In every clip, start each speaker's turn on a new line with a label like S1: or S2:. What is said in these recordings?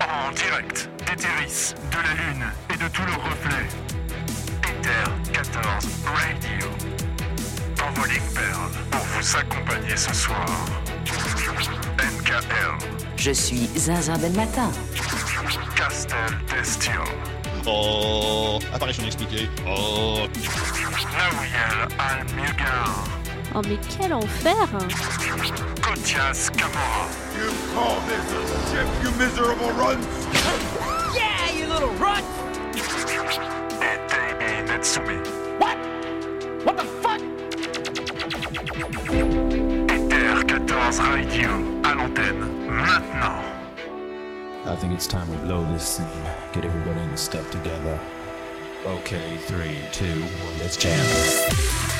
S1: En direct d'Eteris, de la Lune et de tous leurs reflets. Ether 14 Radio. Envoling Pearl pour vous accompagner ce soir. NKL,
S2: Je suis Zinzin Ben Matin.
S1: Castel Destio,
S3: Oh, apparition expliquée. Oh,
S1: Nawiel Al-Mugar,
S4: Oh mais quel enfer hein.
S1: Kotias Camorra,
S5: You call this a ship, you miserable runt?
S1: et Daybe Netsumi. Ether 14 Radio, à l'antenne, maintenant.
S6: I think it's time we blow this and get everybody in the stuff together. Okay, three, two, one, let's jam.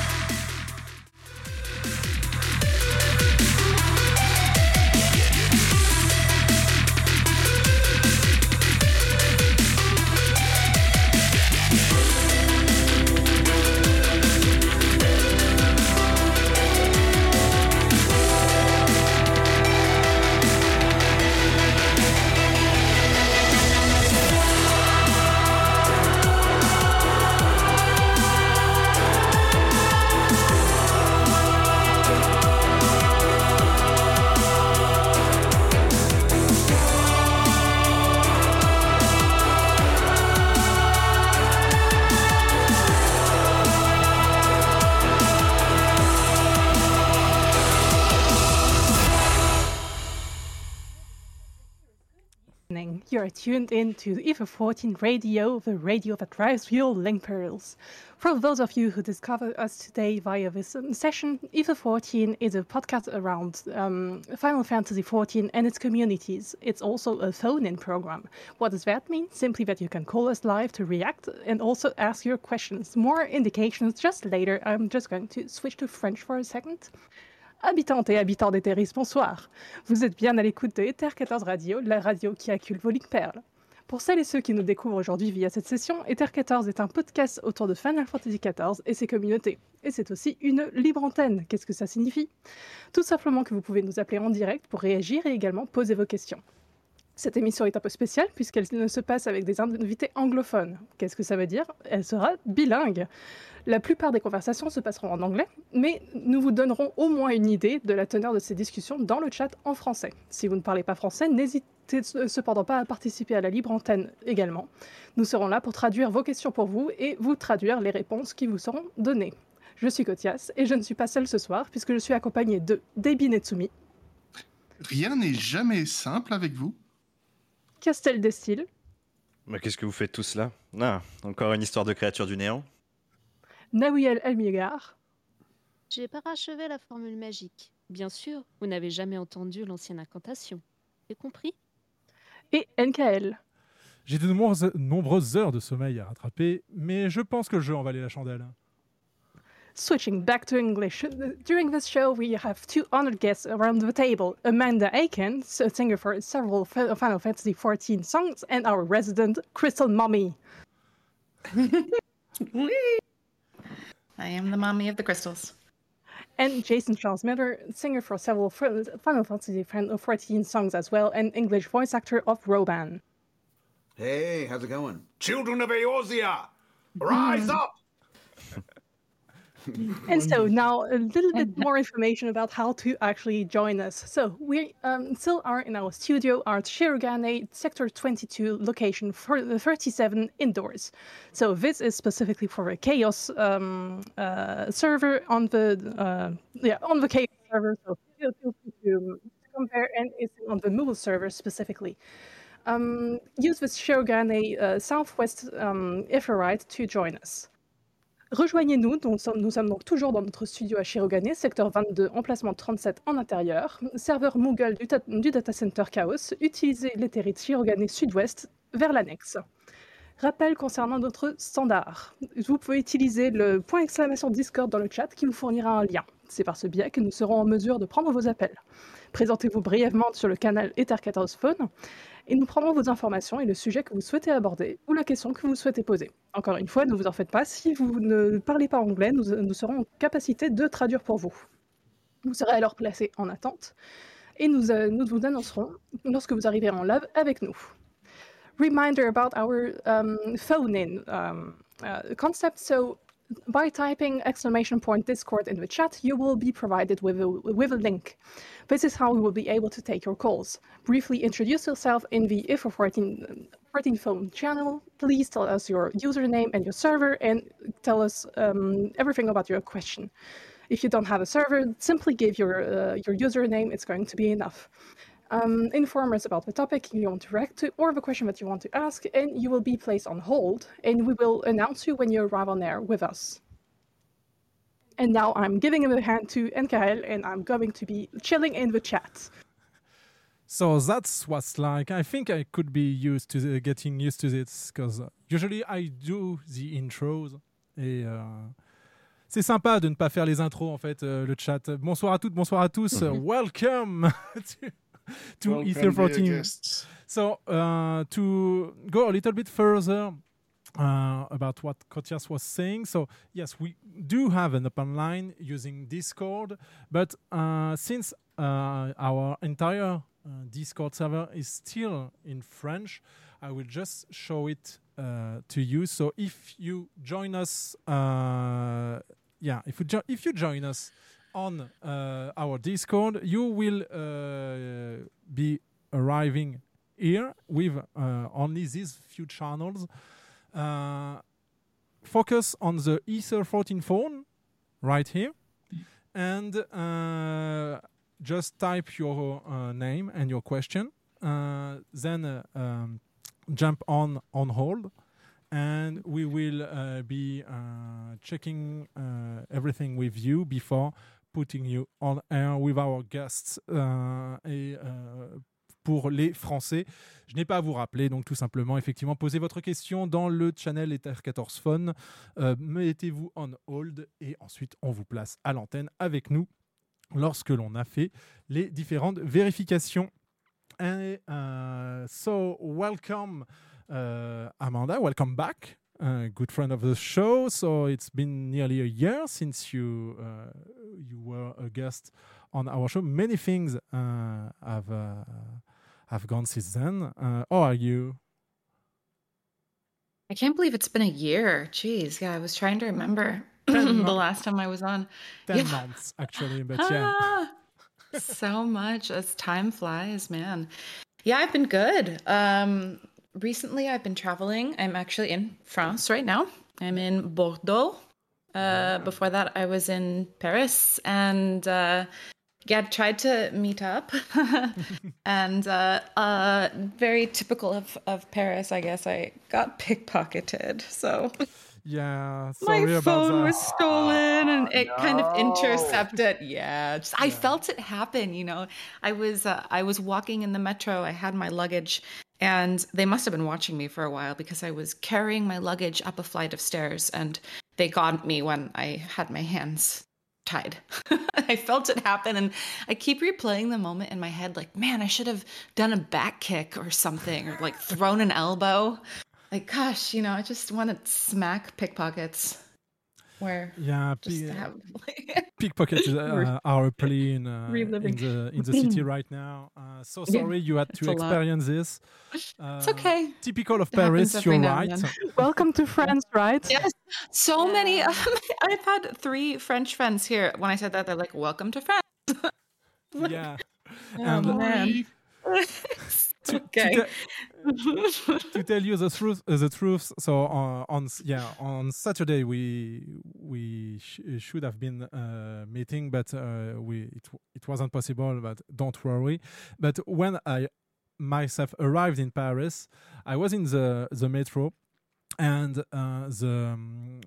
S7: Tuned in to Ether 14 Radio, the radio that drives your link pearls. For those of you who discover us today via this session, Ether 14 is a podcast around um, Final Fantasy 14 and its communities. It's also a phone-in program. What does that mean? Simply that you can call us live to react and also ask your questions. More indications just later. I'm just going to switch to French for a second. Habitantes et habitants d'Etheris, bonsoir. Vous êtes bien à l'écoute de Ether 14 Radio, la radio qui accule vos ligues perles. Pour celles et ceux qui nous découvrent aujourd'hui via cette session, Ether 14 est un podcast autour de Final Fantasy XIV et ses communautés. Et c'est aussi une libre antenne. Qu'est-ce que ça signifie? Tout simplement que vous pouvez nous appeler en direct pour réagir et également poser vos questions. Cette émission est un peu spéciale puisqu'elle ne se passe avec des invités anglophones. Qu'est-ce que ça veut dire? Elle sera bilingue. La plupart des conversations se passeront en anglais, mais nous vous donnerons au moins une idée de la teneur de ces discussions dans le chat en français. Si vous ne parlez pas français, n'hésitez cependant pas à participer à la libre antenne également. Nous serons là pour traduire vos questions pour vous et vous traduire les réponses qui vous seront données. Je suis Kotias et je ne suis pas seule ce soir puisque je suis accompagnée de Debi Netsumi,
S8: Rien n'est jamais simple avec vous.
S7: Castel Destil,
S9: Mais qu'est-ce que vous faites tous là Ah, encore une histoire de créature du néant
S7: Nawiel Elmigar,
S4: J'ai parachevé la formule magique. Bien sûr, vous n'avez jamais entendu l'ancienne incantation. J'ai compris
S7: et NKL.
S10: J'ai de nombreuses, nombreuses heures de sommeil à rattraper, mais je pense que le jeu en valait la chandelle.
S7: Switching back to English, during this show we have two honored guests around the table Amanda Achen, a singer for several Final Fantasy XIV songs, and our resident Crystal Mommy.
S11: I am the mommy of the crystals.
S7: And Jason Charles Miller, singer for several Final Fantasy XIV songs as well, and English voice actor of Raubahn.
S5: Hey, how's it going? Children of Eorzea, rise up!
S7: And so now a little bit more information about how to actually join us. So we um, still are in our studio at Shirogane Sector 22 location for the 37 indoors. So this is specifically for a Chaos um, uh, server on the uh, yeah on the Chaos server. So feel free to compare and it's on the Moogle server specifically. Um, use this Shirogane uh, Southwest um, Aetheryte to join us. Rejoignez-nous, nous sommes- nous donc toujours dans notre studio à Shirogane, secteur 22, emplacement 37 en intérieur, serveur Moogle du, ta- du data center Chaos, utilisez l'éthérite Shirogane sud-ouest vers l'annexe. Rappel concernant notre standard. Vous pouvez utiliser le point exclamation Discord dans le chat qui vous fournira un lien. C'est par ce biais que nous serons en mesure de prendre vos appels. Présentez-vous brièvement sur le canal Ether14 Phone et nous prendrons vos informations et le sujet que vous souhaitez aborder ou la question que vous souhaitez poser. Encore une fois, ne vous en faites pas, si vous ne parlez pas anglais, nous, serons en capacité de traduire pour vous. Vous serez alors placé en attente et nous, euh, vous annoncerons lorsque vous arriverez en live avec nous. Reminder about our um, phone-in um, uh, concept. So by typing exclamation point Discord in the chat, you will be provided with a, with a link. This is how we will be able to take your calls. Briefly introduce yourself in the Ether 14, 14 phone channel. Please tell us your username and your server and tell us um, everything about your question. If you don't have a server, simply give your, uh, your username, it's going to be enough. Um, inform us about the topic you want to react to or the question that you want to ask, and you will be placed on hold, and we will announce you when you arrive on air with us. And now I'm giving him a hand to N'ka Hel, and I'm going to be chilling in the chat.
S10: So that's what's like. I think I could be used to the, getting used to this because usually I do the intros et euh, c'est sympa de ne pas faire les intros en fait. euh, le chat. Bonsoir à toutes, bonsoir à tous.
S8: Mhm.
S10: Welcome to,
S8: Welcome,
S10: Ether 14. So uh, to go a little bit further uh, about what Kotias was saying. So yes, we do have an open line using Discord, but uh, since uh, our entire uh, Discord server is still in French, I will just show it uh, to you. So if you join us, uh, yeah, if you if you join us on uh, our Discord, you will uh, be arriving here with uh, only these few channels. Uh, focus on the Ether 14 phone right here, and uh, just type your name and your question. Then um, jump on on hold, and we will uh, be uh, checking uh, everything with you before putting you on air with our guests. uh, et, euh, pour les Français, je n'ai pas à vous rappeler, donc tout simplement, effectivement, posez votre question dans le channel Ether 14 Phone, euh, mettez-vous on hold et ensuite on vous place à l'antenne avec nous lorsque l'on a fait les différentes vérifications. And, uh, so, welcome, uh, Amanda. Welcome back. Uh, good friend of the show. So it's been nearly a year since you uh, you were a guest on our show. Many things uh, have uh, have gone since then. Uh, how are you?
S11: I can't believe it's been a year. Jeez, yeah, I was trying to remember the last time I was on.
S10: Ten
S11: Yeah.
S10: months actually, but yeah.
S11: Ah, so much as time flies, man. Yeah, I've been good. Um, recently, I've been traveling. I'm actually in France right now. I'm in Bordeaux. Uh, before that, I was in Paris and uh, yeah, tried to meet up. and uh, uh, very typical of, of Paris, I guess. I got pickpocketed. So
S10: Yeah, sorry
S11: my
S10: about
S11: phone
S10: that.
S11: was stolen and it kind of intercepted yeah just- i felt it happen you know i was uh, i was walking in the metro i had my luggage and they must have been watching me for a while because i was carrying my luggage up a flight of stairs and they got me when i had my hands tied. I felt it happen and i keep replaying the moment in my head like man i should have done a back kick or something or like thrown an elbow. Like gosh you know i just want to smack pickpockets where
S10: Yeah,
S11: just
S10: pi-
S11: have,
S10: pickpockets
S11: We're
S10: uh, are happily in, uh, in the in the city right now. Uh, so
S11: Yeah,
S10: sorry you had to
S11: a lot.
S10: experience this. Uh,
S11: it's okay
S10: Typical of
S11: It
S10: Paris, you're right.
S7: Welcome to France, right?
S11: Yes, so many. Um, I've had three French friends here. When I said that, they're like, "Welcome to France."
S10: yeah.
S11: Oh,
S10: And
S11: man.
S10: to,
S11: okay.
S10: to, te- to tell you the truth, uh, the truth. So uh, on yeah on Saturday we we sh- should have been uh, meeting, but uh, we it it wasn't possible. But don't worry. But when I myself arrived in Paris, I was in the the metro, and uh, the um,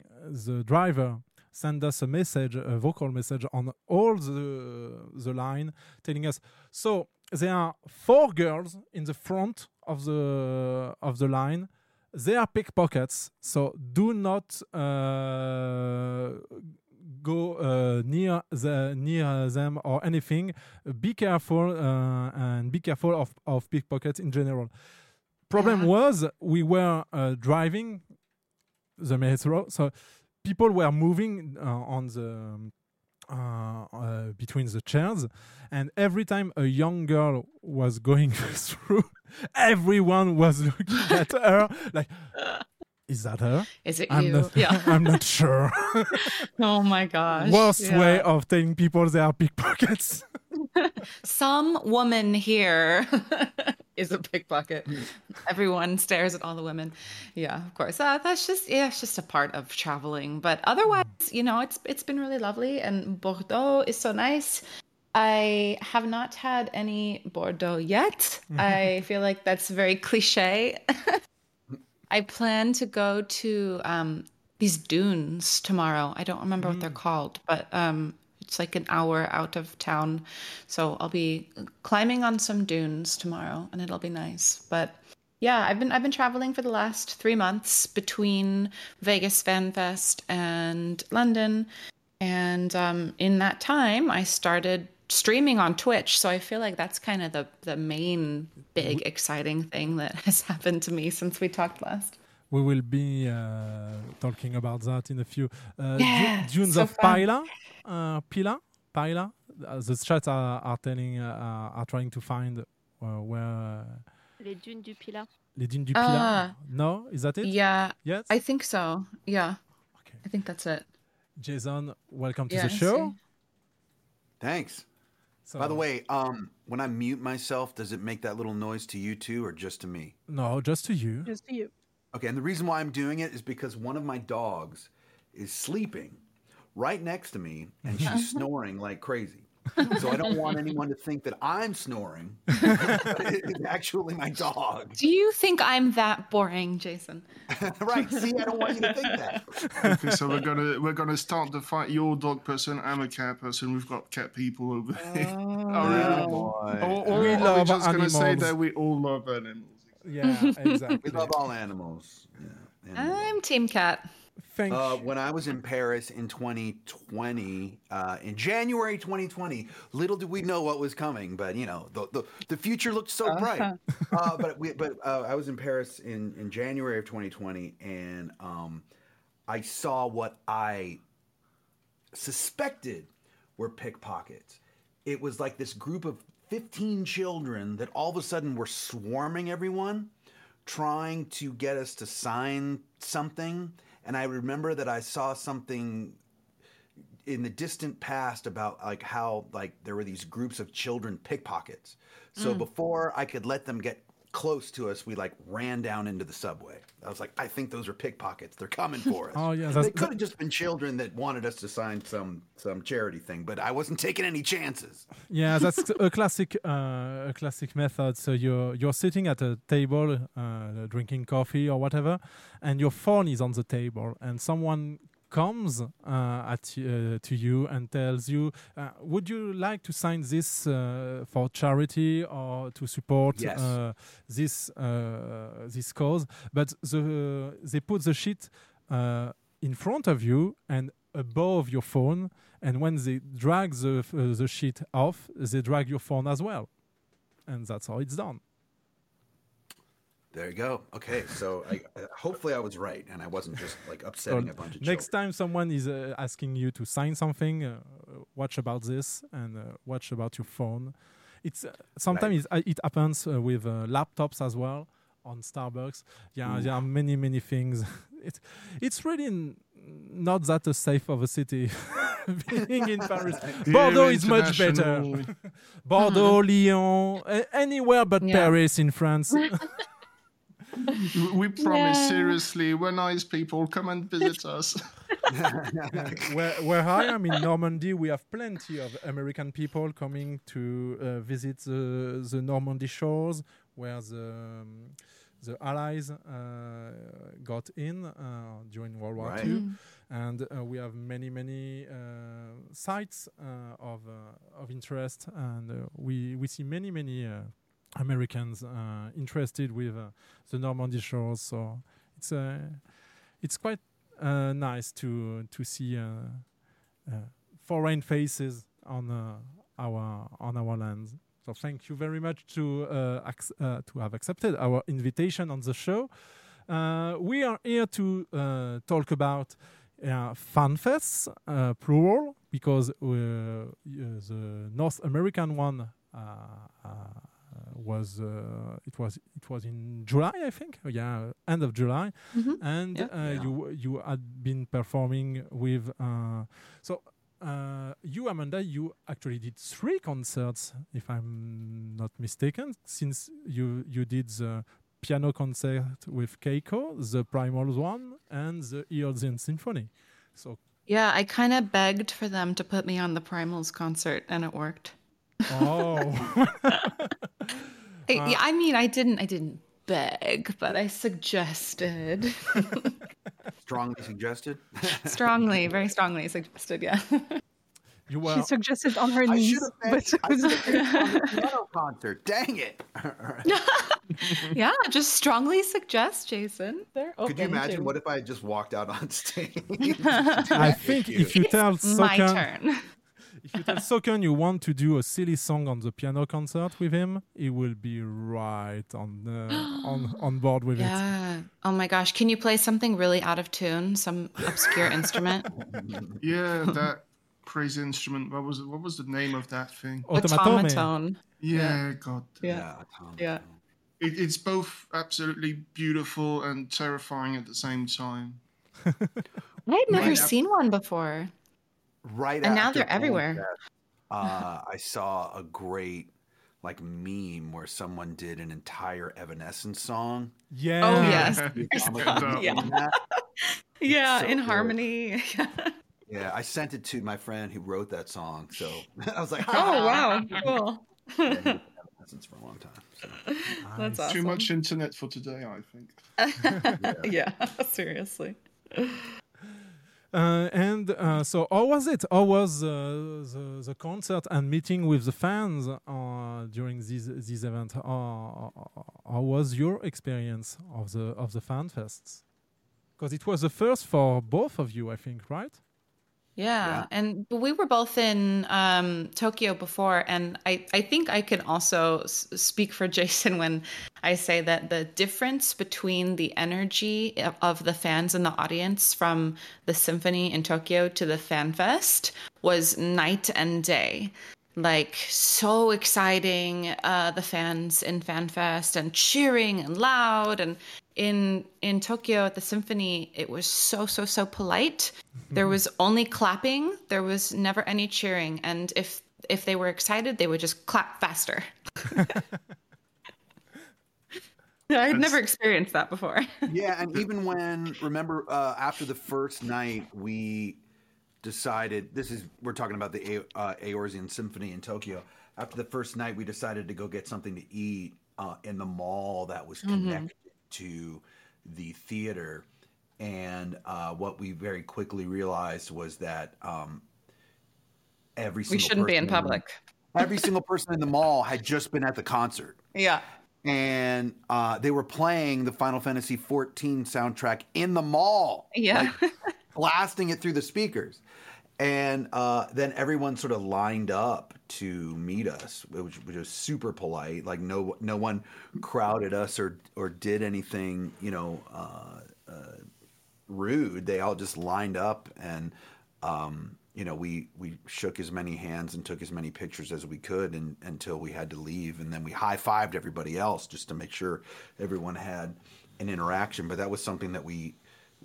S10: the driver sent us a message, a vocal message on all the the line, telling us so there are four girls in the front of the of the line. They are pickpockets, so do not uh, go uh, near the near them or anything. Be careful uh, and be careful of of pickpockets in general. Problem
S11: Yeah.
S10: was we were uh, driving the metro, so people were moving uh, on the uh, uh, between the chairs, and every time a young girl was going through, everyone was looking at her like, "Is that her?
S11: Is it
S10: I'm
S11: you?
S10: Not,
S11: Yeah.
S10: I'm not sure."
S11: oh my gosh.
S10: Worst
S11: yeah.
S10: way of telling people they are pickpockets.
S11: Some woman here is a pickpocket. Everyone stares at all the women. Yeah, of course. Uh, that's just yeah, it's just a part of traveling. But otherwise, you know, it's it's been really lovely, and Bordeaux is so nice. I have not had any Bordeaux yet. I feel like that's very cliche. I plan to go to um, these dunes tomorrow. I don't remember what they're called, but um, it's like an hour out of town. So I'll be climbing on some dunes tomorrow, and it'll be nice. But yeah, I've been I've been traveling for the last three months between Vegas Fan Fest and London, and um, in that time, I started streaming on Twitch. So I feel like that's kind of the the main big exciting thing that has happened to me since we talked last.
S10: We will be uh, talking about that in a few. Uh,
S11: Yeah,
S10: Du- Dunes
S11: so
S10: of
S11: fun.
S10: Pilat, uh, Pilat, Pilat. Uh, the chats are, are telling, uh, are trying to find uh, where uh,
S4: Les dunes du Pilat.
S10: les dunes du Pilat.
S11: Ah.
S10: no, is that it?
S11: Yeah.
S10: Yes.
S11: I think so. Yeah. Okay. I think that's it.
S10: Jason, welcome to
S11: Yeah,
S10: the show.
S11: see.
S5: Thanks. By the way, um, when I mute myself, does it make that little noise to you too, or just to me?
S10: No, just to you.
S7: Just to you.
S5: Okay, and the reason why I'm doing it is because one of my dogs is sleeping right next to me, and she's snoring like crazy. So I don't want anyone to think that I'm snoring. it's actually my dog.
S11: Do you think I'm that boring, Jason?
S5: right. See, I don't want you to think that.
S8: okay, so we're gonna we're gonna start the fight. You're a dog person. I'm a cat person. We've got cat people over here.
S11: Oh,
S8: really?
S5: Oh, boy.
S8: Or, or
S10: We
S8: are
S10: love
S8: just gonna say that we all love animals.
S10: Yeah, exactly.
S5: We love all animals. Yeah, animals.
S11: I'm Team Cat.
S10: Thank
S5: Uh, when I was in Paris in 2020, uh, in January 2020, little did we know what was coming, but you know, the the, the future looked so bright. uh, but we, but uh, I was in Paris in in January of 2020, and um, I saw what I suspected were pickpockets. It was like this group of 15 children that all of a sudden were swarming everyone, trying to get us to sign something. And I remember that I saw something in the distant past about like how like there were these groups of children pickpockets. So
S11: Mm.
S5: before I could let them get close to us, we like ran down into the subway. I was like, I think those are pickpockets. They're coming for us.
S10: Oh, yeah,
S5: they could have just been children that wanted us to sign some some charity thing, but I wasn't taking any chances.
S10: Yeah, that's a classic, uh, a classic method. So you're you're sitting at a table, uh, drinking coffee or whatever, and your phone is on the table, and someone comes uh, at uh, to you and tells you, uh, "Would you like to sign this uh, for charity or to support
S5: Yes.
S10: uh, this uh, this cause?" But the they put the sheet uh, in front of you and above your phone, and when they drag the uh, the sheet off, they drag your phone as well, and that's how it's done.
S5: There you go. Okay, so I, uh, hopefully I was right, and I wasn't just like
S10: So
S5: upsetting a bunch of
S10: next
S5: children.
S10: time someone is uh, asking you to sign something, uh, watch about this and uh, watch about your phone. It's uh, sometimes it, it happens uh, with uh, laptops as well on Starbucks. Yeah,
S5: Ooh.
S10: there are many many things. it's it's really n- not that a safe of a city. Being in Paris, Bordeaux is much better. Bordeaux, Lyon, a- anywhere but
S11: Yeah.
S10: Paris in France.
S8: We promise,
S11: Yeah.
S8: seriously, we're nice people. Come and visit us.
S10: where, where I am in Normandy, we have plenty of American people coming to uh, visit the, the Normandy shores where the, um, the Allies uh, got in uh, during World War
S5: Right.
S10: II.
S11: Mm.
S10: And uh, we have many, many uh, sites uh, of, uh, of interest, and uh, we, we see many, many uh, Americans uh, interested with uh, the Normandy shores. So it's uh, it's quite nice to to see foreign faces on our on our lands. So thank you very much to uh, to have accepted our invitation on the show. Uh, we are here to uh, talk about uh, FanFests, plural, because the North American one was uh, it was it was in July, I think. Yeah, end of July,
S11: Mhm.
S10: and
S11: Yeah.
S10: uh, you you had been performing with uh, so. Uh, you, Amanda, you actually did three concerts, if I'm not mistaken, since you you did the piano concert with Keiko, the Primals one, and the Eorzean Symphony. So,
S11: Yeah, I kind of begged for them to put me on the Primals concert, and it worked.
S10: Oh,
S11: I,
S10: Uh,
S11: I mean, I didn't, I didn't beg, but I suggested
S5: Strongly suggested.
S11: strongly, very strongly suggested. Yeah.
S10: you
S7: She suggested on her knees,
S5: should
S7: but
S5: been, I should have been on piano concert. Dang it!
S11: yeah, just strongly suggest, Jason. They're open
S5: Could you imagine
S11: to-
S5: what if I just walked out on stage?
S10: I think if you tell
S11: my
S10: Soken,
S11: turn.
S10: If you tell Soken you want to do a silly song on the piano concert with him, he will be right on the, uh, on on board with it.
S11: Yeah. Oh my gosh. Can you play something really out of tune? Some obscure instrument?
S8: Yeah, that crazy instrument. What was it? What was the name of that thing?
S10: Automatome.
S11: Automaton.
S8: Yeah, God.
S11: Yeah. Yeah.
S8: It, it's both absolutely beautiful and terrifying at the same time.
S11: I had never
S5: Right.
S11: seen one before.
S5: Right
S11: And now they're everywhere.
S5: Bandfest, Uh, I saw a great like meme where someone did an entire Evanescence song.
S10: Yeah.
S11: Oh, yes.
S5: Automaton
S11: Yeah. Yeah,
S5: so
S11: in
S5: good.
S11: harmony.
S5: Yeah, I sent it to my friend who wrote that song. So I was like,
S11: oh, wow. Cool.
S5: Yeah, he was in Evanescence for a long time. So.
S11: That's
S8: Too
S11: awesome.
S8: much internet for today, I think.
S11: yeah, seriously.
S10: Uh, and uh, so, how was it? How was uh, the, the concert and meeting with the fans during this this event? How was your experience of the of the fan fests? Because it was the first for both of you, I think, right?
S11: Yeah.
S5: Yeah.
S11: And we were both in um, Tokyo before. And I, I think I can also s- speak for Jason when I say that the difference between the energy of, of the fans and the audience from the symphony in Tokyo to the fan fest was night and day. Like so exciting, uh, the fans in FanFest and cheering and loud. And in in Tokyo at the symphony, it was so so so polite. There was only clapping. There was never any cheering. And if if they were excited, they would just clap faster. I had never experienced that before.
S5: yeah, and even when remember uh, after the first night, we decided this is we're talking about the A- uh, Eorzean Symphony in Tokyo. After the first night, we decided to go get something to eat uh, in the mall that was connected to the theater. And uh, what we very quickly realized was that um, every
S11: we
S5: single
S11: shouldn't be in
S5: person
S11: public.
S5: every single person in the mall had just been at the concert
S11: Yeah.
S5: and uh, they were playing the Final Fantasy XIV soundtrack in the mall,
S11: Yeah.
S5: blasting it through the speakers. And uh, then everyone sort of lined up to meet us, which, which was super polite. Like no no one crowded us or or did anything, you know, uh, uh, rude. They all just lined up and um, you know, we we shook as many hands and took as many pictures as we could and, until we had to leave, and then we high fived everybody else just to make sure everyone had an interaction. But that was something that we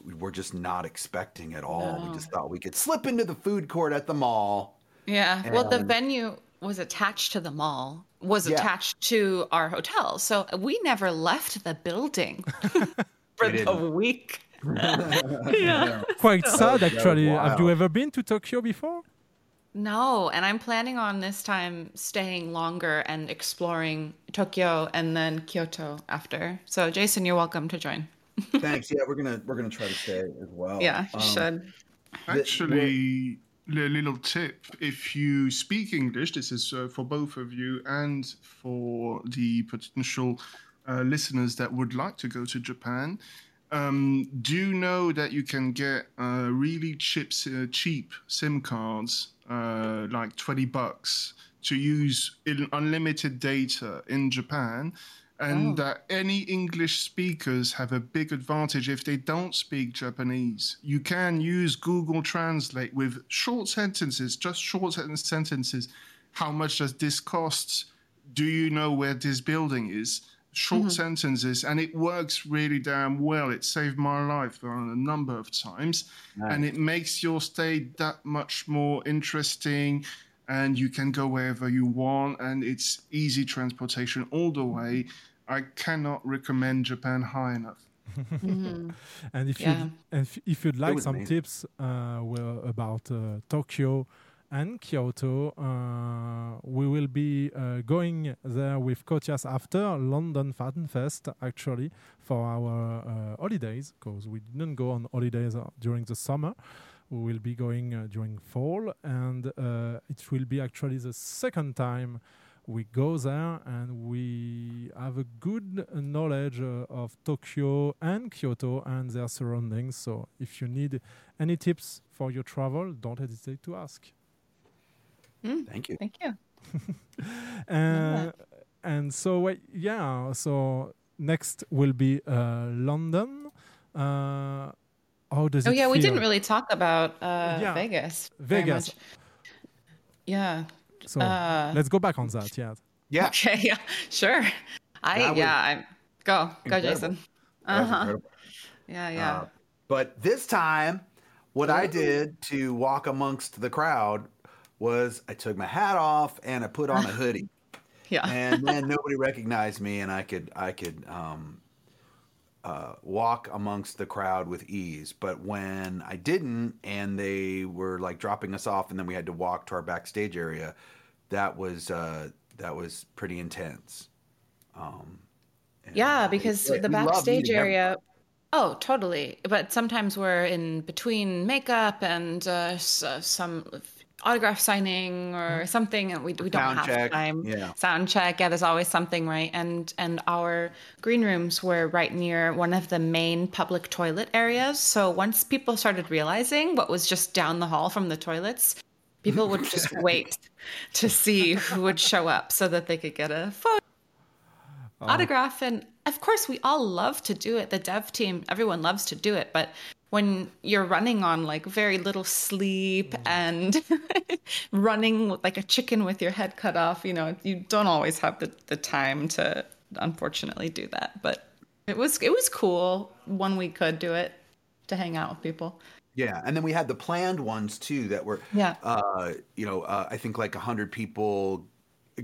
S5: we were just not expecting at all.
S11: No.
S5: We just thought we could slip into the food court at the mall.
S11: Yeah. Well, the venue was attached to the mall, was
S5: Yeah.
S11: attached to our hotel. So we never left the building for
S5: We
S11: the week. yeah.
S10: Quite sad,
S5: that was
S10: actually. Have you ever been to Tokyo before?
S11: No, and I'm planning on this time staying longer and exploring Tokyo and then Kyoto after. So, Jason, you're welcome to join.
S5: Thanks. Yeah, we're gonna we're gonna try to stay as well.
S11: yeah, you
S5: Um,
S11: should.
S8: Actually, a little tip: if you speak English, this is uh, for both of you and for the potential uh, listeners that would like to go to Japan. Um, do you know that you can get uh, really cheap, uh, cheap SIM cards, uh, like twenty bucks, to use unlimited data in Japan. And
S11: Oh.
S8: that any English speakers have a big advantage if they don't speak Japanese. You can use Google Translate with short sentences, just short sentences. How much does this cost? Do you know where this building is? Short mm-hmm. sentences, and it works really damn well. It saved my life on a number of times, and it makes your stay that much more interesting and you can go wherever you want and it's easy transportation all the way i cannot recommend japan high enough
S10: and if
S11: Yeah.
S10: you and if, if you'd like some
S5: amazing.
S10: tips uh, well, about uh, Tokyo and Kyoto, uh, we will be uh, going there with Kotias after London Fan Fest actually for our uh, holidays because we didn't go on holidays uh, during the summer. We will be going uh, during fall, and uh, it will be actually the second time we go there and we have a good knowledge uh, of Tokyo and Kyoto and their surroundings. So if you need any tips for your travel, don't hesitate to ask.
S5: Thank you.
S11: Thank you.
S10: Uh, and so wait, yeah, so next will be uh, London. How does
S11: Oh
S10: it
S11: yeah, we didn't really talk about uh,
S10: Yeah.
S11: Vegas.
S10: Vegas.
S11: Yeah.
S10: So
S11: uh,
S10: let's go back on that. Yeah.
S5: Yeah.
S11: Okay. Yeah. Sure. I
S5: That
S11: yeah. I go go
S5: incredible.
S11: Jason. Uh huh.
S5: incredible.
S11: Yeah. Yeah.
S5: Uh, but this time, what I did to walk amongst the crowd was I took my hat off and I put on a hoodie,
S11: yeah.
S5: and then nobody recognized me, and I could I could um, uh, walk amongst the crowd with ease. But when I didn't, and they were like dropping us off, and then we had to walk to our backstage area, that was uh, that was pretty intense. Um,
S11: Yeah, because
S5: great.
S11: the backstage area. Oh, totally. But sometimes we're in between makeup and uh, uh, some autograph signing or mm-hmm. something, and we, we don't
S5: Sound
S11: have
S5: check,
S11: time.
S5: yeah.
S11: Sound check. Yeah, there's always something, right? And and our green rooms were right near one of the main public toilet areas. So once people started realizing what was just down the hall from the toilets, people would just wait to see who would show up so that they could get a photo oh. autograph and of course we all love to do it the dev team everyone loves to do it but when you're running on like very little sleep and running like a chicken with your head cut off you know you don't always have the, the time to unfortunately do that. But it was it was cool when we could do it to hang out with people.
S5: Yeah, and then we had the planned ones too that were,
S11: Yeah.
S5: uh, you know, uh, I think like a hundred people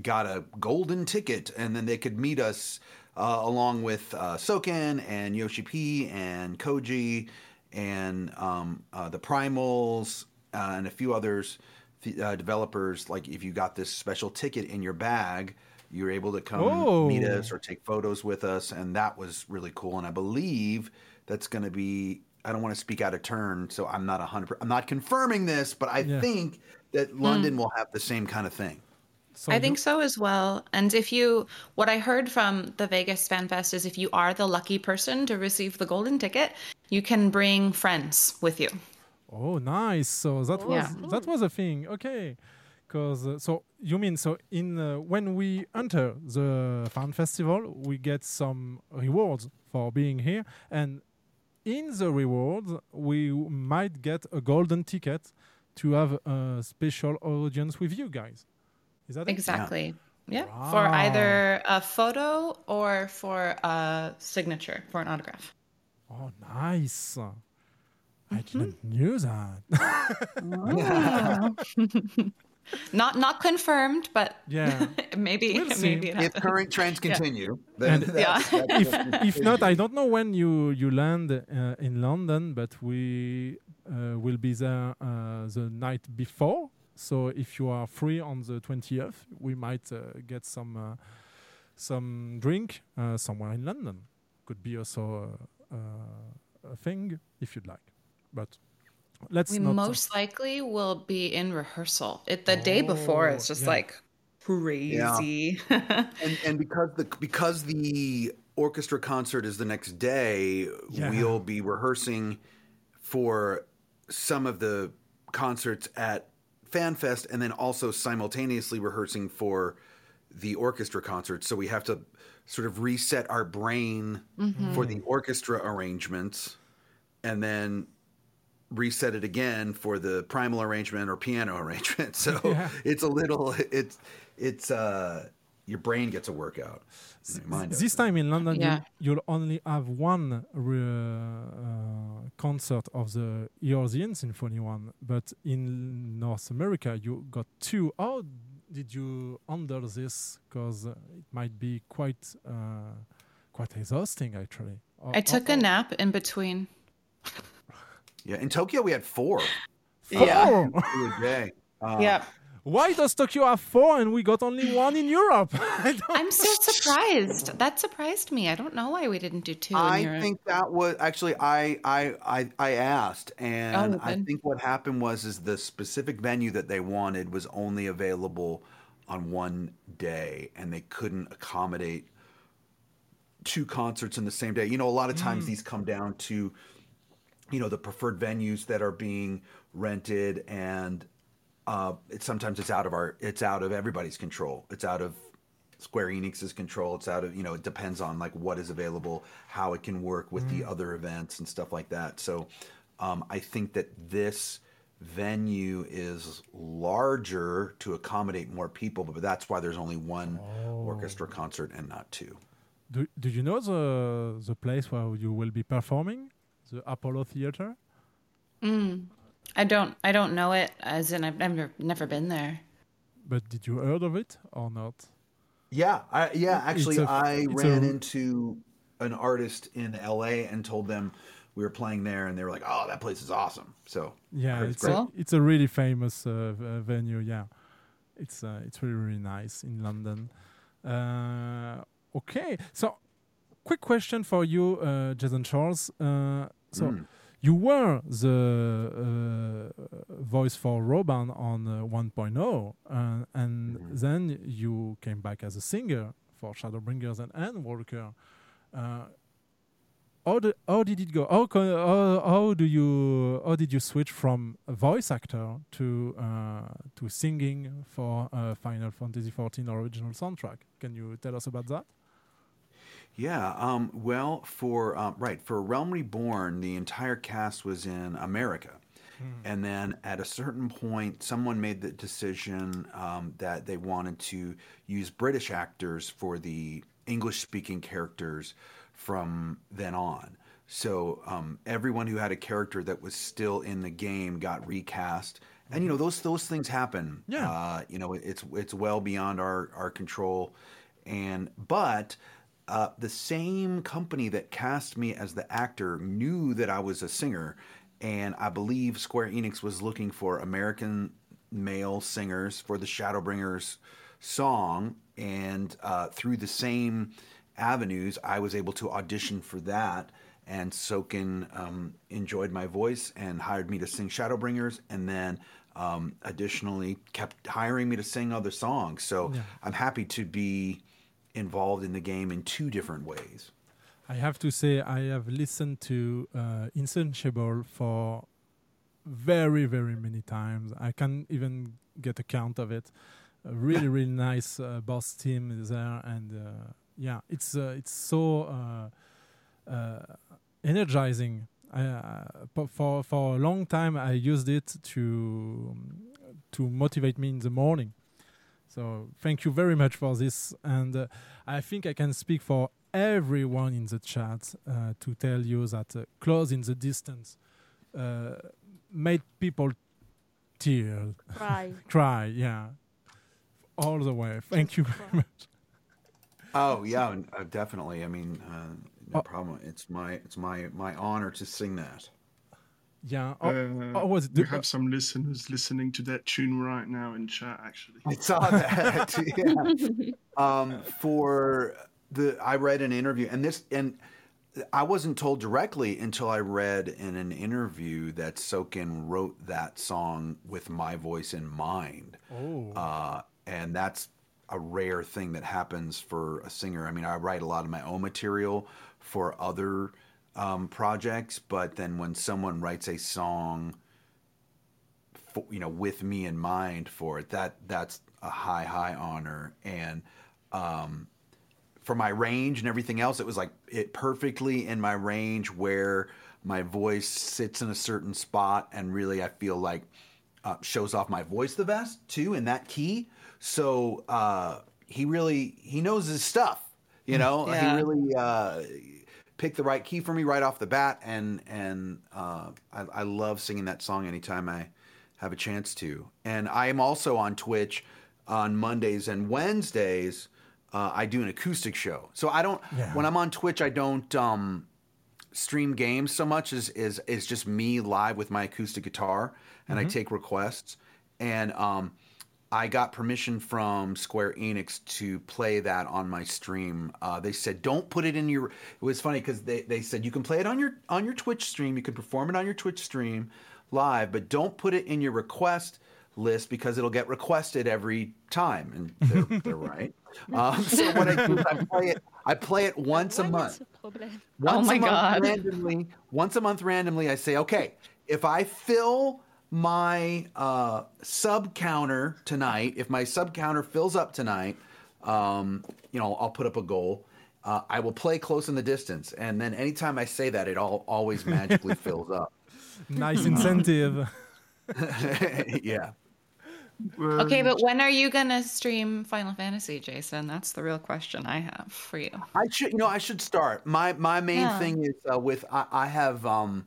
S5: got a golden ticket, and then they could meet us uh, along with uh, Soken and Yoshi P and Koji and um, uh, the Primals uh, and a few others th- uh, developers. Like if you got this special ticket in your bag, you're able to come meet us or take photos with us, and that was really cool. And I believe that's going to be. I don't want to speak out of turn, so I'm not a hundred. I'm not confirming this, but I
S10: Yeah.
S5: think that London will have the same kind of thing.
S10: So
S11: I think so as well. And if you, what I heard from the Vegas Fan Fest is if you are the lucky person to receive the golden ticket, you can bring friends with you.
S10: Oh, nice. So that was
S11: Yeah.
S10: that was a thing. Okay, because uh, so you mean so in uh, when we enter the fan festival, we get some rewards for being here, and in the rewards we might get a golden ticket to have a special audience with you guys. Is that it?
S11: Exactly. Yeah. For either a photo or for a signature, for an autograph.
S10: Oh, nice. I
S11: Mm-hmm.
S10: didn't knew that.
S11: Not not confirmed, but
S10: Yeah.
S11: maybe
S10: We'll see.
S11: maybe it
S5: If current trends
S11: Yeah.
S5: continue,
S10: And-
S5: then
S11: Yeah.
S5: that's, that's
S10: if if not, I don't know when you you land uh, in London, but we uh, will be there uh, the night before. So if you are free on the twentieth, we might uh, get some uh, some drink uh, somewhere in London. Could be also uh, uh, a thing if you'd like, but let's
S11: We
S10: not. uh,
S11: most likely will be in rehearsal. It the day before
S10: Oh,
S11: it's just
S10: yeah.
S11: like crazy.
S5: and and because the because the orchestra concert is the next day,
S10: Yeah.
S5: we'll be rehearsing for some of the concerts at FanFest, and then also simultaneously rehearsing for the orchestra concert, so we have to sort of reset our brain
S11: Mhm.
S5: for the orchestra arrangements, and then reset it again for the primal arrangement or piano arrangement. So
S10: Yeah.
S5: it's a little it's it's uh your brain gets a workout. Mind
S10: This time in London,
S11: Yeah.
S10: you, you'll only have one re- uh, concert of the Eorzean Symphony one, but in North America, you got two. How did you handle this? Because uh, it might be quite uh, quite exhausting, actually. Or-
S11: I took
S10: or-
S11: a nap in between.
S5: Yeah, in Tokyo we had four.
S11: Yeah.
S10: Four?
S5: Two a day. Uh,
S11: Yeah.
S10: Why does Tokyo have four and we got only one in Europe? I don't-
S11: I'm so surprised. That surprised me. I don't know why we didn't do two in
S5: I
S11: Europe.
S5: think that was actually I I I, I asked, and
S11: Oh,
S5: I think what happened was is the specific venue that they wanted was only available on one day, and they couldn't accommodate two concerts in the same day. You know, a lot of times
S10: Mm.
S5: these come down to you know the preferred venues that are being rented, and uh, it, sometimes it's out of our it's out of everybody's control. It's out of Square Enix's control. It's out of you know it depends on like what is available, how it can work with the other events and stuff like that. So um, I think that this venue is larger to accommodate more people, but that's why there's only one orchestra concert and not two.
S10: do, do you know the the place where you will be performing? The Apollo Theater?
S11: Mm. I don't. I don't know it. As in, I've never never been there.
S10: But did you heard of it or not?
S5: Yeah, I, yeah. Actually,
S10: It's a-
S5: I ran
S10: a-
S5: into an artist in LA and told them we were playing there, and they were like, "Oh, that place is awesome." So
S10: Yeah, it's
S5: great.
S10: a, it's a really famous uh, uh, venue. Yeah, it's uh, it's really really nice in London. Uh, okay, so quick question for you, uh, Jason Charles. Uh, so
S5: Mm.
S10: You were the uh, voice for Raubahn on uh, 1.0, uh, and then you came back as a singer for Shadowbringers and Endwalker. Uh, how, how did it go? How, how, how do you how did you switch from a voice actor to uh, to singing for uh, Final Fantasy XIV original soundtrack? Can you tell us about that?
S5: Yeah. Um, well, for um, right for Realm Reborn, the entire cast was in America, and then at a certain point, someone made the decision um, that they wanted to use British actors for the English-speaking characters from then on. So um, everyone who had a character that was still in the game got recast, and you know those those things happen.
S10: Yeah.
S5: Uh, you know it's it's well beyond our our control, and but uh, the same company that cast me as the actor knew that I was a singer, and I believe Square Enix was looking for American male singers for the Shadowbringers song, and uh, through the same avenues, I was able to audition for that. And Soken um, enjoyed my voice and hired me to sing Shadowbringers, and then um, additionally kept hiring me to sing other songs. So
S10: Yeah.
S5: I'm happy to be involved in the game in two different ways.
S10: I have to say I have listened to uh, Insatiable for very very many times. I can't even get a count of it. A really really nice uh, boss team is there, and uh, yeah, it's uh, it's so uh, uh, energizing. I, uh, for for a long time, I used it to to motivate me in the morning. So thank you very much for this, and uh, I think I can speak for everyone in the chat uh, to tell you that uh, "Close in the Distance" uh, made people tear,
S4: Cry.
S10: cry, yeah, all the way. Thank you very much.
S5: Oh yeah, uh, definitely. I mean, uh, no
S10: Oh.
S5: problem. It's my it's my my honor to sing that.
S10: Yeah. Oh,
S8: Uh,
S10: oh, was it
S8: we have some listeners listening to that tune right now in chat, actually.
S5: I saw that. yeah. Um, for the, I read an interview, and this, and I wasn't told directly until I read in an interview that Soken wrote that song with my voice in mind.
S10: Oh.
S5: Uh, and that's a rare thing that happens for a singer. I mean, I write a lot of my own material for other um, projects, but then when someone writes a song for, you know, with me in mind for it. That that's a high, high honor. And um, for my range and everything else, it was like it perfectly in my range where my voice sits in a certain spot, and really I feel like uh, shows off my voice the best too in that key. So uh, he really he knows his stuff. You know,
S11: Yeah.
S5: he really uh, picked the right key for me right off the bat, and and uh, I, I love singing that song anytime I have a chance to. And I am also on Twitch on Mondays and Wednesdays. Uh, I do an acoustic show, so I don't.
S10: Yeah.
S5: When I'm on Twitch, I don't um, stream games so much as is is just me live with my acoustic guitar, and I
S10: Mhm.
S5: take requests. And um, I got permission from Square Enix to play that on my stream. Uh, they said don't put it in your. It was funny because they, they said you can play it on your on your Twitch stream. You can perform it on your Twitch stream live, but don't put it in your request list because it'll get requested every time. And they're, they're right. Um, so what I do is I play it. I play it once a month.
S4: Problème.
S5: Once
S11: Oh my
S5: a month
S11: God.
S5: randomly. Once a month randomly, I say, okay, if I fill my uh, sub counter tonight, if my sub counter fills up tonight, um, you know, I'll put up a goal. Uh, I will play close in the distance, and then anytime I say that, it all always magically fills up.
S10: Nice incentive.
S5: yeah.
S11: Okay, but when are you gonna stream Final Fantasy, Jason? That's the real question I have for you.
S5: I should, you know, I should start. My my main
S11: Yeah.
S5: thing is uh, with I, I have um,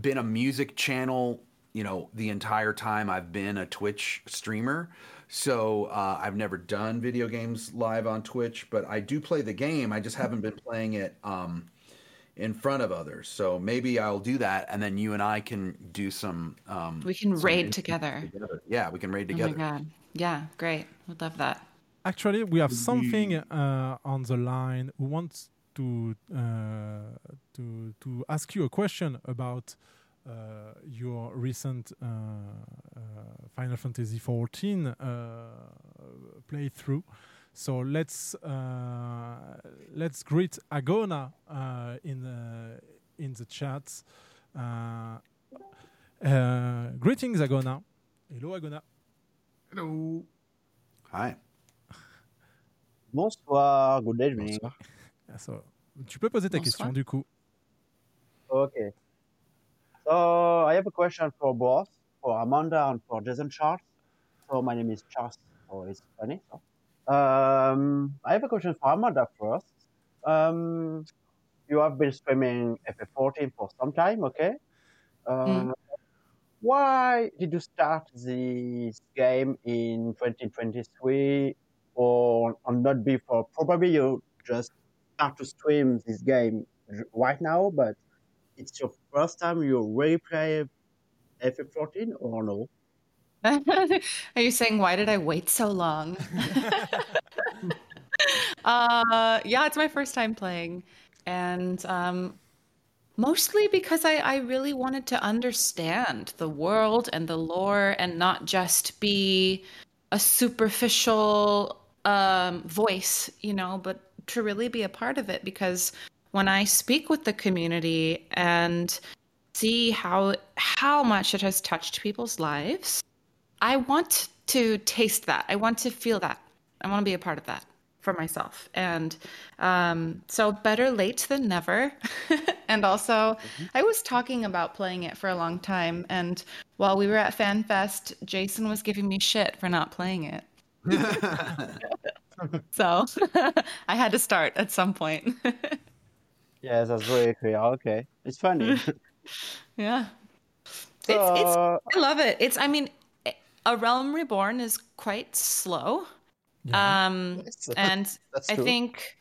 S5: been a music channel, you know, the entire time I've been a Twitch streamer. So uh, I've never done video games live on Twitch, but I do play the game. I just haven't been playing it um, in front of others. So maybe I'll do that, and then you and I can do some. Um,
S11: We can
S5: some
S11: raid
S5: instances
S11: together.
S5: Yeah, we can raid together.
S11: Oh
S5: together.
S11: my god. Yeah, great. Would love that.
S10: Actually, we have something uh, on the line who wants to uh, to to ask you a question about uh, your recent uh, uh, Final Fantasy XIV uh, playthrough. So let's uh, let's greet Agona uh, in the in the chat. Uh, uh, greetings, Agona. Hello, Agona.
S8: Hello.
S5: Hi.
S12: Bonsoir, good evening.
S10: Ah, so, tu peux poser ta
S12: Bonsoir.
S10: question du coup.
S12: Okay. So I have a question for both, for Amanda and for Jason Charles. So my name is Charles. Oh, it's funny. So. Um, I have a question for Amanda first. Um, you have been streaming FF14 for some time, okay? Uh,
S11: Mm.
S12: Why did you start this game in 2023 or, or not before? Probably you just start to stream this game right now, but it's your first time you really play FF14 or no?
S11: Are you saying why did I wait so long? uh, yeah, it's my first time playing, and um, mostly because I, I really wanted to understand the world and the lore, and not just be a superficial um, voice, you know, but to really be a part of it. Because when I speak with the community and see how how much it has touched people's lives, I want to taste that. I want to feel that. I want to be a part of that for myself. And um, so, better late than never. and also, I was talking about playing it for a long time. And while we were at FanFest, Jason was giving me shit for not playing it. so, I had to start at some point.
S12: Yes, that's very clear. Okay, it's funny.
S11: yeah. It's,
S12: So-
S11: it's I love it. It's I mean A Realm Reborn is quite slow. Um and I
S12: true.
S11: think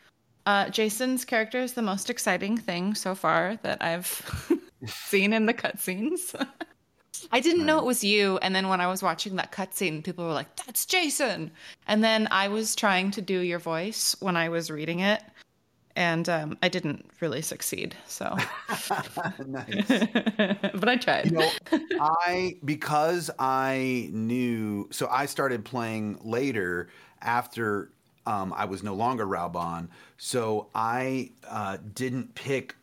S11: uh Jason's character is the most exciting thing so far that I've seen in the cutscenes. I didn't know it was you, and then when I was watching that cutscene, people were like, "That's Jason," and then I was trying to do your voice when I was reading it, and um, I didn't really succeed. So, but I tried.
S5: You know, I because I knew so I started playing later after um, I was no longer Raubahn. So I uh, didn't pick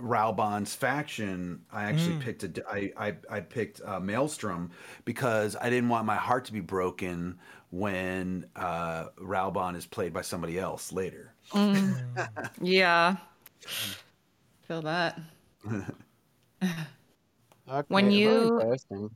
S5: Raubahn's faction, I actually
S10: Mm.
S5: picked a d- I I, I picked uh, Maelstrom because I didn't want my heart to be broken when uh, Raubahn is played by somebody else later.
S11: Mm. yeah. Feel that. When
S12: Okay, very
S11: you
S12: interesting.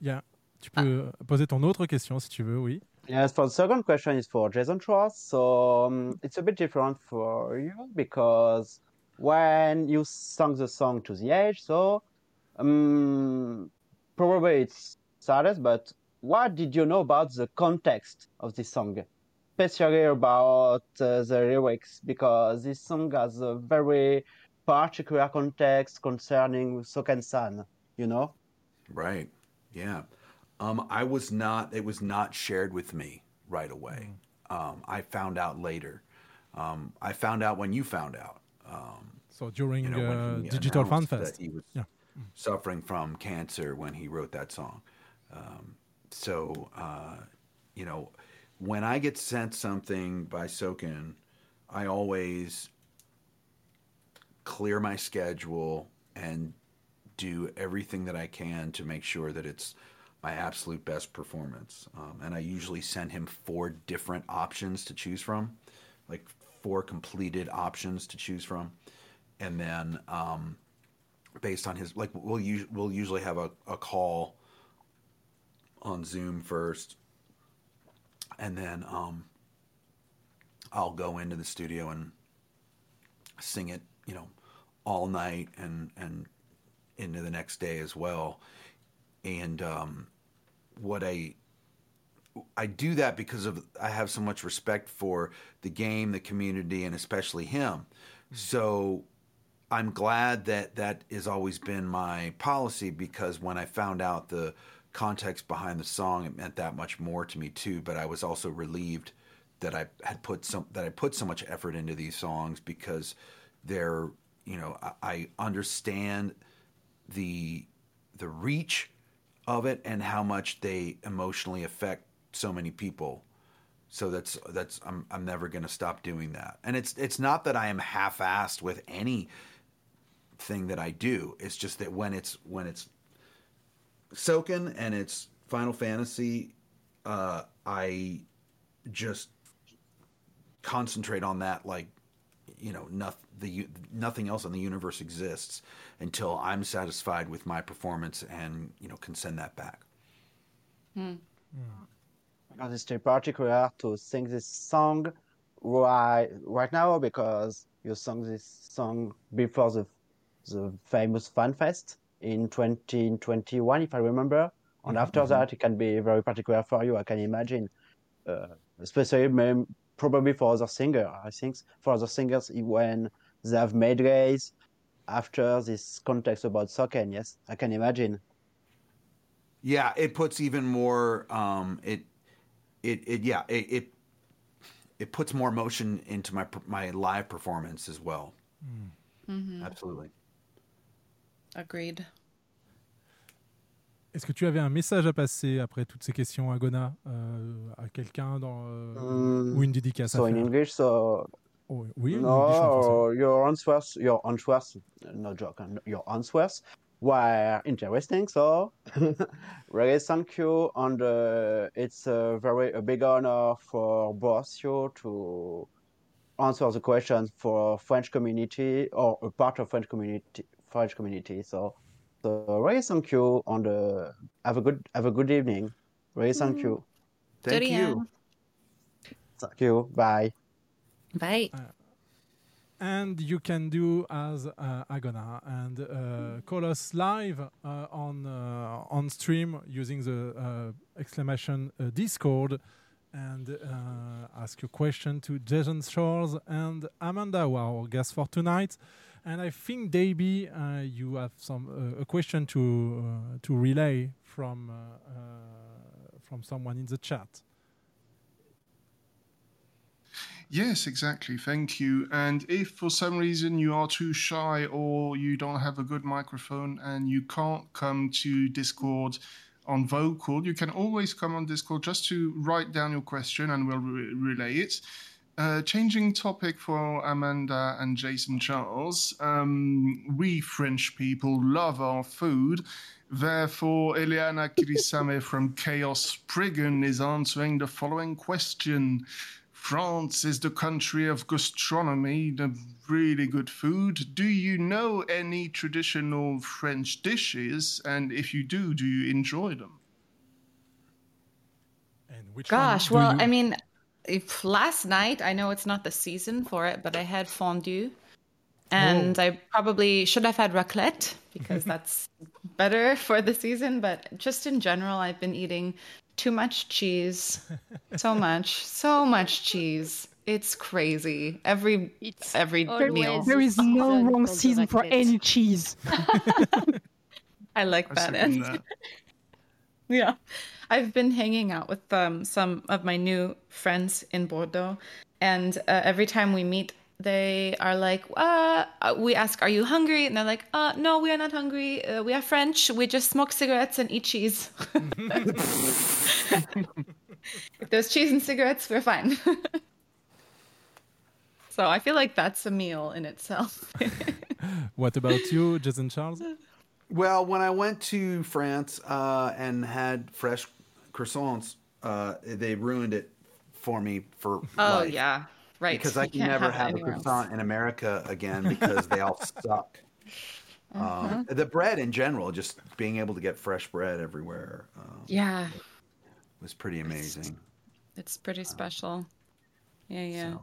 S10: Yeah. Tu peux poser ton autre question si tu veux, oui.
S12: Yes, for the second question is for Jason Charles. So um, it's a bit different for you because when you sung the song To the Edge, so um, probably it's saddest, but what did you know about the context of this song, especially about uh, the lyrics? Because this song has a very particular context concerning Soken-san, you know?
S5: Right. Yeah. Um, I was not. It was not shared with me right away. Um, I found out later. Um, I found out when you found out. Um,
S10: So during
S5: you know,
S10: uh,
S5: he
S10: Digital Fan
S5: announced that
S10: Fest.
S5: he was
S10: Yeah.
S5: suffering from cancer when he wrote that song. Um, so, uh, you know, when I get sent something by Soken, I always clear my schedule and do everything that I can to make sure that it's my absolute best performance. Um, and I usually send him four different options to choose from, like four completed options to choose from. And then, um, based on his, like, we'll, us- we'll usually have a, a call on Zoom first. And then um, I'll go into the studio and sing it, you know, all night and and into the next day as well. And um, what I I do that because of I have so much respect for the game, the community, and especially him. So I'm glad that that has always been my policy because when I found out the context behind the song, it meant that much more to me too. But I was also relieved that I had put some that I put so much effort into these songs because they're you know I, I understand the the reach of it and how much they emotionally affect so many people. So that's that's I'm I'm never going to stop doing that. And it's it's not that I am half-assed with any thing that I do. It's just that when it's when it's Soken and it's Final Fantasy, uh, I just concentrate on that like you know nothing the nothing else in the universe exists until I'm satisfied with my performance and you know can send that back.
S12: Because it's still particular to sing this song right right now because you sung this song before the the famous fan fest in 2021 if I remember and after
S5: Mhm.
S12: that it can be very particular for you I can imagine uh, especially may- probably for other singer I think for other singers when they have medleys after this context about Soken yes I can imagine
S5: Yeah, it puts even more. Um, it, it, it. Yeah, it, it, it puts more emotion into my my live performance as well.
S11: Mhm.
S5: Absolutely.
S11: Agreed.
S10: Est-ce que tu avais un message à passer après toutes ces questions, Agona, euh, à quelqu'un dans euh,
S12: Mm,
S10: ou une dédicace
S12: so
S10: à
S12: in
S10: faire?
S12: English so
S10: Oh, oui,
S12: no
S10: English ou en français
S12: your answers your answers no joke your answers were interesting so really thank you and uh, it's a very a big honor for both you to answer the questions for French community or a part of French community French community so so really thank you and uh, have a good have a good evening really thank
S11: Mm.
S12: you
S5: Thank
S11: Good
S5: you.
S11: evening.
S12: thank you bye
S11: Bye.
S10: And you can do as uh, Agona and uh, call us live uh, on uh, on stream using the uh, exclamation uh, Discord and uh, ask your question to Jason Charles and Amanda, our guest for tonight. And I think, Daybe, uh, you have some uh, a question to uh, to relay from uh, from someone in the chat.
S8: Yes, exactly. Thank you. And if for some reason you are too shy or you don't have a good microphone and you can't come to Discord on vocal, you can always come on Discord just to write down your question and we'll re- relay it. Uh, changing topic for Amanda and Jason Charles. Um, we French people love our food. Therefore, Eliana Kirisame from Chaos Spriggan is answering the following question. France is the country of gastronomy, the really good food. Do you know any traditional French dishes? And if you do, do you enjoy them?
S10: And which
S11: Gosh, well,
S10: you-
S11: I mean, if last night, I know it's not the season for it, but I had fondue. Oh. And I probably should have had raclette because that's better for the season. But just in general, I've been eating too much cheese. So much, so much cheese. It's crazy. Every every
S7: There,
S11: meal.
S7: there is no wrong season for any cheese.
S11: I like that. Yeah, I've been hanging out with um, some of my new friends in Bordeaux, and uh, every time we meet, they are like, uh, uh, we ask, "Are you hungry?" And they're like, uh, "No, we are not hungry. Uh, we are French. We just smoke cigarettes and eat cheese." if there's cheese and cigarettes, we're fine. so I feel like that's a meal in itself.
S10: What about you, Jason Charles?
S5: Well, when I went to France uh, and had fresh croissants, uh, they ruined it for me for
S11: oh
S5: life.
S11: yeah, right.
S5: Because I
S11: You
S5: can
S11: can't
S5: never
S11: have
S5: have, a
S11: anywhere else.
S5: croissant in America again because they all suck. Um, the bread in general, just being able to get fresh bread everywhere, um,
S11: Yeah,
S5: was pretty amazing.
S11: it's pretty special. Yeah, yeah.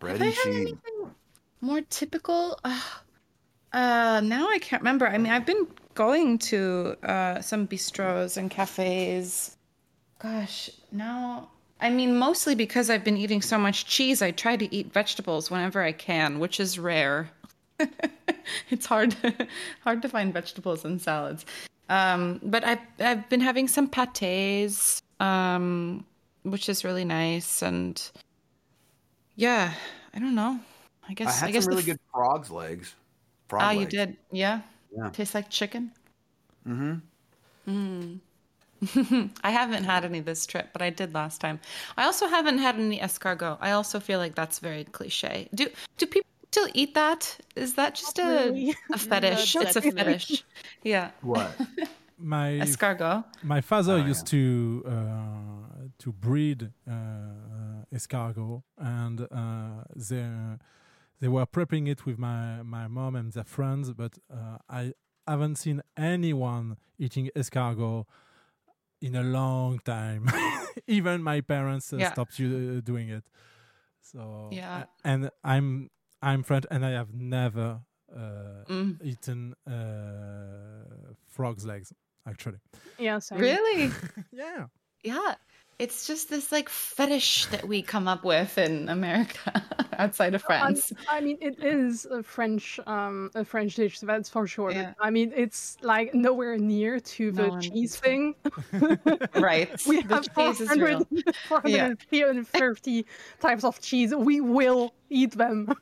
S5: Bread
S11: Have I
S5: and cheese.
S11: anything more typical? Uh, uh, now I can't remember. I mean, I've been going to uh, some bistros and cafes. Gosh, now. I mean, mostly because I've been eating so much cheese, I try to eat vegetables whenever I can, which is rare. it's hard, hard to find vegetables and salads. Um, but I've I've been having some pâtés, um, which is really nice, and yeah, I don't know. I guess
S5: I had
S11: guess
S5: some really
S11: f-
S5: good frogs legs. Frog
S11: Ah, you did, yeah.
S5: Yeah.
S11: Tastes like chicken.
S5: Mm-hmm.
S11: Mm. I haven't had any this trip, but I did last time. I also haven't had any escargot. I also feel like that's very cliche. Do do people still eat that? Is that just a, a fetish?
S4: Not
S11: it's a
S4: that
S11: fetish. Yeah.
S5: What?
S10: My
S11: Escargot.
S10: My father
S5: Oh,
S10: used to uh, to breed uh, uh, escargot, and uh, they they were prepping it with my my mom and their friends, but uh, I haven't seen anyone eating escargot in a long time. Even my parents uh,
S11: Yeah.
S10: stopped uh, doing it. So
S11: Yeah.
S10: and I'm I'm French, and I have never uh,
S11: Mm.
S10: eaten uh, frog's legs. Actually,
S7: Yeah, same.
S11: Really?
S10: yeah.
S11: Yeah. It's just this like fetish that we come up with in America outside of France.
S7: I mean, it is a French, um, a French dish. That's for sure.
S11: Yeah.
S7: I mean, it's like nowhere near to the
S11: No
S7: cheese thing.
S11: Right.
S7: we
S11: The
S7: have
S11: cheese is real.
S7: 400, 430 types of cheese. We will eat them.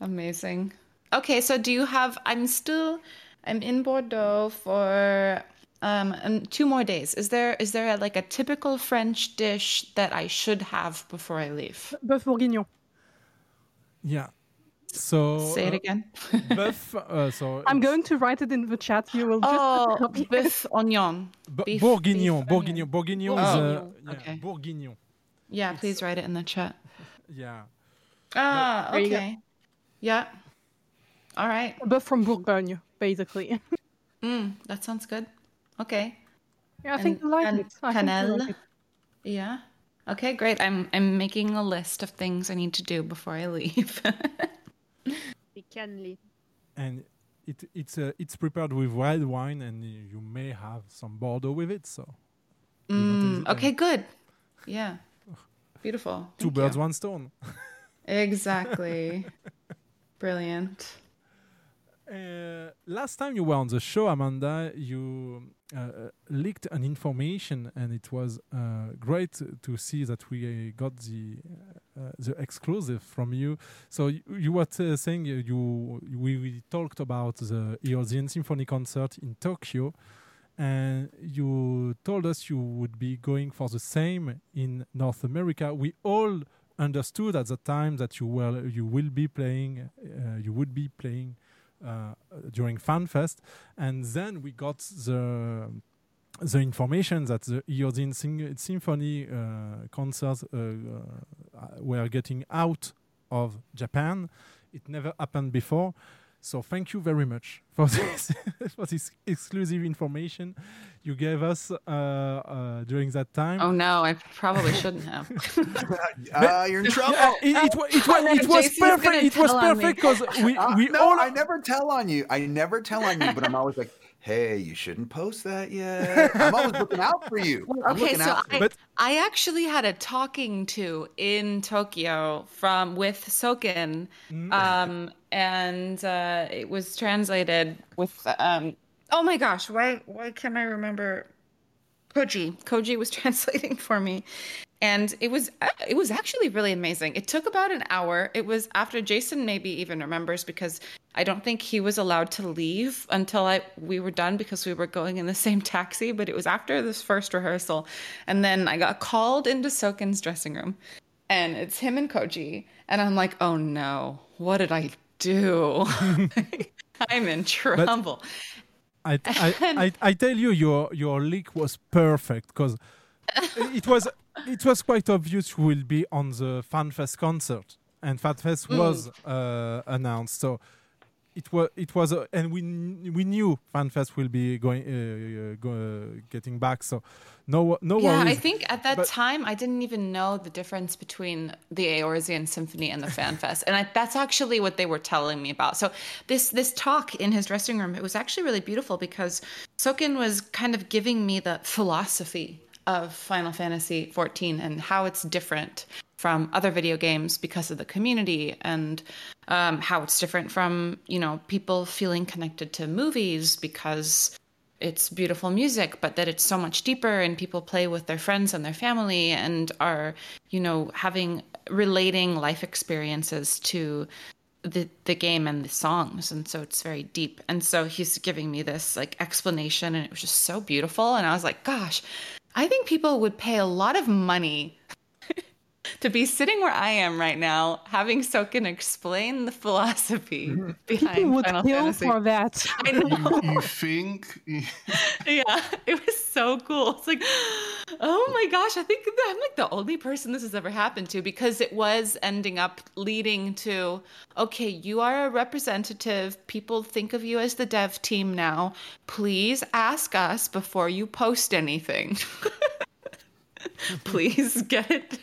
S11: Amazing. Okay, so do you have? I'm still, I'm in Bordeaux for um um, two more days. Is there is there a, like a typical French dish that I should have before I leave?
S7: Bœuf bourguignon.
S10: Yeah. So
S11: Say it
S10: uh,
S11: again.
S10: Bœuf. Uh, so
S7: I'm going to write it in the chat. You will just
S11: Oh,
S7: copy
S11: bœuf oignon.
S10: b-
S11: beef-
S10: bourguignon.
S11: beef
S10: Bourguignon. Bourguignon is
S11: Oh,
S10: uh, yeah,
S11: okay.
S10: bourguignon.
S11: Yeah, please write it in the chat.
S10: Yeah.
S11: Ah,
S7: There you go.
S11: okay. Yeah. All right.
S7: Bœuf from Bourgogne, basically.
S11: Mm, that sounds good. Okay.
S7: Yeah, I think
S11: And-
S7: you like
S11: and
S7: it. I think you
S11: cannelle.
S7: like it.
S11: Yeah. Okay, great. I'm I'm making a list of things I need to do before I leave.
S4: Picanli.
S10: And it it's uh, it's prepared with red wine, and you may have some Bordeaux with it. So do
S11: Mm,
S10: hesitate.
S11: okay, good. Yeah. Beautiful.
S10: two birds,
S11: you.
S10: one stone.
S11: Exactly. Brilliant.
S10: Uh, last time you were on the show, Amanda, you leaked an information, and it was uh, great to see that we uh, got the uh, the exclusive from you. So you, you were uh, saying you, we, we talked about the Eorzean Symphony concert in Tokyo, and you told us you would be going for the same in North America. We all understood at the time that you were you will be playing uh, you would be playing uh, during FanFest, and then we got the the information that the Sing- Symphony uh, concerts uh, uh, were getting out of Japan. It never happened before. So thank you very much for this for this exclusive information you gave us uh, uh, during that time.
S11: Oh no, I probably shouldn't have.
S5: Uh, you're in trouble.
S10: Yeah, it, it, wa- it, wa- it was perfect. It was
S11: tell on me.
S10: perfect because we
S5: Uh,
S10: we
S5: no,
S10: all
S5: I never tell on you. I never tell on you, but I'm always like, hey, you shouldn't post that yet. I'm always looking out for you. I'm
S11: Okay,
S5: looking
S11: so
S5: out for
S11: I,
S5: you.
S11: I actually had a talking to in Tokyo from with Soken, um, and uh, it was translated with um, oh my gosh, why why can't I remember? Koji Koji was translating for me, and it was uh, it was actually really amazing. It took about an hour. It was after Jason maybe even remembers because I don't think he was allowed to leave until I we were done because we were going in the same taxi. But it was after this first rehearsal, and then I got called into Soken's dressing room, and it's him and Koji, and I'm like, oh no, what did I do? I'm in trouble.
S10: I, I, I, I tell you, your your leak was perfect because it was it was quite obvious you will be on the FanFest concert, and FanFest
S11: Mm.
S10: was uh, announced. So it was it was, uh, and we we knew FanFest will be going uh, uh, go, uh, getting back. So no no
S11: yeah,
S10: worries.
S11: I think at that
S10: But-
S11: time I didn't even know the difference between the Eorzean Symphony and the Fan Fest, and I, that's actually what they were telling me about. So this this talk in his dressing room, it was actually really beautiful because Soken was kind of giving me the philosophy of Final Fantasy XIV and how it's different from other video games because of the community and um, how it's different from you know people feeling connected to movies because it's beautiful music, but that it's so much deeper and people play with their friends and their family and are, you know, having relating life experiences to the the game and the songs and so it's very deep. And so he's giving me this like explanation and it was just so beautiful and I was like, gosh, I think people would pay a lot of money to be sitting where I am right now, having Soken explain the philosophy mm-hmm. behind
S7: People would
S11: Final
S7: kill
S11: Fantasy.
S7: for that.
S11: I know.
S8: You think?
S11: yeah, it was so cool. It's like, oh my gosh, I think I'm like the only person this has ever happened to because it was ending up leading to okay, you are a representative. People think of you as the dev team now. Please ask us before you post anything. Please get it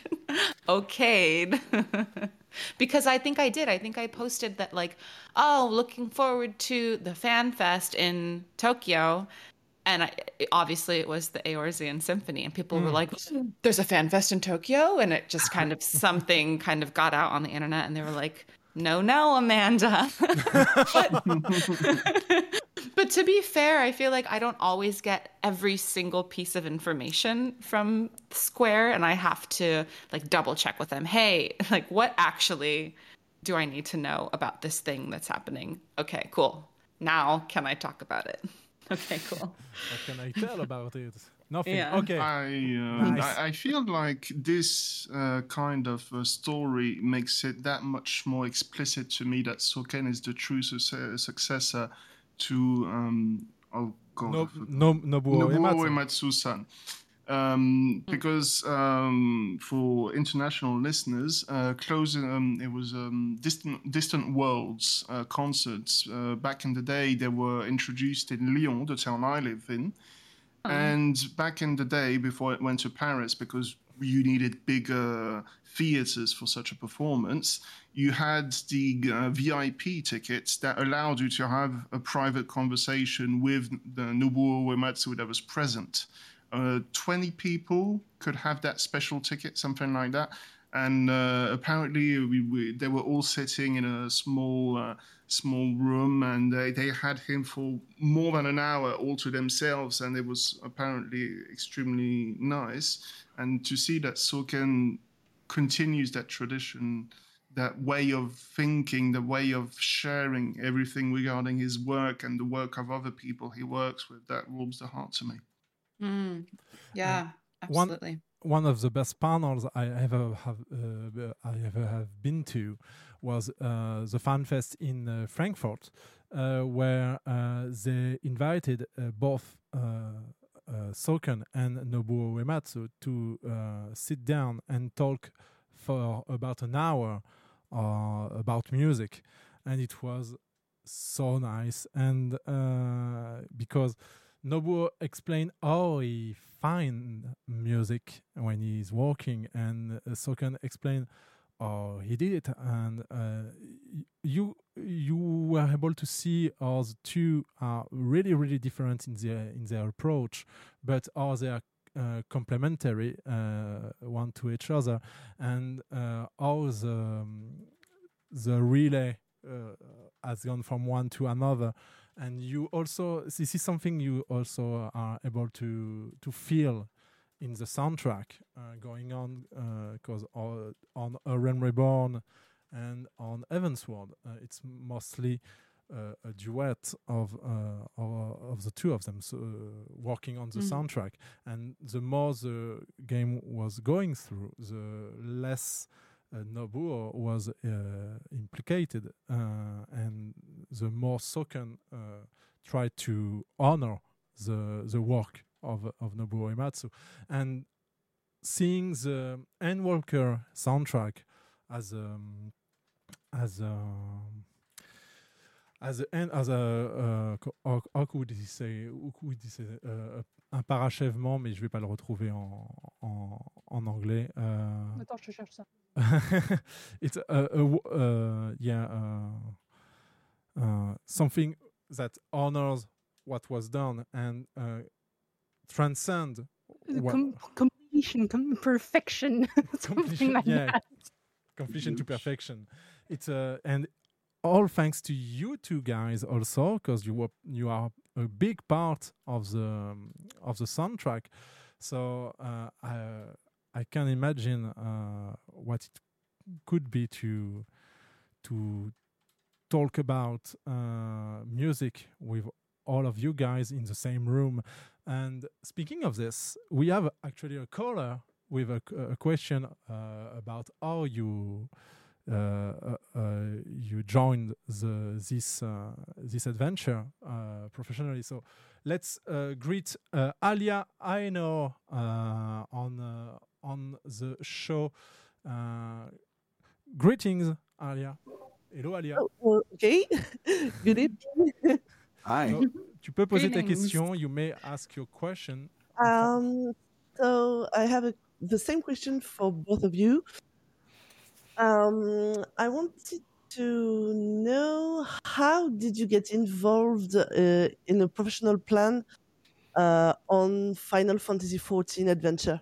S11: okayed. because I think I did. I think I posted that like, oh, looking forward to the fan fest in Tokyo. And I, obviously, it was the Eorzean Symphony, and people were
S13: Mm.
S11: like, "There's a fan fest in Tokyo," and it just kind of something kind of got out on the internet, and they were like, "No, no, Amanda." but, but to be fair, I feel like I don't always get every single piece of information from Square, and I have to like double check with them. Hey, like, what actually do I need to know about this thing that's happening? Okay, cool. Now, can I talk about it? Okay, cool.
S10: What can I tell about it? Nothing.
S11: Yeah.
S10: Okay.
S8: I, uh,
S10: Nice.
S8: I I feel like this uh, kind of uh, story makes it that much more explicit to me that Soken is the true suce- successor to um, oh god
S10: No- no- Nobuo Uematsu.
S8: Uematsu-san. Um, because um, for international listeners, uh, close um, it was um, distant distant worlds uh, concerts uh, back in the day. They were introduced in Lyon, the town I live in, and back in the day, before it went to Paris, because you needed bigger theaters for such a performance, you had the uh, VIP tickets that allowed you to have a private conversation with the Nobuo Uematsu that was present. Uh, 20 people could have that special ticket, something like that. And uh, apparently, we, we, they were all sitting in a small uh, small room, and they, they had him for more than an hour all to themselves, and it was apparently extremely nice. And to see that Soken continues that tradition that way of thinking, the way of sharing everything regarding his work and the work of other people he works with, that warms the heart to me.
S11: Mm. Yeah, absolutely.
S10: One, one of the best panels I ever have uh, I ever have been to was uh, the FanFest in uh, Frankfurt, uh, where uh, they invited uh, both uh, Soken and Nobuo Uematsu to sit down and talk for about an hour uh, about music, and it was so nice. And uh, because Nobuo explained how he find music when he's working, and uh, Soken explained how he did it, and uh, you you were able to see how the two are really really different in their in their approach, but how they are uh, complementary uh, one to each other, and uh, how the um, the relay uh, has gone from one to another. And you also this is something you also are able to to feel in the soundtrack uh, going on because on A Realm Reborn and on Evans Heavensward, it's mostly uh, a duet of, uh, of, of the two of them so, uh, working on the mm. soundtrack. And the more the game was going through, the less uh, Nobuo was uh, implicated, uh, and the more Soken tried to honor the the work of of Nobuo Uematsu, and seeing the Endwalker soundtrack as um, as um, as a, as a uh, how, could he say, how could he say uh, un parachèvement, mais je vais pas le retrouver en, en, en anglais. Uh,
S7: Attends, je cherche ça.
S10: it's a, a, uh, yeah, uh, uh, something that honors what was done and uh, transcend
S7: Com completion, com perfection, something like
S10: yeah,
S7: that.
S10: Completion to perfection. It's a and all thanks to you two guys also because you were you are a big part of the um, of the soundtrack so uh, I I can imagine uh, what it could be to to talk about uh, music with all of you guys in the same room and speaking of this we have actually a caller with a, a question uh, about how you uh, uh, uh, you joined the, this this adventure professionally. So let's greet Alia Aino on on the show. greetings, Alia. Hello, Alia.
S13: Oh, okay. Good evening.
S5: Hi.
S10: So, tu peux poser ta question. You may ask your question.
S13: Um, so I have a, the same question for both of you. Um, I wanted to know how did you get involved uh, in a professional plan uh, on Final Fantasy XIV Adventure?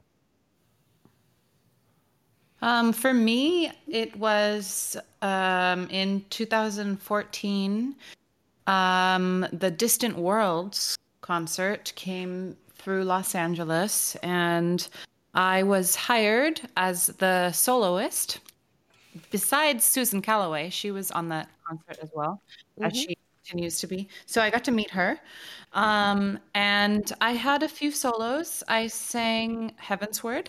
S11: Um, for me, it was um, in 2014. Um, the Distant Worlds concert came through Los Angeles, and I was hired as the soloist besides Susan Calloway, she was on that concert as well, mm-hmm. as she continues to be. So I got to meet her. Um, and I had a few solos. I sang Heavensward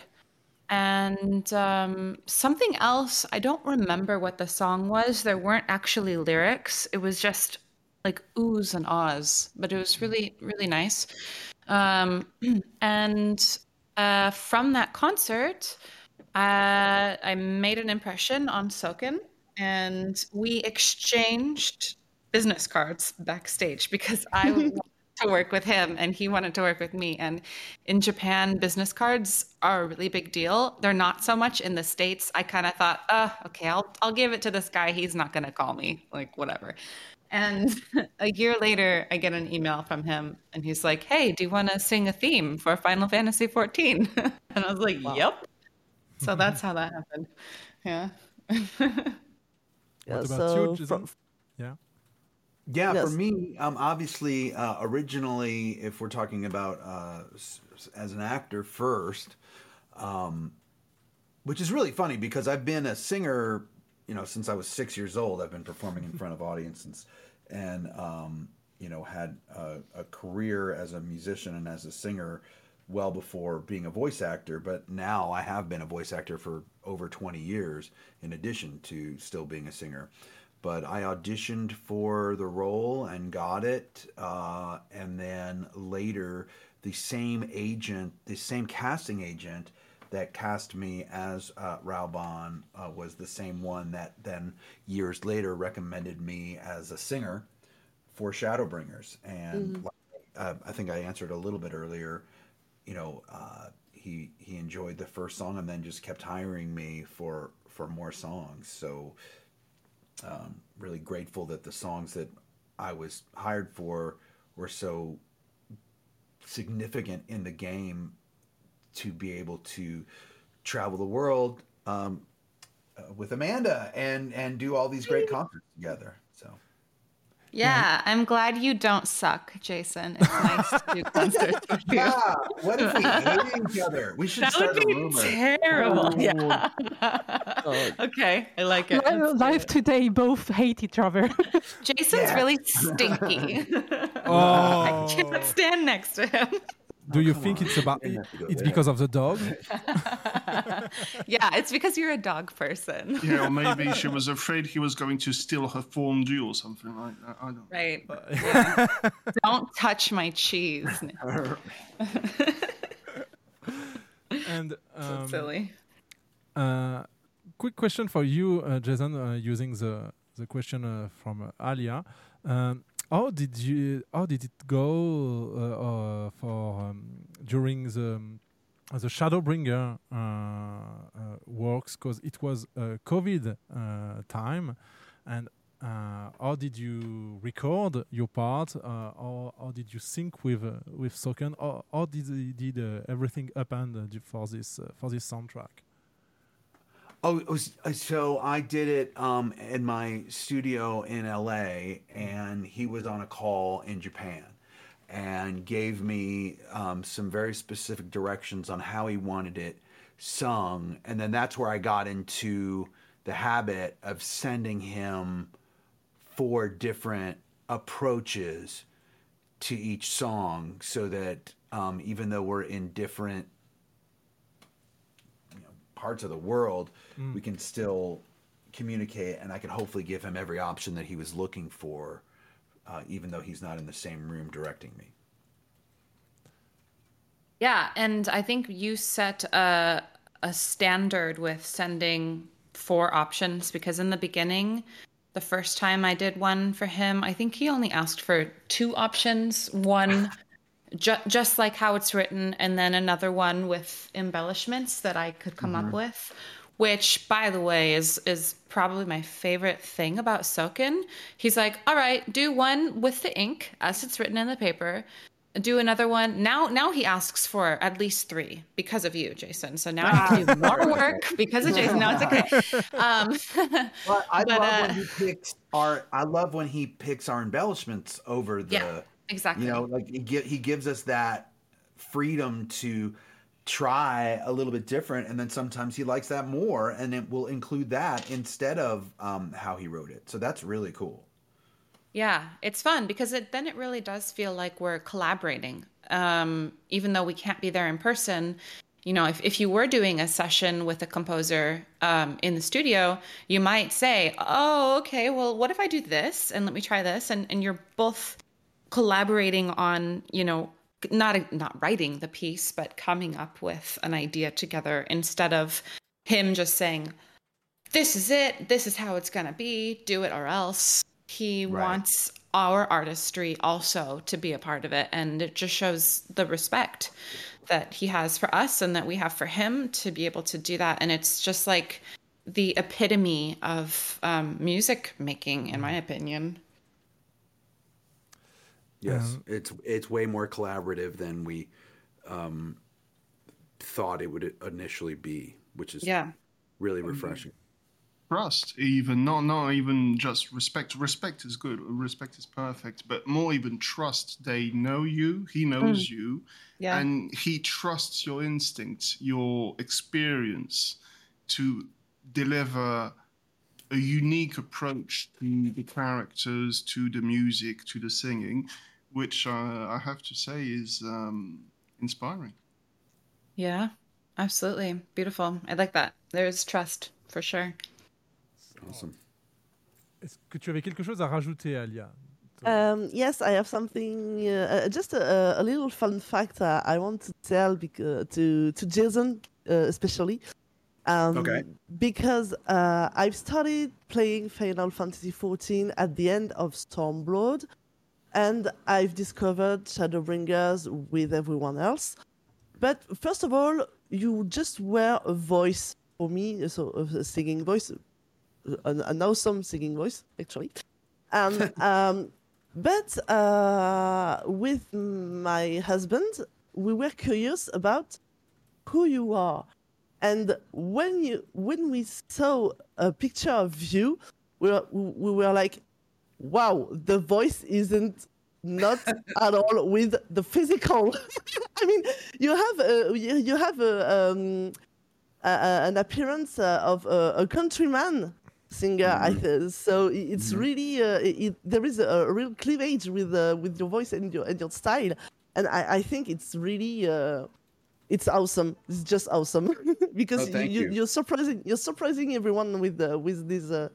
S11: and um, something else. I don't remember what the song was. There weren't actually lyrics, it was just like oohs and ahs, but it was really, really nice. Um, and uh, from that concert, uh, I made an impression on Soken, and we exchanged business cards backstage because I wanted to work with him and he wanted to work with me. And in Japan, business cards are a really big deal. They're not so much in the states. I kind of thought, uh, okay, I'll I'll give it to this guy. He's not gonna call me, like whatever. And a year later, I get an email from him, and he's like, "Hey, do you want to sing a theme for Final Fantasy XIV?" and I was like, wow. "Yep." So that's how that happened. Yeah.
S10: yeah what about so you, from, yeah.
S5: Yeah, yes. for me, um, obviously, uh, originally, if we're talking about uh, as an actor first, um, which is really funny because I've been a singer you know, since I was six years old, I've been performing in front of audiences, and um, you know, had a, a career as a musician and as a singer well before being a voice actor. But now I have been a voice actor for over 20 years, in addition to still being a singer. But I auditioned for the role and got it, uh, and then later the same agent, the same casting agent that cast me as uh, Raubahn uh, was the same one that then years later recommended me as a singer for Shadowbringers. And
S14: Mhm.
S5: like, uh, I think I answered a little bit earlier. You know, uh, he he enjoyed the first song and then just kept hiring me for for more songs. So um, really grateful that the songs that I was hired for were so significant in the game to be able to travel the world um, uh, with Amanda and and do all these great concerts together. So
S11: Yeah, I'm glad you don't suck, Jason. It's nice to do concerts with you.
S5: Yeah, what if we hated each other? We should
S11: that
S5: start
S11: would
S5: a
S11: be
S5: rumor.
S11: terrible.
S5: Oh.
S11: Yeah. okay, I like it.
S7: Li- Live today, both hate each other.
S11: Jason's
S5: Yeah.
S11: really stinky.
S10: Oh.
S11: I can't stand next to him.
S10: Do you think it's about
S5: Didn't have to go
S10: it's
S5: there.
S10: because of the dog?
S11: yeah, it's because you're a dog person.
S8: Yeah, or maybe she was afraid he was going to steal her fondue or something like that. I don't.
S11: Right. Yeah. Don't touch my cheese.
S10: and
S11: So
S10: um,
S11: silly.
S10: Uh, quick question for you, uh, Jason, uh, using the the question uh, from uh, Alia. Um, how did you how did it go uh, uh, for um, during the the Shadowbringer uh, uh, works? Because it was COVID uh, time, and how did you record your part? Or how did you sync with with Soken? Or how did did everything happen for this for this soundtrack?
S5: Oh, was, uh, so I did it um, in my studio in LA, and he was on a call in Japan and gave me um, some very specific directions on how he wanted it sung. And then that's where I got into the habit of sending him four different approaches to each song so that um, even though we're in different parts of the world,
S10: Mm.
S5: we can still communicate, and I can hopefully give him every option that he was looking for, uh, even though he's not in the same room directing me.
S11: Yeah, and I think you set a a standard with sending four options because in the beginning, the first time I did one for him, I think he only asked for two options. One ju- just like how it's written, and then another one with embellishments that I could come
S14: Mhm.
S11: up with. Which, by the way, is is probably my favorite thing about Soken. He's like, "All right, do one with the ink as it's written in the paper. Do another one." Now, now he asks for at least three because of you, Jason. So now I have to do more work because of Jason. Now it's okay. Um,
S5: But I
S11: But,
S5: love
S11: uh,
S5: when he picks our. I love when he picks our embellishments over the.
S11: Yeah, exactly.
S5: You know, like he, gives us that freedom to try a little bit different, and then sometimes he likes that more, and it will include that instead of um, how he wrote it. So that's really cool.
S11: Yeah, it's fun because it then it really does feel like we're collaborating. Um, even though we can't be there in person, you know, if, if you were doing a session with a composer um, in the studio, you might say, Oh, okay, well, what if I do this? And let me try this. And, and you're both collaborating on, you know, not not writing the piece, but coming up with an idea together instead of him just saying, this is it. This is how it's going to be. Do it or else. He
S14: Right.
S11: wants our artistry also to be a part of it. And it just shows the respect that he has for us and that we have for him to be able to do that. And it's just like the epitome of um, music making, in my opinion.
S5: Yes,
S10: Um,
S5: it's it's way more collaborative than we um, thought it would initially be, which is
S11: Yeah.
S5: really refreshing.
S8: trust even not not even just respect respect is good respect is perfect but more even trust they know you he knows
S11: Mm.
S8: you
S11: Yeah.
S8: and he trusts your instincts, your experience to deliver a unique approach to the characters, to the music, to the singing, which uh, I have to say is um, inspiring.
S11: Yeah, absolutely. Beautiful. I like that. There's trust for sure.
S5: Awesome.
S10: Est-ce que tu avais quelque chose à rajouter, Alia
S13: Um, yes, I have something. Uh, uh, just a, a little fun fact uh, I want to tell because, to to Jason uh, especially. Um,
S5: Okay.
S13: Because uh, I've started playing Final Fantasy XIV at the end of Stormblood, and I've discovered Shadowbringers with everyone else. But first of all, you just were a voice for me, so a singing voice, an, an awesome singing voice actually. And um, but uh, with my husband, we were curious about who you are, and when you when we saw a picture of you, we were, we were like, "Wow, the voice isn't." Not at all with the physical. I mean, you have a, you, you have a, um, a, a- an appearance uh, of a, a countryman singer. I th- so it's really uh, it, there is a, real cleavage with uh, with your voice and your and your style, and I, I think it's really uh, it's awesome. It's just awesome because
S5: Oh, you.
S13: you, are surprising you're surprising everyone with uh, with this uh,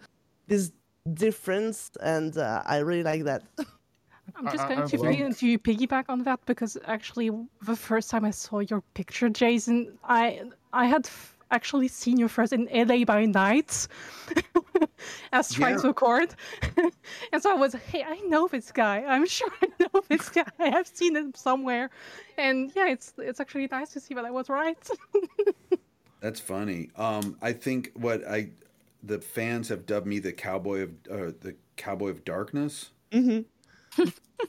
S13: this difference, and uh, I really like that.
S7: I'm just going
S8: I
S7: to,
S8: love-
S7: to piggyback on that because actually, the first time I saw your picture, Jason, I I had f- actually seen you first in LA by night as trying
S5: Yeah.
S7: to record, and so I was, hey, I know this guy. I'm sure I know this guy. I have seen him somewhere, and yeah, it's it's actually nice to see that I was right.
S5: That's funny. Um, I think what I the fans have dubbed me the cowboy of uh, the cowboy of darkness.
S13: hmm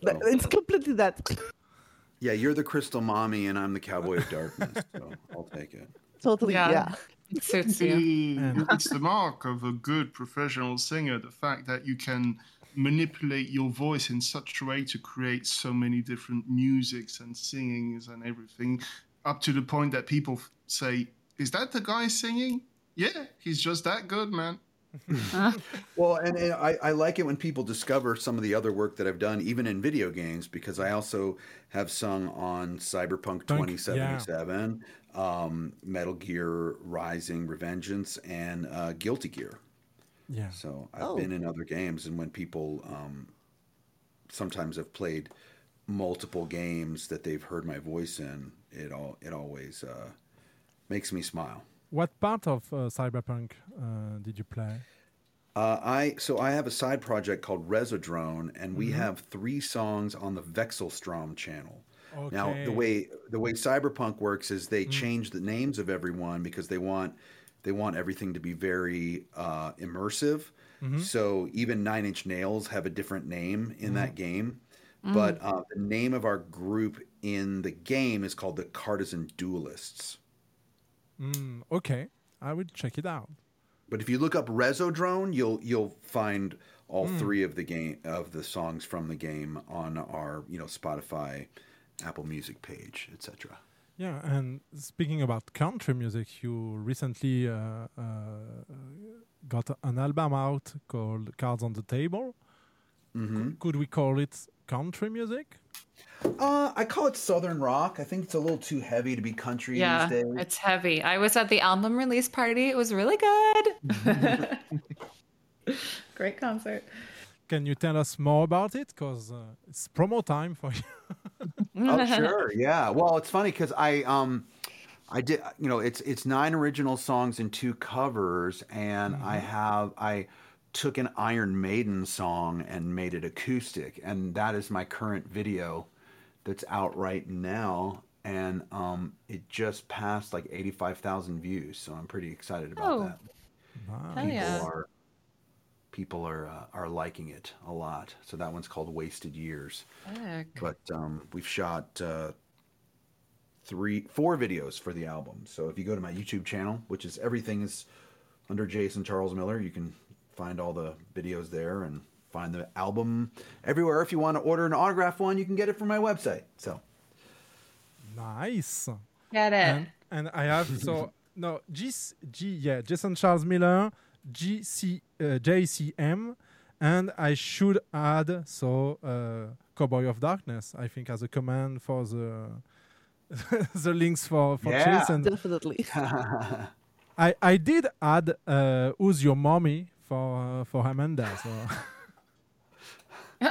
S5: So,
S13: It's completely that.
S5: yeah, you're the crystal mommy, and I'm the cowboy of darkness. So I'll take it.
S13: Totally,
S11: Yeah.
S13: yeah.
S11: It suits you.
S8: The- it's the mark of a good professional singer the fact that you can manipulate your voice in such a way to create so many different musics and singings and everything up to the point that people say is that the guy singing yeah he's just that good man
S5: Well, and, and I, I like it when people discover some of the other work that I've done, even in video games, because I also have sung on Cyberpunk
S10: Punk,
S5: 2077, um, Metal Gear Rising Revengeance, and uh, Guilty Gear.
S10: Yeah.
S5: So I've
S13: Oh.
S5: been in other games, and when people um, sometimes have played multiple games that they've heard my voice in, it all it always uh, makes me smile.
S10: What part of uh, Cyberpunk uh, did you play?
S5: Uh, I so I have a side project called Rezodrone, and we
S10: Mhm.
S5: have three songs on the Vexelstrom channel. Now the way the way Cyberpunk works is they
S10: Mm.
S5: change the names of everyone because they want they want everything to be very uh, immersive.
S10: Mhm.
S5: So even Nine Inch Nails have a different name in that game, but uh, the name of our group in the game is called the Cartesian Duelists.
S10: Mm, okay, I would check it out.
S5: But if you look up Rezodrone, you'll you'll find all
S10: Mm.
S5: three of the game of the songs from the game on our you know Spotify, Apple Music page, etc.
S10: Yeah, and speaking about country music, you recently uh, uh, got an album out called Cards on the Table.
S5: Mm-hmm.
S10: Could we call it country music?
S5: Uh, I call it Southern rock. I think it's a little too heavy to be country
S11: Yeah,
S5: these days.
S11: it's heavy. I was at the album release party. It was really good. Great concert.
S5: Mm-hmm.
S10: Can you tell us more about it? Because uh, it's promo time for you.
S5: oh sure yeah well it's funny because i um i did you know it's it's nine original songs and two covers and i have i took an iron maiden song and made it acoustic and that is my current video that's out right now and um it just passed like 85000 views so i'm pretty excited about
S11: Oh.
S5: that
S11: Hell
S5: people
S11: yeah.
S5: are people are uh, are liking it a lot so that one's called wasted years
S11: Heck.
S5: but um, we've shot uh, three, four videos for the album. So if you go to my YouTube channel, which is everything is under Jason Charles Miller, you can find all the videos there and find the album everywhere. If you want to order an autograph one, you can get it from my website. So
S10: Nice.
S11: Get it.
S10: And, and I have so no G G yeah Jason Charles Miller G C uh, JCM, and I should add so uh, Cowboy of Darkness. I think as a command for the the links for for
S5: Yeah.
S10: Jason.
S13: Definitely.
S10: I I did add uh, Who's Your Mommy for uh, for Amanda. So.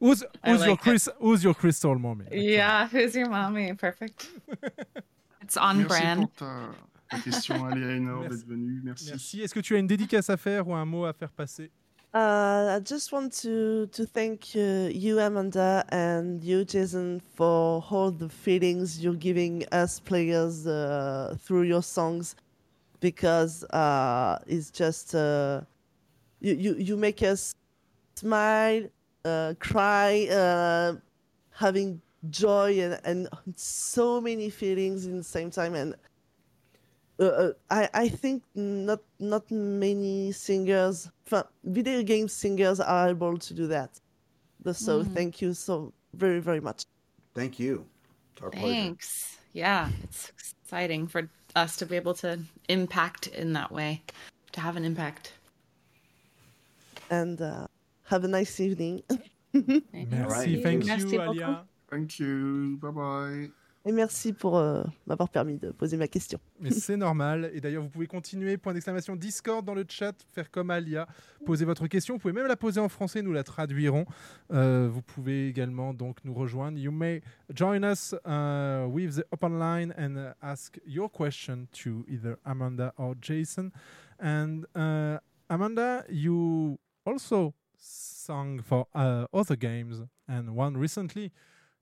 S10: who's who's your
S11: like it.
S10: Chris? Who's your crystal mommy?
S11: Yeah, who's your mommy? Perfect. It's on
S8: Merci
S11: brand.
S8: pour ta, ta question, Aliénor, d'être venu. Merci.
S10: Merci. Est-ce que tu as une dédicace à faire ou un mot à faire passer
S13: Uh, I just want to to thank uh, you, Amanda, and you, Jason, for all the feelings you're giving us players uh, through your songs, because uh, it's just uh, you, you you make us smile, uh, cry, uh, having joy, and, and so many feelings in the same time, and uh, uh, I, I think not not many singers, video game singers, are able to do that. The- So
S11: Mhm.
S13: thank you so very very much.
S5: Thank you. It's our pleasure.
S11: Thanks. Yeah, it's exciting for us to be able to impact in that way, to have an impact.
S13: And uh, have a nice evening.
S10: Merci, thank you,
S11: beaucoup.
S10: Alia.
S8: Thank you. Bye bye.
S13: Et merci pour euh, m'avoir permis de poser ma question.
S10: Mais c'est normal. Et d'ailleurs, vous pouvez continuer, point d'exclamation Discord dans le chat, faire comme Alia, poser votre question. Vous pouvez même la poser en français, nous la traduirons. Euh, vous pouvez également donc nous rejoindre. You may join us uh, with the open line and uh, ask your question to either Amanda or Jason. And uh, Amanda, you also sang for uh, other games, and one recently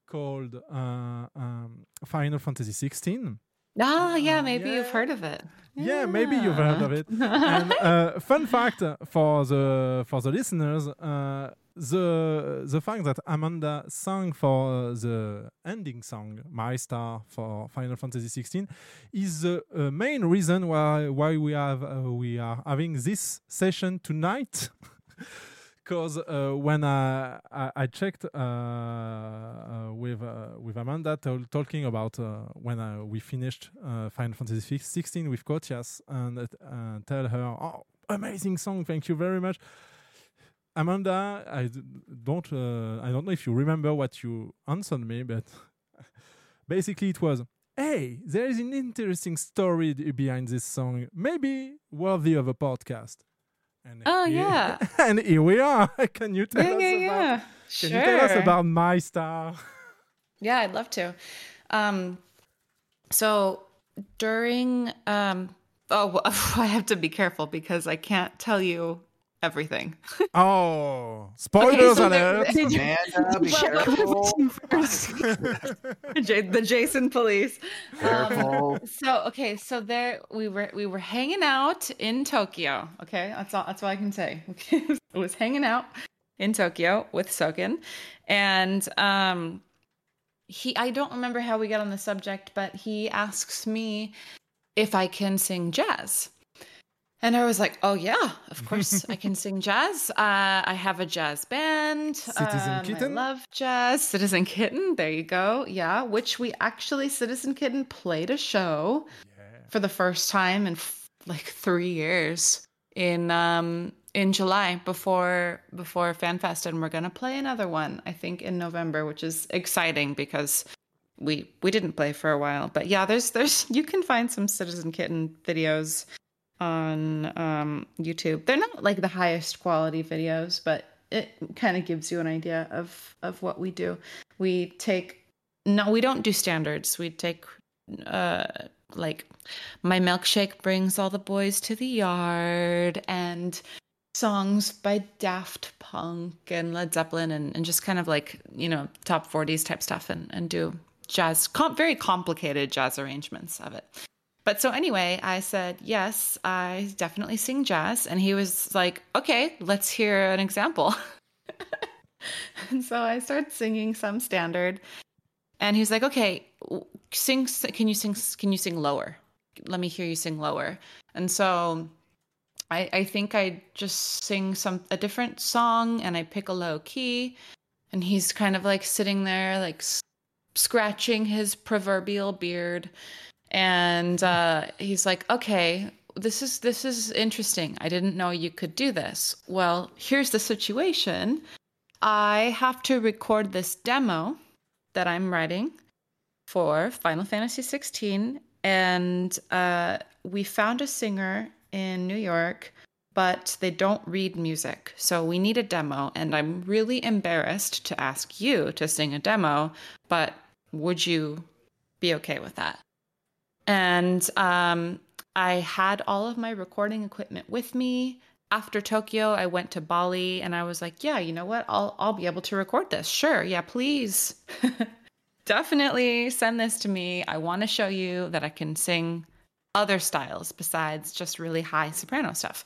S10: called uh, um, Final Fantasy 16.
S11: Ah, yeah, maybe you've heard of it.
S10: Yeah, maybe you've heard of it. and uh, fun fact for the for the listeners, uh, the the fact that Amanda sang for uh, the ending song "My Star" for Final Fantasy 16 is the uh, main reason why why we have uh, we are having this session tonight. Because uh, when I, I, I checked uh, uh, with uh, with Amanda talking about uh, when uh, we finished Final Fantasy fif- 16 with Kotias and tell her, oh, amazing song, thank you very much. Amanda, I don't I don't know if you remember what you answered me, but basically it was, hey, there is an interesting story behind this song, maybe worthy of a podcast. And
S11: Oh,
S10: here-
S11: yeah.
S10: and here we are. Can you tell
S11: Yeah,
S10: us
S11: yeah,
S10: about?
S11: yeah.
S10: Can you tell us about my star?
S11: Yeah, I'd love to. Um, so during, um, oh, well, I have to be careful because I can't tell you everything.
S10: Oh, spoilers
S11: so there-
S10: alert!
S11: Did you-
S5: Amanda, be careful.
S11: The Jason police.
S5: Careful.
S11: Um, so okay, so there we were we were hanging out in Tokyo. Okay, that's all that's all I can say. it was hanging out in Tokyo with Soken, and um, he I don't remember how we got on the subject, but he asks me if I can sing jazz. And I was like, "Oh yeah, of course I can sing jazz. Uh, I have a jazz band.
S10: Citizen
S11: Um, I love jazz. Citizen Kitten. There you go. Yeah, which we actually Citizen Kitten played a show yeah. for the first time in f- like three years in um in July before before FanFest, and we're gonna play another one I think in November, which is exciting because we we didn't play for a while. But yeah, there's there's you can find some Citizen Kitten videos on um, YouTube. They're not like the highest quality videos, but it kind of gives you an idea of of what we do. We take no, we don't do standards. We take uh like my milkshake brings all the boys to the yard and songs by Daft Punk and Led Zeppelin and, and just kind of like, you know, top 40s type stuff and, and do jazz, com- very complicated jazz arrangements of it. But so anyway, I said, yes, I definitely sing jazz. And he was like, okay, let's hear an example. and so I started singing some standard. And he was like, okay, sing, can you sing, can you sing lower? Let me hear you sing lower. And so I, I think I just sing some, a different song and I pick a low key. And he's kind of like sitting there, like scratching his proverbial beard and uh, he's like, "Okay, this is this is interesting. I didn't know you could do this. Well, here's the situation. I have to record this demo that I'm writing for Final Fantasy 16 and uh, we found a singer in New York but they don't read music. So we need a demo, and I'm really embarrassed to ask you to sing a demo, but would you be okay with that? And um, I had all of my recording equipment with me. After Tokyo, I went to Bali and I was like, yeah, you know what? I'll I'll be able to record this. Sure. Yeah, please. Definitely send this to me. I want to show you that I can sing other styles besides just really high soprano stuff.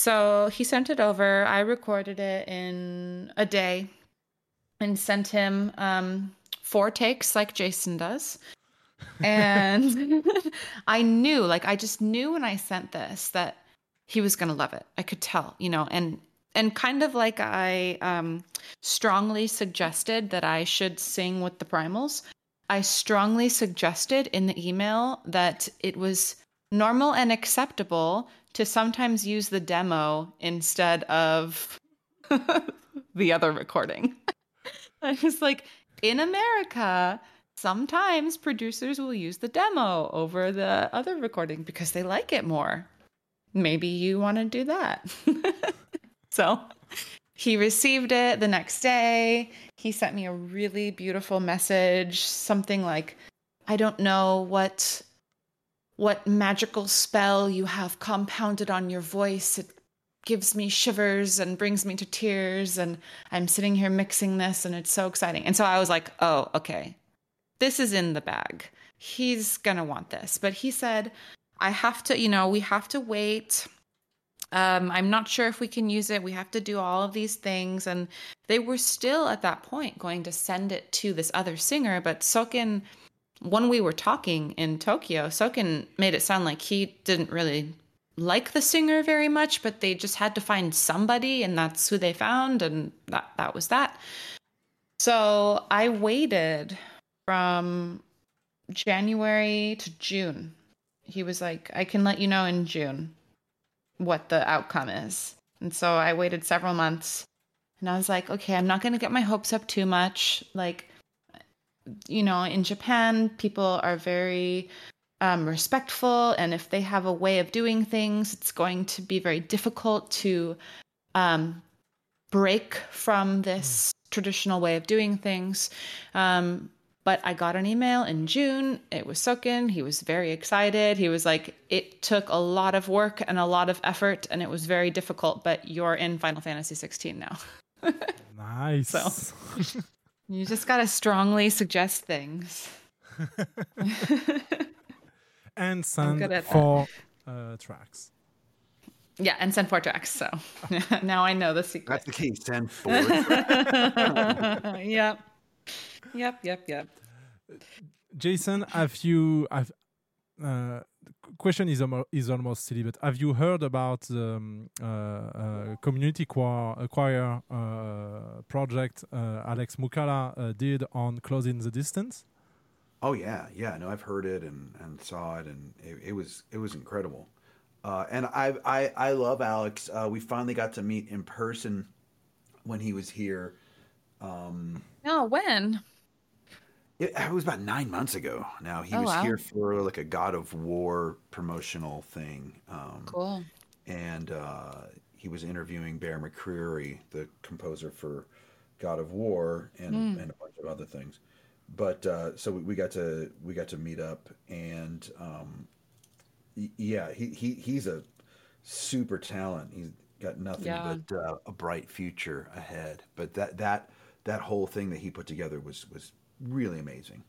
S11: So he sent it over. I recorded it in a day and sent him um, four takes like Jason does. And I knew, like, I just knew when I sent this that he was going to love it. I could tell, you know, and and kind of like I um, strongly suggested that I should sing with the primals. I strongly suggested in the email that it was normal and acceptable to sometimes use the demo instead of the other recording. I was like, in America, sometimes producers will use the demo over the other recording because they like it more. Maybe you want to do that. so he received it the next day. He sent me a really beautiful message, something like, I don't know what what magical spell you have compounded on your voice. It gives me shivers and brings me to tears. And I'm sitting here mixing this, and it's so exciting. And so I was like, oh, okay, this is in the bag. He's going to want this. But he said, I have to, you know, we have to wait. Um, I'm not sure if we can use it. We have to do all of these things. And they were still at that point going to send it to this other singer, but Soken when we were talking in Tokyo, Soken made it sound like he didn't really like the singer very much, but they just had to find somebody, and that's who they found, and that that was that. So I waited from January to June. He was like, I can let you know in June what the outcome is. And so I waited several months and I was like, okay, I'm not going to get my hopes up too much. Like, you know, in Japan, people are very um, respectful, and if they have a way of doing things, it's going to be very difficult to um, break from this traditional way of doing things. Um, but I got an email in June. It was Soken. He was very excited. He was like, it took a lot of work and a lot of effort, and it was very difficult, but you're in Final Fantasy 16 now.
S10: nice.
S11: So. You just got to strongly suggest things.
S10: and send four uh, tracks.
S11: Yeah, and send four tracks. So now I know the secret.
S5: That's the key. Send four.
S11: yep. Yep. Yep. Yep.
S10: Jason, have you? Have, uh, question is, almost, is almost silly, but have you heard about the um, uh, uh, community choir, choir uh, project Alex Moukala did on Closing the Distance?
S5: Oh yeah, yeah. No, I've heard it and, and saw it, and it, it was it was incredible. Uh, and I, I I love Alex. Uh, we finally got to meet in person when he was here. Um,
S11: oh, when?
S5: It, it, was about nine months ago. Now he oh, was wow. here for like a God of War promotional thing. Um,
S11: cool.
S5: And uh, he was interviewing Bear McCreary, the composer for God of War, and, mm. and a bunch of other things. But uh, so we, we, got to we got to meet up, and um, yeah, he, he he's a super talent. He's got nothing yeah. but uh, a bright future ahead. But that that that whole thing that he put together was was really amazing.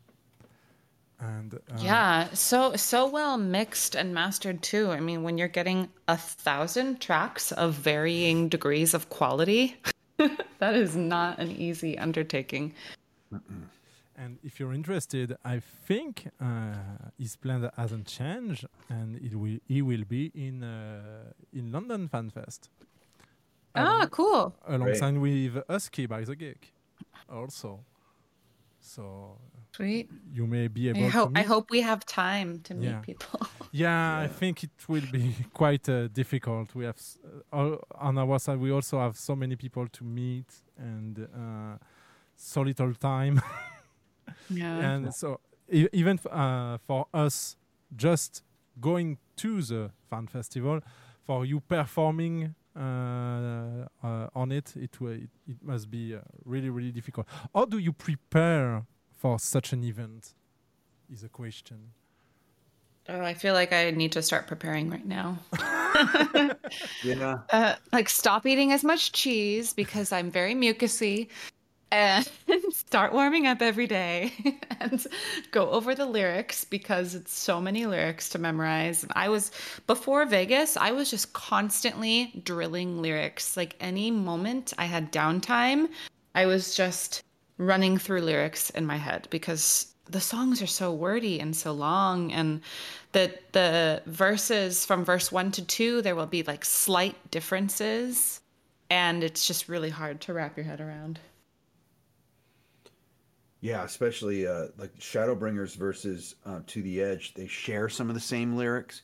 S10: And uh,
S11: yeah, so so well mixed and mastered too. I mean, when you're getting a thousand tracks of varying degrees of quality, that is not an easy undertaking.
S10: Mm-mm. And if you're interested, I think uh, his plan hasn't changed, and it will he will be in uh, in London FanFest.
S11: Ah, cool!
S10: Alongside Great. with Husky by the Geek, also. So
S11: sweet.
S10: You may be able.
S11: I hope,
S10: I
S11: hope we have time to meet yeah. people.
S10: Yeah, I think it will be quite uh, difficult. We have s- uh, on our side, we also have so many people to meet and uh, so little time.
S11: Yeah.
S10: and so e- even f- uh, for us, just going to the fan festival, for you performing uh, uh, on it, it, wa- it it must be uh, really really difficult. How do you prepare for such an event? Is a question.
S11: Oh, I feel like I need to start preparing right now.
S5: Yeah.
S11: Uh, like stop eating as much cheese because I'm very mucusy and start warming up every day and go over the lyrics because it's so many lyrics to memorize. I was before Vegas, I was just constantly drilling lyrics. Like any moment I had downtime, I was just running through lyrics in my head because the songs are so wordy and so long and the the verses from verse 1 to 2 there will be like slight differences and it's just really hard to wrap your head around
S5: Yeah, especially uh, like Shadowbringers versus uh, To the Edge, they share some of the same lyrics,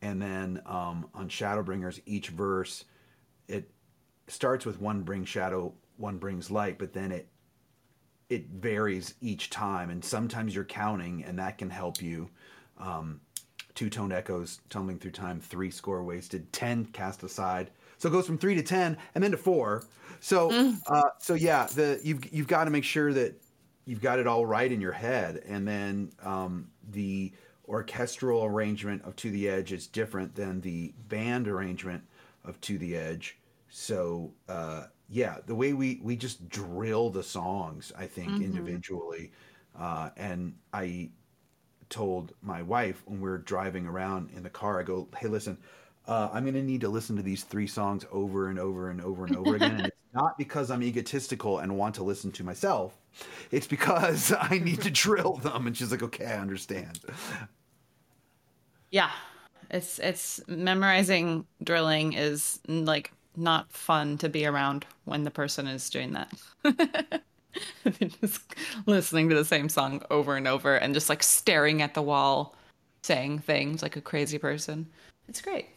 S5: and then um, on Shadowbringers, each verse it starts with one brings shadow, one brings light, but then it it varies each time, and sometimes you're counting, and that can help you. Um, Two toned echoes tumbling through time, three score wasted, ten cast aside. So it goes from three to ten, and then to four. So, uh, so yeah, the you've you've got to make sure that you've got it all right in your head, and then um, the orchestral arrangement of To the Edge is different than the band arrangement of To the Edge. So uh, yeah, the way we we just drill the songs, I think
S14: Mhm.
S5: individually, uh, and I told my wife when we were driving around in the car, I go, hey, listen. Uh, I'm going to need to listen to these three songs over and over and over and over again. And it's not because I'm egotistical and want to listen to myself. It's because I need to drill them. And she's like, okay, I understand.
S11: yeah it's it's memorizing drilling is like not fun to be around when the person is doing that just listening to the same song over and over and just like staring at the wall saying things like a crazy person it's great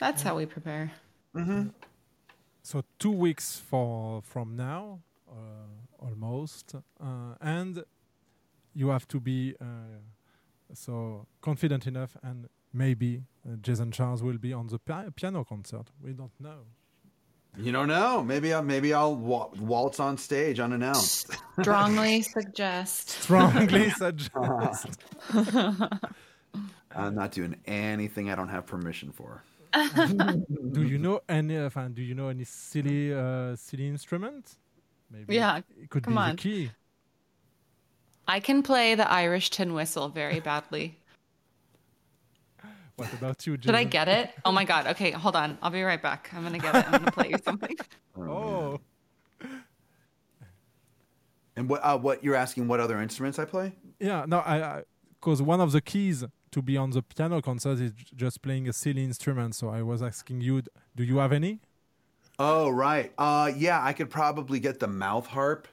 S11: that's how we prepare
S5: Mm-hmm.
S10: So two weeks for from now, almost, uh, and you have to be uh, so confident enough, and maybe uh, Jason Charles will be on the pi- piano concert. We don't know.
S5: You don't know. Maybe I'll, maybe I'll wa- waltz on stage unannounced.
S11: strongly suggest
S10: Strongly suggest.
S5: I'm not doing anything I don't have permission for.
S10: do you know any? Uh, do you know any silly, uh, silly instrument? Maybe
S11: Yeah,
S10: it could
S11: come
S10: be
S11: on.
S10: the key.
S11: i can play the irish tin whistle very badly
S10: What about you, Jim?
S11: Did I get it? Oh my god. Okay, hold on. I'll be right back. I'm gonna get it. I'm gonna play you something.
S10: Oh.
S5: And what uh, what you're asking? What other instruments I play?
S10: Yeah, no, I because one of the keys to be on the piano concert is j- just playing a silly instrument. So I was asking you, do you have any?
S5: Oh right. Uh, yeah, I could probably get the mouth harp.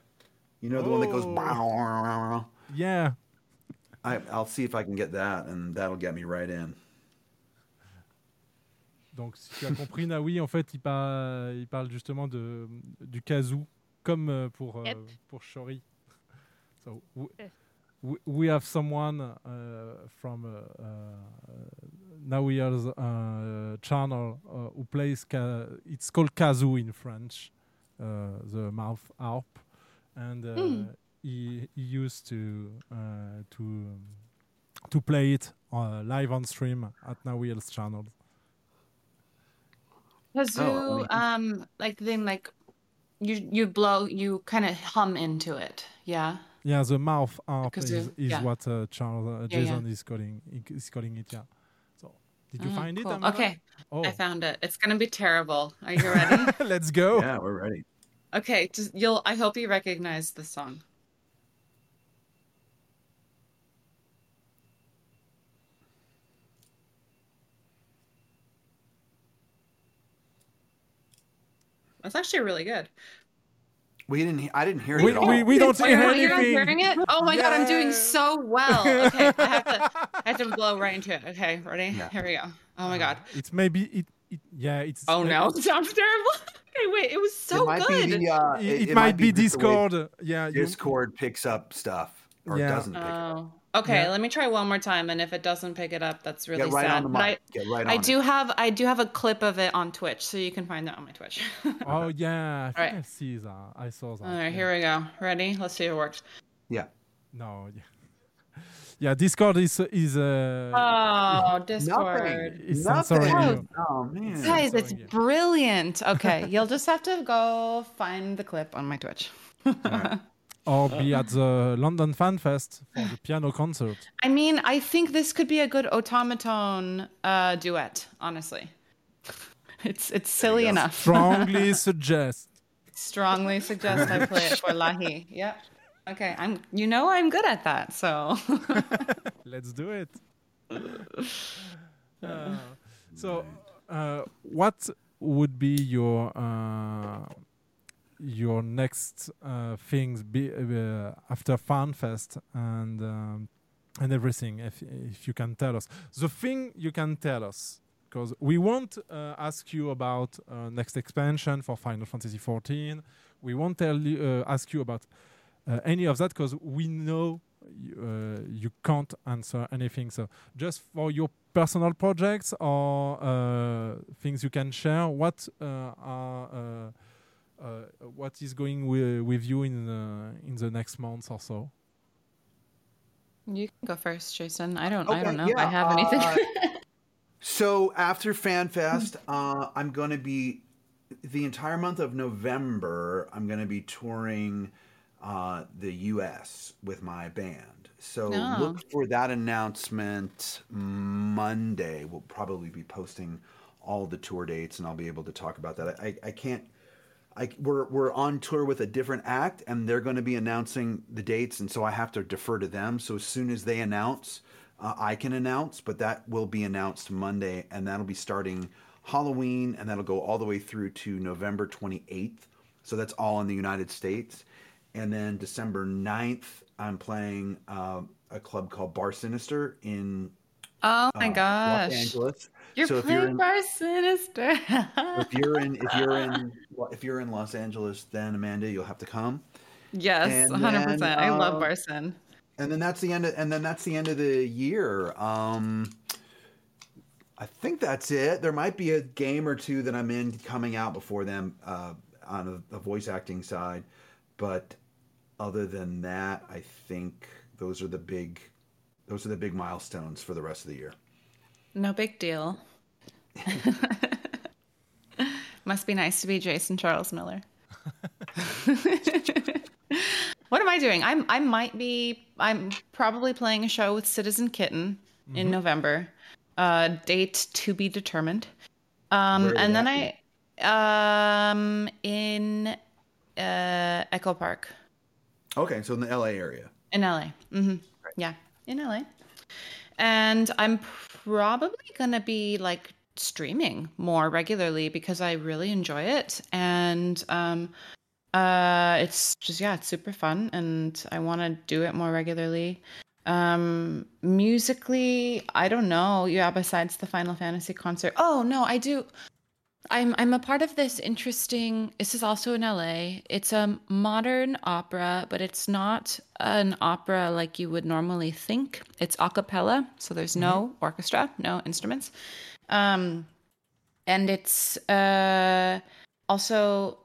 S5: You know the one that goes.
S10: Oh.
S5: "Bow."
S10: Yeah.
S5: I, I'll see if I can get that, and that'll get me right in.
S10: Donc, si tu as compris, Naoui, en fait, il, par- il parle justement de, du kazoo, comme euh, pour, euh,
S4: Yep.
S10: pour Shori. So, we, we, we have someone uh, from uh, uh, Naoui's uh, channel uh, who plays, ka- it's called kazoo in French, uh, the mouth harp. And uh,
S11: Hmm.
S10: he, he used to, uh, to, um, to play it uh, live on stream at Naoui's channel.
S11: Kazoo,
S10: Oh,
S11: um, like then like you you blow you kind of hum into it. Yeah.
S10: Yeah, the mouth harp is, is
S11: yeah.
S10: what uh, Charles uh,
S11: Yeah, yeah.
S10: Jason is calling is calling it. Yeah. So, did you
S11: Oh,
S10: find
S11: cool.
S10: it? Amanda?
S11: Okay.
S10: Oh,
S11: I found it. It's gonna be terrible. Are you ready?
S10: let's go.
S5: Yeah, we're ready.
S11: okay. Just, you'll. I hope you recognize the song. That's actually really good.
S5: We didn't. he- I didn't hear it
S10: We-
S5: at all.
S10: we- we don't
S11: Oh,
S10: hear
S11: you're not hearing it? Oh my god, I'm doing so well. Okay, I have to, I I have to blow right into it. Okay, ready?
S10: Yeah.
S11: Here we go. Oh my god.
S10: It's maybe it. it yeah, it's.
S11: Oh no, it sounds terrible. Okay, wait, it was so
S5: might
S11: good.
S5: Be the, uh,
S10: It- it might be
S5: just the way
S10: Discord, yeah, you-
S5: Discord picks up stuff or
S10: Yeah.
S5: doesn't pick it up.
S11: Okay.
S10: Yeah.
S11: Let me try one more time, and if it doesn't pick it up, that's really
S5: Get right
S11: sad.
S5: on the
S11: But I.
S5: Get right
S11: I do
S5: it.
S11: have I do have a clip of it on Twitch, so you can find that on my Twitch.
S10: Oh yeah, I think
S11: Alright.
S10: I see that. I saw that.
S11: All right,
S10: yeah.
S11: here we go. Ready? Let's see if it works.
S5: Yeah.
S10: No, yeah. Yeah, Discord is is uh,
S11: Oh, Discord.
S10: is censoring you.
S5: Oh man.
S11: Guys, it's brilliant. Okay, you'll just have to go find the clip on my Twitch.
S10: or be at the London Fan Fest for the piano concert.
S11: I mean, I think this could be a good automaton uh, duet. Honestly, it's it's silly enough.
S10: Strongly suggest.
S11: Strongly suggest I play it for Lahi. Yep. Okay, I'm. You know I'm good at that, so.
S10: Let's do it. Uh, so, uh, what would be your uh, your next uh, things be, uh, after FanFest and um, and everything? If if you can tell us the thing you can tell us, because we won't uh, ask you about uh, next expansion for Final Fantasy XIV. We won't tell you, uh, ask you about uh, any of that because we know you, you can't answer anything. So just for your personal projects or things you can share, what are what is going wi- with you in the, in the next months or so?
S11: You can go first, Jason. I don't. I don't know if I
S5: yeah,
S11: have anything.
S5: uh, So after FanFest, uh, I'm going to be the entire month of November. I'm going to be touring uh, the U.S. with my band. So
S14: Oh.
S5: look for that announcement Monday. We'll probably be posting all the tour dates, and I'll be able to talk about that. I, I can't. I, we're we're on tour with a different act, and they're going to be announcing the dates, and so I have to defer to them. So as soon as they announce, uh, I can announce, but that will be announced Monday, and that'll be starting Halloween, and that'll go all the way through to November 28th. So that's all in the United States. And then December 9th, I'm playing uh, a club called Bar Sinister in
S11: oh my
S5: uh,
S11: gosh!
S5: Los Angeles.
S11: You're
S5: so if
S11: playing
S5: you're in,
S11: Bar Sinister.
S5: if you're in if you're in if you're in Los Angeles, then Amanda, you'll have to come.
S11: yes,
S5: hundred
S11: percent. I love
S5: uh,
S11: Bar Sin.
S5: and then that's the end of, and then that's the end of the year um i think that's it there might be a game or two that i'm in coming out before them uh on the voice acting side but other than that i think those are the big those are the big milestones for the rest of the year
S11: No big deal. Must be nice to be Jason Charles Miller. what am I doing? I'm I might be I'm probably playing a show with Citizen Kitten in
S14: Mhm.
S11: November. Uh date to be determined. Um and then I um in uh Echo Park
S5: okay so in the la area
S11: in LA. hmm Yeah, in LA. And I'm probably going to be like streaming more regularly because I really enjoy it. And um, uh, it's just, yeah, it's super fun. And I want to do it more regularly. Um, musically, I don't know. Yeah, besides the Final Fantasy concert. Oh, no, I do. I'm I'm a part of this interesting. This is also in LA. It's a modern opera, but it's not an opera like you would normally think. It's a cappella, so there's no orchestra, no instruments, um, and it's uh, also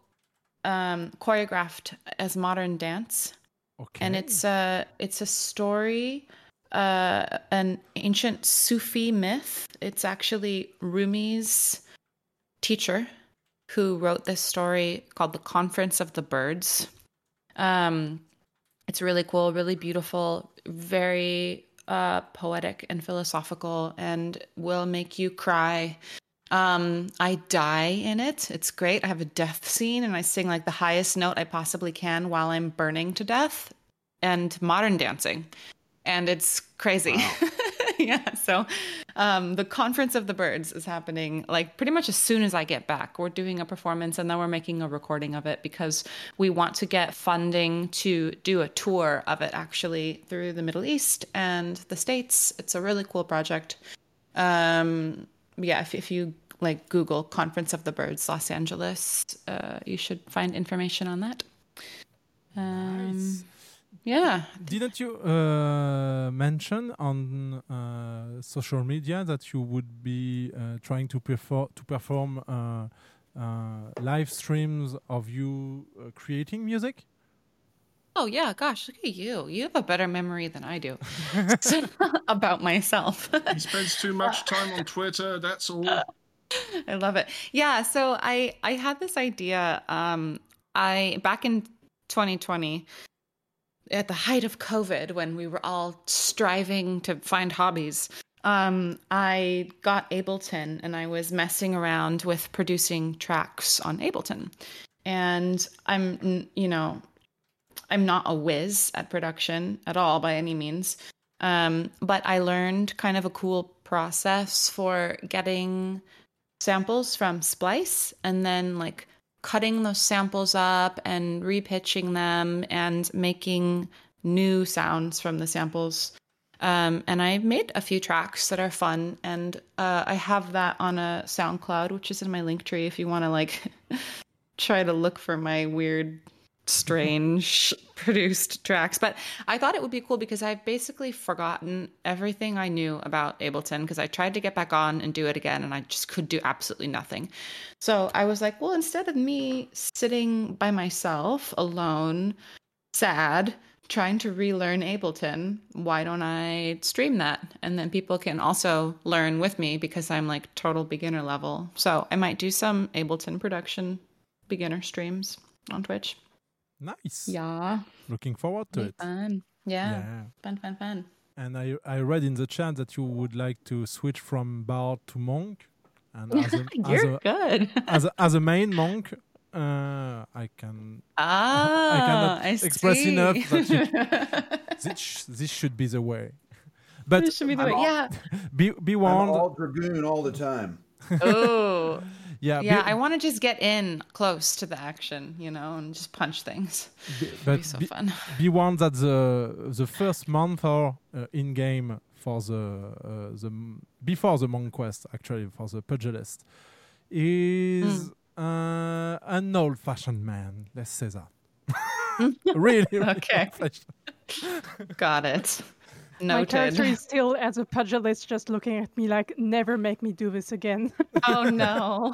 S11: um, choreographed as modern dance.
S10: Okay.
S11: And it's a it's a story, uh, an ancient Sufi myth. It's actually Rumi's teacher who wrote this story called The Conference of the Birds. Um, it's really cool, really beautiful, very uh, poetic and philosophical, and will make you cry. Um, I die in it. It's great. I have a death scene, and I sing like the highest note I possibly can while I'm burning to death, and modern dancing, and it's crazy. yeah. So, um, the Conference of the Birds is happening like pretty much as soon as I get back. We're doing a performance and then we're making a recording of it because we want to get funding to do a tour of it actually through the Middle East and the States. It's a really cool project. Um, yeah, if, if you like Google Conference of the Birds Los Angeles, uh, you should find information on that. Um, Yeah.
S10: Didn't you uh, mention on uh, social media that you would be uh, trying to perform to perform uh, uh, live streams of you uh, creating music?
S11: Oh yeah, gosh, look at you. You have a better memory than I do about myself.
S8: he spends too much time on Twitter. That's all.
S11: I love it. Yeah, so I I had this idea um I back in 2020 at the height of COVID when we were all striving to find hobbies. Um, I got Ableton and I was messing around with producing tracks on Ableton. And I'm, you know, I'm not a whiz at production at all by any means. Um, but I learned kind of a cool process for getting samples from Splice and then like cutting those samples up and repitching them and making new sounds from the samples. Um, and I made a few tracks that are fun, and uh, I have that on a SoundCloud, which is in my link tree if you want to like try to look for my weird, strange produced tracks. But I thought it would be cool because I've basically forgotten everything I knew about Ableton because I tried to get back on and do it again and I just could do absolutely nothing. So I was like, well, instead of me sitting by myself alone, sad, trying to relearn Ableton, why don't I stream that? And then people can also learn with me because I'm like total beginner level. So I might do some Ableton production beginner streams on Twitch.
S10: Nice.
S11: Yeah.
S10: Looking forward to
S11: Be
S10: it.
S11: Fun. Yeah.
S10: Yeah.
S11: Fun, fun, fun.
S10: And I I read in the chat that you would like to switch from bard to monk. And as a,
S11: You're
S10: as a,
S11: good.
S10: as a, as a main monk, uh, I can
S11: Ah,
S10: I cannot
S11: I
S10: express
S11: see.
S10: enough that you, this, this should be the way. But
S11: This should be the
S5: I'm
S11: way.
S5: all-
S11: Yeah.
S10: be be
S5: I'm
S10: warned.
S5: all dragoon all the time.
S11: Oh.
S10: Yeah,
S11: Yeah,
S10: be-
S11: I want to just get in close to the action, you know, and just punch things. It'd
S10: but
S11: be so
S10: be,
S11: fun.
S10: be warned that the the first month or uh, in game for the uh, the before the monk quest actually for the pugilist is uh, an old fashioned man. Let's say that. really, really
S11: Okay. Got it.
S7: My character is still as a pugilist, just looking at me like, "Never make me do this again."
S11: Oh no.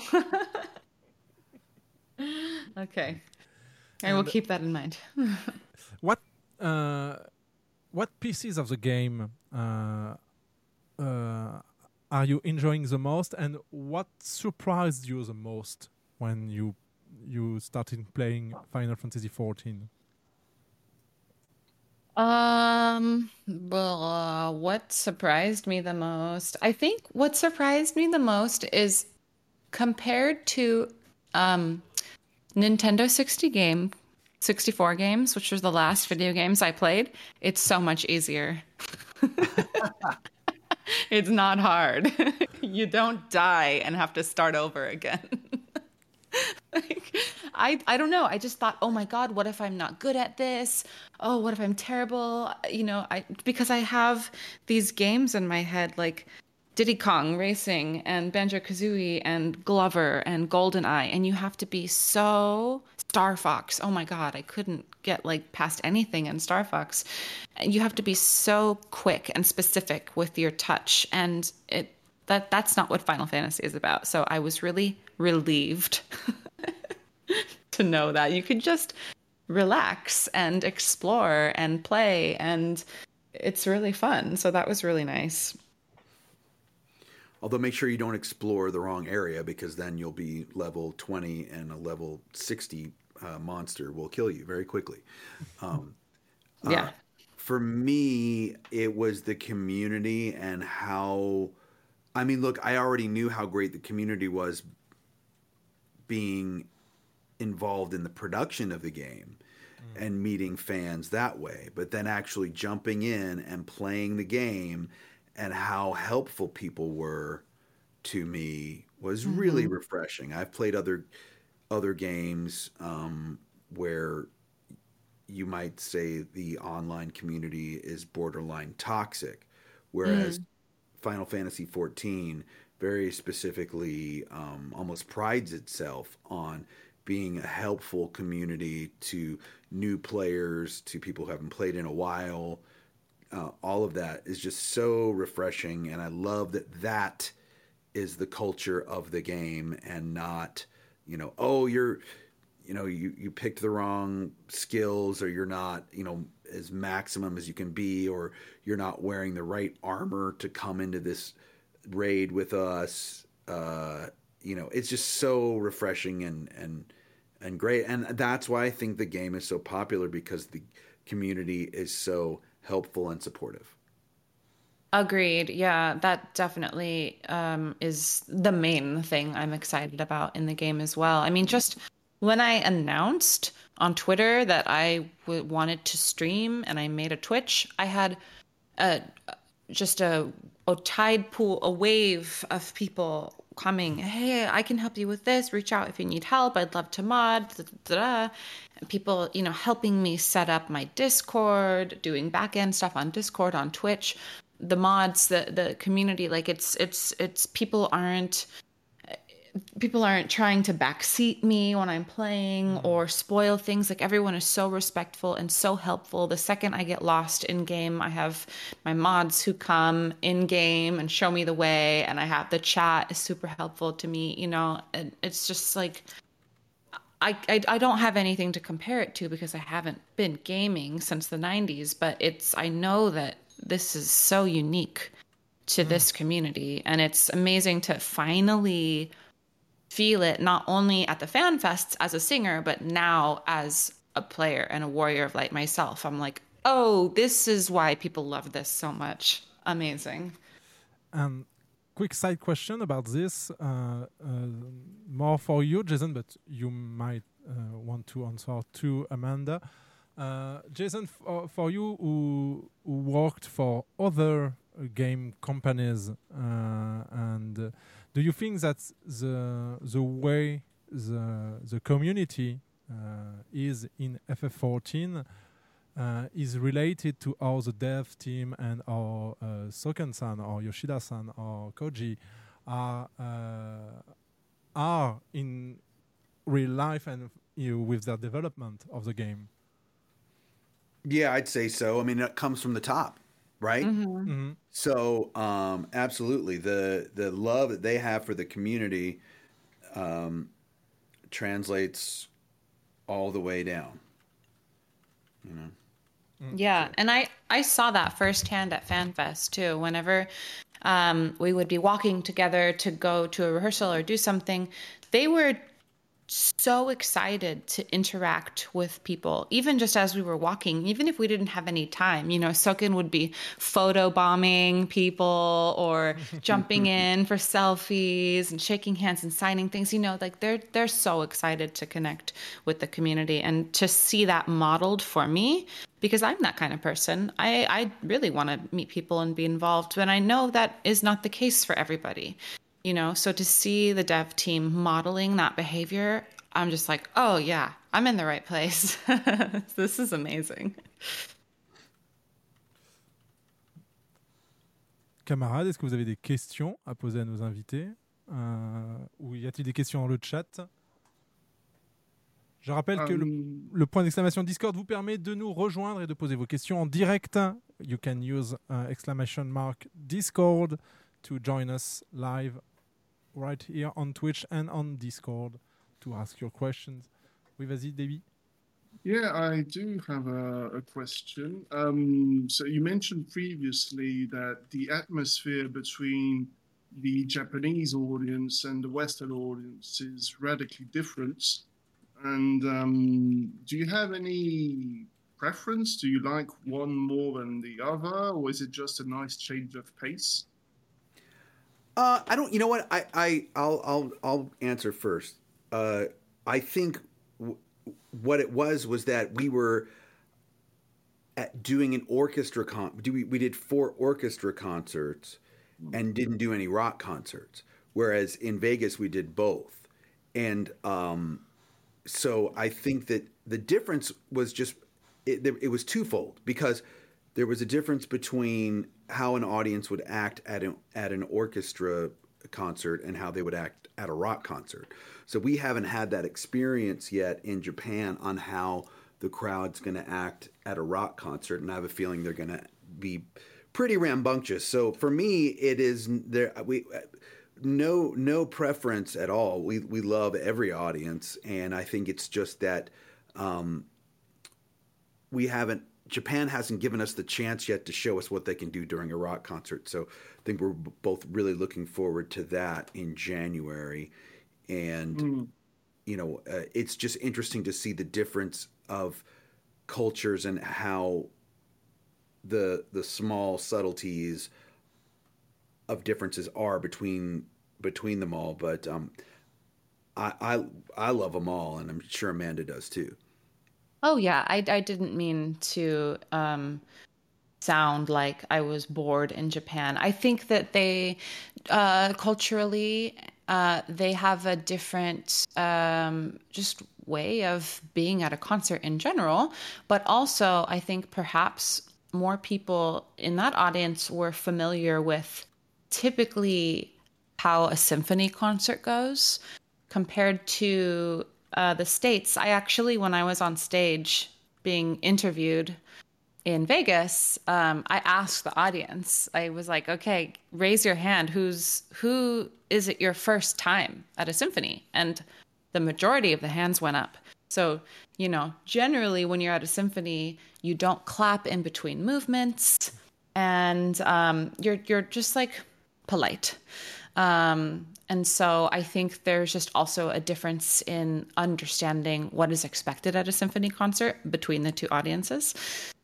S11: okay. I will keep that in mind.
S10: what uh, what pieces of the game uh, uh, are you enjoying the most, and what surprised you the most when you you started playing Final Fantasy XIV?
S11: Um, well, uh, what surprised me the most? I think what surprised me the most is compared to um Nintendo 60 game 64 games, which was the last video games I played, it's so much easier. it's not hard. you don't die and have to start over again. like, I I don't know. I just thought, oh my god, what if I'm not good at this? Oh, what if I'm terrible? You know, I because I have these games in my head like Diddy Kong Racing and Banjo Kazooie and Glover and GoldenEye, and you have to be so Star Fox. Oh my god, I couldn't get like past anything in Star Fox. And you have to be so quick and specific with your touch, and it that that's not what Final Fantasy is about. So I was really relieved to know that you could just relax and explore and play and it's really fun. So that was really nice.
S5: Although make sure you don't explore the wrong area because then you'll be level 20 and a level 60 uh, monster will kill you very quickly. Um, uh,
S11: Yeah.
S5: for me, it was the community and how. I mean, look, I already knew how great the community was being involved in the production of the game and meeting fans that way. But then actually jumping in and playing the game and how helpful people were to me was really
S14: Mhm.
S5: refreshing. I've played other other games um, where you might say the online community is borderline toxic, whereas
S14: Mm.
S5: Final Fantasy XIV very specifically um, almost prides itself on being a helpful community to new players, to people who haven't played in a while. Uh, all of that is just so refreshing, and I love that that is the culture of the game, and not, you know, oh, you're, you know, you you picked the wrong skills, or you're not, you know, as maximum as you can be, or you're not wearing the right armor to come into this raid with us. Uh, you know, it's just so refreshing and and and great, and that's why I think the game is so popular because the community is so helpful and supportive.
S11: Agreed. Yeah, that definitely um, is the main thing I'm excited about in the game as well. I mean, just when I announced on Twitter that I w- wanted to stream and I made a Twitch, I had a, just a, a tide pool, a wave of people coming. Hey, I can help you with this. Reach out if you need help. I'd love to mod. Da, da, da. People, you know, helping me set up my Discord, doing back end stuff on Discord, on Twitch. The mods, the the community, like it's it's it's people aren't people aren't trying to backseat me when I'm playing mm-hmm. or spoil things. Like everyone is so respectful and so helpful. The second I get lost in game, I have my mods who come in game and show me the way, and I have the chat is super helpful to me. You know, and it's just like. I, I, I don't have anything to compare it to because I haven't been gaming since the 90s, but it's I know that this is so unique to mm. this community and it's amazing to finally feel it not only at the fan fests as a singer but now as a player and a warrior of light myself. I'm like oh this is why people love this so much. Amazing.
S10: Um, quick side question about this, uh, uh, more for you, Jason, but you might uh, want to answer to Amanda. Uh, Jason, for, for you who, who worked for other game companies, uh, and do you think that the the way the the community uh, is in FF14 uh, is related to how the dev team and our uh, Soken-san or Yoshida-san or Koji are uh, are in real life and you know, with the development of the game.
S5: Yeah, I'd say so. I mean, it comes from the top, right?
S10: Mhm.
S5: So, um, absolutely, the the love that they have for the community um, translates all the way down. You know.
S11: Yeah, and I I saw that firsthand at FanFest too. Whenever um, we would be walking together to go to a rehearsal or do something, they were so excited to interact with people, even just as we were walking, even if we didn't have any time. You know, Soken would be photo bombing people or jumping in for selfies and shaking hands and signing things. You know, like they're they're so excited to connect with the community and to see that modeled for me because I'm that kind of person. I, I really want to meet people and be involved, but I know that is not the case for everybody. You know, so to see the dev team modeling that behavior, I'm just like, oh yeah, I'm in the right place. this is amazing.
S10: Camarades, est-ce que vous avez des questions à poser à nos invités? Euh, Ou y a-t-il des questions dans le chat? Je rappelle que le,
S8: Um,
S10: le point d'exclamation Discord vous permet de nous rejoindre et de poser vos questions en direct. You can use uh, exclamation mark Discord to join us live right here on Twitch and on Discord to ask your questions. Oui, vas-y, Daybe.
S8: Yeah, I do have a, a question. Um, so you mentioned previously that the atmosphere between the Japanese audience and the Western audience is radically different. And um, do you have any preference? Do you like one more than the other, or is it just a nice change of pace?
S5: Uh, I don't. You know what? I, I I'll I'll I'll answer first. Uh, I think w- what it was was that we were at doing an orchestra con. Do we we did four orchestra concerts and didn't do any rock concerts. Whereas in Vegas we did both, and um, so I think that the difference was just it, it was twofold because there was a difference between how an audience would act at an, at an orchestra concert and how they would act at a rock concert. So we haven't had that experience yet in Japan on how the crowd's going to act at a rock concert, and I have a feeling they're going to be pretty rambunctious. So for me, it is there. We no no preference at all. We we love every audience, and I think it's just that um, we haven't. Japan hasn't given us the chance yet to show us what they can do during a rock concert. So I think we're both really looking forward to that in January, and mm. you know, uh, it's just interesting to see the difference of cultures and how the the small subtleties of differences are between between them all. But um, I, I I love them all, and I'm sure Amanda does too.
S11: Oh yeah, I I didn't mean to um, sound like I was bored in Japan. I think that they uh, culturally uh, they have a different um, just way of being at a concert in general, but also I think perhaps more people in that audience were familiar with typically how a symphony concert goes compared to uh, the States. I actually, when I was on stage being interviewed in Vegas, um, I asked the audience. I was like, "Okay, raise your hand. Who's who? Is it your first time at a symphony?" And the majority of the hands went up. So, you know, generally when you're at a symphony, you don't clap in between movements, and um, you're you're just like polite. Um, and so I think there's just also a difference in understanding what is expected at a symphony concert between the two audiences.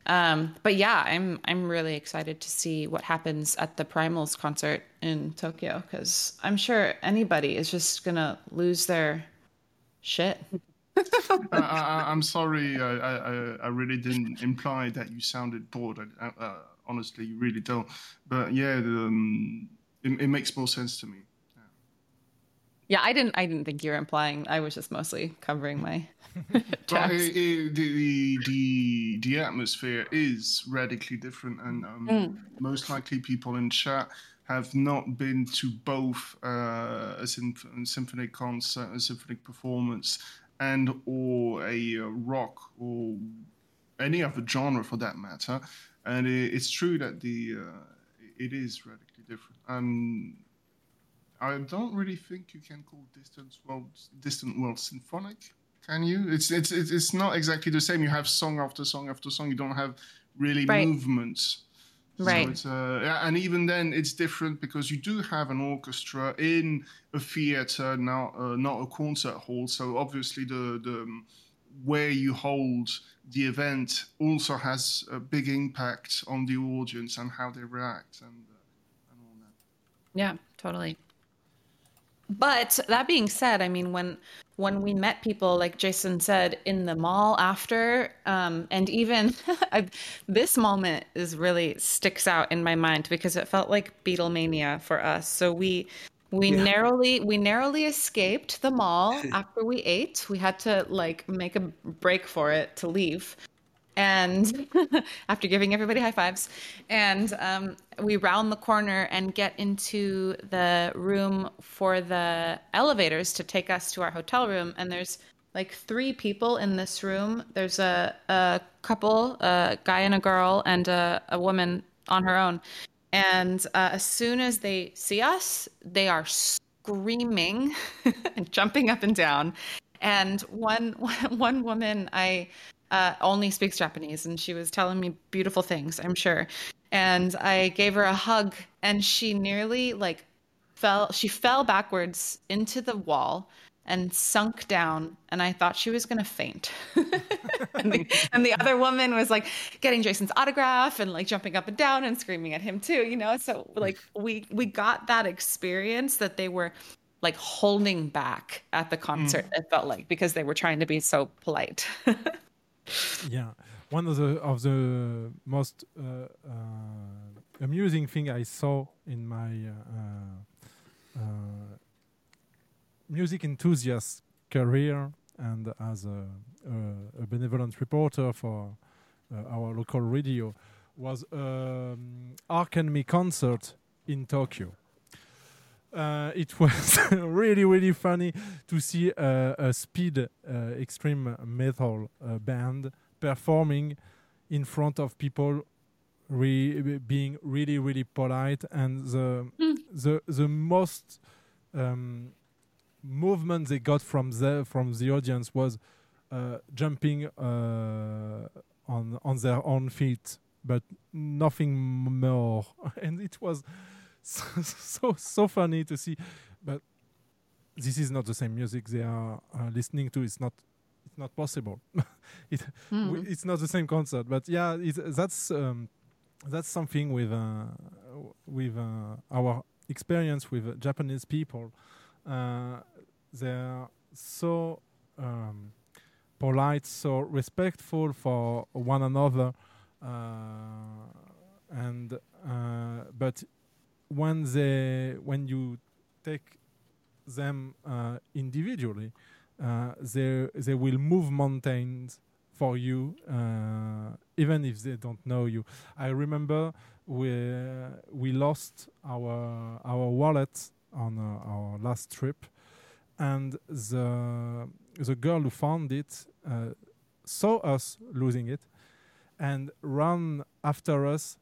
S11: Um, but yeah, I'm I'm really excited to see what happens at the Primals concert in Tokyo because I'm sure anybody is just gonna lose their shit.
S8: I, am sorry. I, I, I, really didn't imply that you sounded bored. I, uh, honestly, you really don't. But yeah, the, um, it, it, makes more sense to me.
S11: Yeah. yeah, I didn't. I didn't think you were implying. I was just mostly covering my.
S8: it, it, the the the atmosphere is radically different, and um, mm. most likely people in chat have not been to both uh, a, a symphonic concert, a symphonic performance, and or a uh, rock or any other genre for that matter. And it, it's true that the uh, it is radically different. And I don't really think you can call distant world distant world symphonic. Can you? It's it's it's not exactly the same. You have song after song after song. You don't have really right. movements.
S11: Right.
S8: So uh, and even then, it's different because you do have an orchestra in a theater, not uh, not a concert hall. So obviously, the the um, where you hold the event also has a big impact on the audience and how they react and, uh, and all that.
S11: Yeah, totally. But that being said, I mean, when when we met people, like Jason said, in the mall after, um, and even this moment is really sticks out in my mind because it felt like Beatlemania for us. So we we yeah. narrowly we narrowly escaped the mall after we ate. We had to like make a break for it to leave and after giving everybody high fives. And um, we round the corner and get into the room for the elevators to take us to our hotel room. And there's like three people in this room. There's a, a couple a guy and a girl and a, a woman on her own. And uh, as soon as they see us they are screaming and jumping up and down. And one one woman i uh, only speaks Japanese, and she was telling me beautiful things, I'm sure. And I gave her a hug, and she nearly like fell. She fell backwards into the wall and sunk down and i thought she was going to faint and, the, and, the, other woman was like getting jason's autograph and like jumping up and down and screaming at him too you know so like we we got that experience that they were like holding back at the concert mm. it felt like because they were trying to be so polite
S10: yeah. one of the of the most uh, uh, amusing thing I saw in my uh, uh, music enthusiast career and as a, a, a benevolent reporter for uh, our local radio was um, Enemy concert in Tokyo. Uh, it was really really funny to see uh, a speed uh, extreme metal uh, band performing in front of people re- being really really polite and the the the most um, movement they got from the from the audience was uh, jumping uh, on on their own feet but nothing more. And it was so, so so funny to see. But this is not the same music they are uh, listening to. It's not it's not possible. It
S14: Mm.
S10: it's not the same concert. But yeah it, that's um, that's something with uh, with uh, our experience with uh, Japanese people. Uh, they're so um, polite so respectful for one another. Uh, and uh, but when they when you take them uh, individually, uh, they they will move mountains for you, uh, even if they don't know you. I remember we we lost our our wallet on uh, our last trip, and the the girl who found it uh, saw us losing it, and ran after us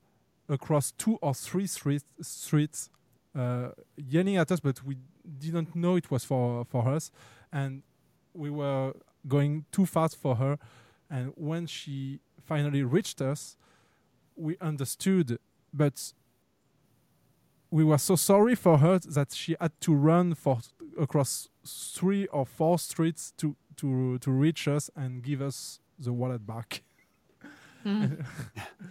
S10: across two or three street, streets, uh, yelling at us, but we didn't know it was for for us, and we were going too fast for her. And when she finally reached us, we understood, but we were so sorry for her that she had to run for across three or four streets to to to reach us and give us the wallet back.
S14: Mm.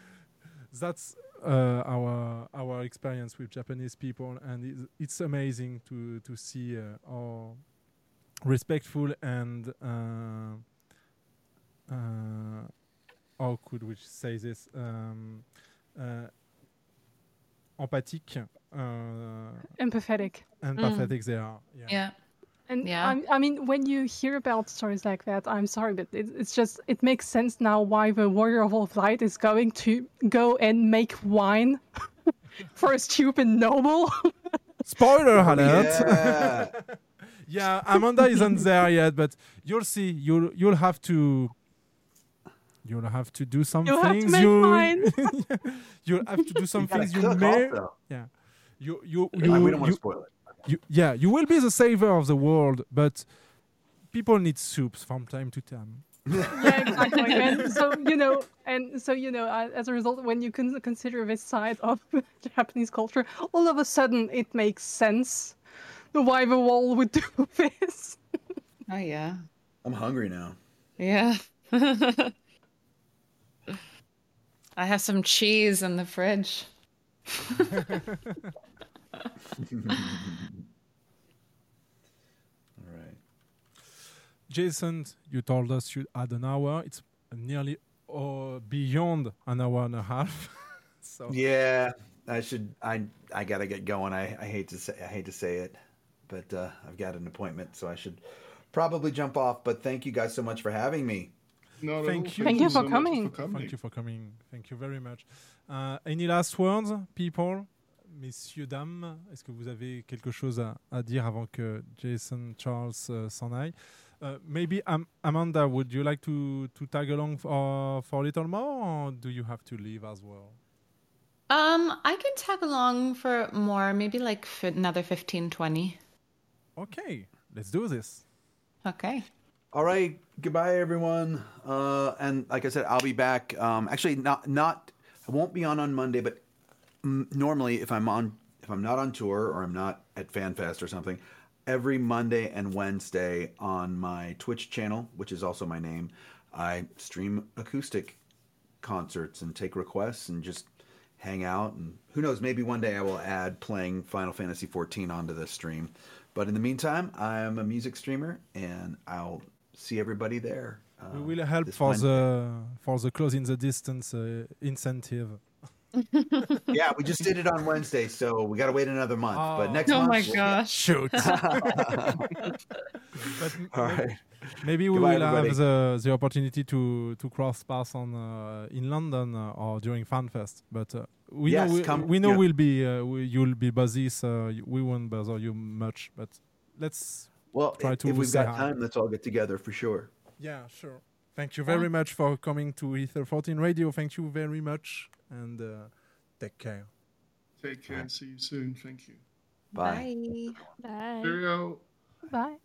S10: That's uh, our our experience with Japanese people, and it's, it's amazing to to see uh, how respectful and uh, uh, how could we say this um, uh, empathique, uh,
S7: Empathetic.
S10: empathetic they are. Yeah.
S11: Yeah.
S7: And
S11: Yeah.
S7: I, I mean, when you hear about stories like that, I'm sorry, but it, it's just it makes sense now why the warrior of All light is going to go and make wine for a stupid noble.
S10: Spoiler alert!
S5: yeah.
S10: yeah, Amanda isn't there yet, but you'll see. You'll you'll have to. You'll have to do some
S7: You'll have to
S10: things.
S7: make
S10: you
S7: wine.
S10: you'll have to do some
S5: gotta
S10: things. You may.
S5: also.
S10: Yeah. You you
S5: I-
S10: you.
S5: we don't want to spoil it.
S10: You, yeah, you will be the savior of the world, but people need soups from time to time.
S7: yeah, exactly. and so you know, and so you know, uh, as a result, when you can consider this side of Japanese culture, all of a sudden it makes sense why the wall would do this.
S11: Oh yeah.
S5: I'm hungry now.
S11: Yeah. I have some cheese in the fridge.
S5: All right.
S10: Jason, you told us you had an hour. It's nearly uh, beyond an hour and a half. so
S5: Yeah, I should. I I gotta get going. I, I hate to say I hate to say it, but uh, I've got an appointment, so I should probably jump off. But thank you guys so much for having me.
S8: Not at
S10: Thank
S8: all.
S10: you.
S7: Thank you
S8: so
S7: for
S8: much
S7: coming.
S10: Thank you for coming. Thank you very much. Uh, any last words, people? Messieurs, dames, est-ce que vous avez quelque chose à, à dire avant que Jason Charles euh, s'en aille? Uh, maybe Am- Amanda, would you like to, to tag along for, for a little more, or do you have to leave as well?
S11: Um, I can tag along for more, maybe like f- another 15, 20.
S10: Okay, let's do this.
S11: Okay.
S5: All right. Goodbye, everyone. Uh, and like I said, I'll be back. Um, actually, not not. I won't be on on Monday, but normally, if I'm on, if I'm not on tour or I'm not at FanFest or something, every Monday and Wednesday on my Twitch channel, which is also my name, I stream acoustic concerts and take requests and just hang out. And who knows, maybe one day I will add playing Final Fantasy XIV onto this stream. But in the meantime, I'm a music streamer and I'll see everybody there.
S10: we
S5: um,
S10: will help for
S5: Wednesday.
S10: the for the close in the distance uh, incentive.
S5: Yeah, we just did it on Wednesday, so we got to wait another month. But next
S11: Oh
S5: month,
S11: my
S5: we'll-
S11: gosh.
S10: Shoot. but m- maybe, we
S5: Goodbye,
S10: will
S5: everybody.
S10: have the, the opportunity to to cross paths on uh, in London uh, or during FanFest. But uh, we
S5: Yes,
S10: know we,
S5: come-
S10: we know
S5: yeah.
S10: we'll be uh, we, you'll be busy, so we won't bother you much. But let's
S5: Well,
S10: try
S5: if,
S10: to
S5: if we've got
S10: hi.
S5: time, let's all get together for sure.
S10: Yeah, sure. Thank you very much for coming to Ether 14 Radio. Thank you very much, and uh, take care.
S8: Take care. See you soon. Thank you.
S11: Bye.
S4: Bye.
S8: Cheerio.
S7: Bye.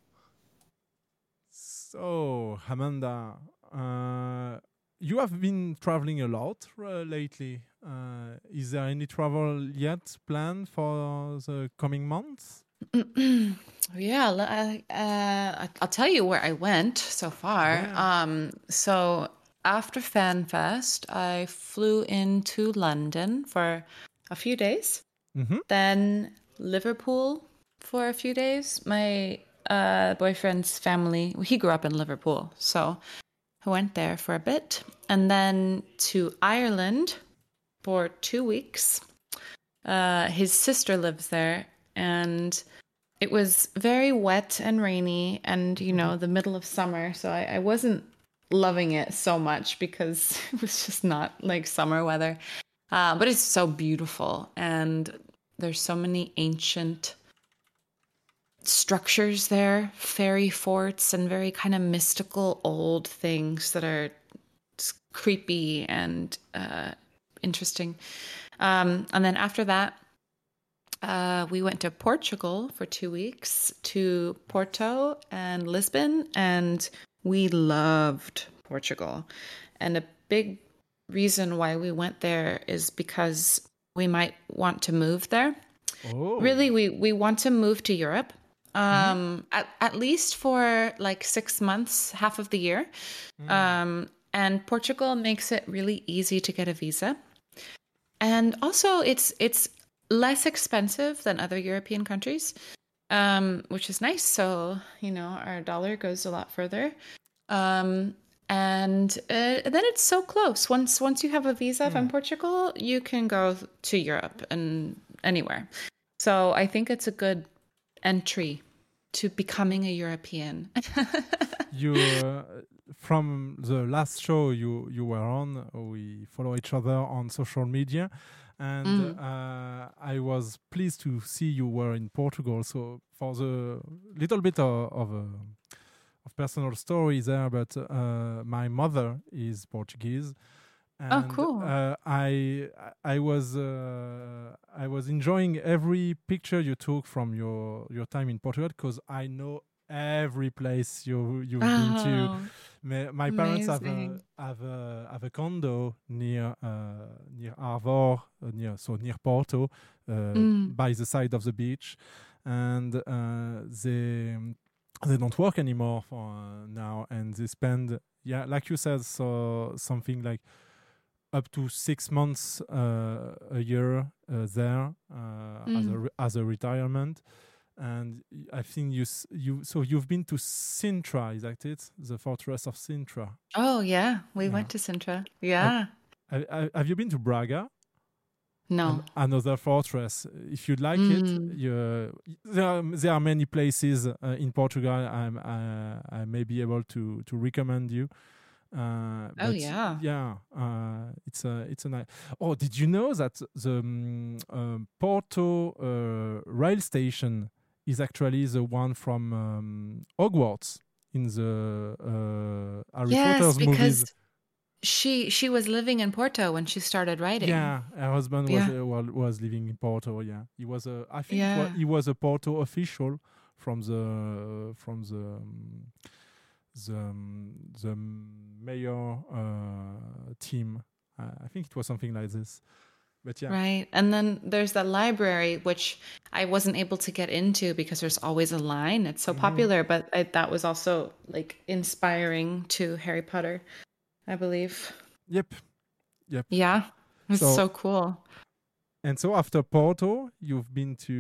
S10: So, Amanda, uh, you have been traveling a lot uh, lately. Uh, is there any travel yet planned for the coming months?
S11: yeah, l- I, uh, I- I'll tell you where I went so far. Um, so after FanFest, I flew into London for a few days,
S10: Mm-hmm.
S11: then Liverpool for a few days. My uh, boyfriend's family, he grew up in Liverpool, so I went there for a bit, and then to Ireland for two weeks. Uh, his sister lives there, and it was very wet and rainy, and you know, the middle of summer. So I, I wasn't loving it so much because it was just not like summer weather. Uh, but it's so beautiful, and there's so many ancient structures there, fairy forts, and very kind of mystical old things that are creepy and uh, interesting. Um, and then after that, uh, we went to Portugal for two weeks to Porto and Lisbon, and we loved Portugal. And a big reason why we went there is because we might want to move there.
S10: Oh.
S11: Really, we, we want to move to Europe. Um, at, at least for like six months, half of the year. Um, and Portugal makes it really easy to get a visa. And also it's it's less expensive than other European countries. Um, which is nice. So, you know, our dollar goes a lot further. Um, and uh, then it's so close. Once once you have a visa from Portugal, you can go to Europe and anywhere. So I think it's a good entry to becoming a European.
S10: you uh, from the last show you you were on we follow each other on social media and
S11: Mm.
S10: uh, i was pleased to see you were in portugal so for the little bit of, of, a, of personal story there but uh, my mother is portuguese and
S11: Oh, cool.
S10: uh, I I was uh, I was enjoying every picture you took from your your time in Portugal because I know every place you you've been
S11: Oh,
S10: to. My, my parents have a, have a have a condo near uh, near Arvor, uh, near so near Porto, uh,
S11: Mm.
S10: by the side of the beach, and uh, they they don't work anymore for uh, now, and they spend yeah, like you said, so something like up to six months uh, a year uh, there uh, as a
S11: Mm.
S10: as a retirement. And y- I think you. You so you've been to Sintra, is that it? The fortress of Sintra.
S11: oh yeah, we
S10: Yeah.
S11: went to Sintra. Yeah.
S10: Have, you been to Braga?
S11: No.
S10: An- another fortress. If you like
S11: Mm.
S10: it, you, there are, there are many places uh, in Portugal. I'm uh, I may be able to to recommend you. Uh,
S11: Oh, yeah.
S10: yeah. Uh, it's a it's a nice. Oh, did you know that the um, um, Porto uh, rail station is actually the one from um, Hogwarts in the uh, Harry
S11: yes,
S10: Potter's
S11: because
S10: movies?
S11: she she was living in Porto when she started writing.
S10: Yeah, her husband was
S11: Yeah.
S10: uh, well, was living in Porto. Yeah, he was a. I think
S11: Yeah.
S10: he was a Porto official from the from the um, the um, the mayor uh, team. Uh, I think it was something like this. But yeah,
S11: Right. And then there's the library, which I wasn't able to get into because there's always a line. It's so
S10: Mhm.
S11: popular, but I, that was also like inspiring to Harry Potter, I believe.
S10: Yep. Yep.
S11: Yeah. It's
S10: So-
S11: so, cool.
S10: And so after Porto, you've been to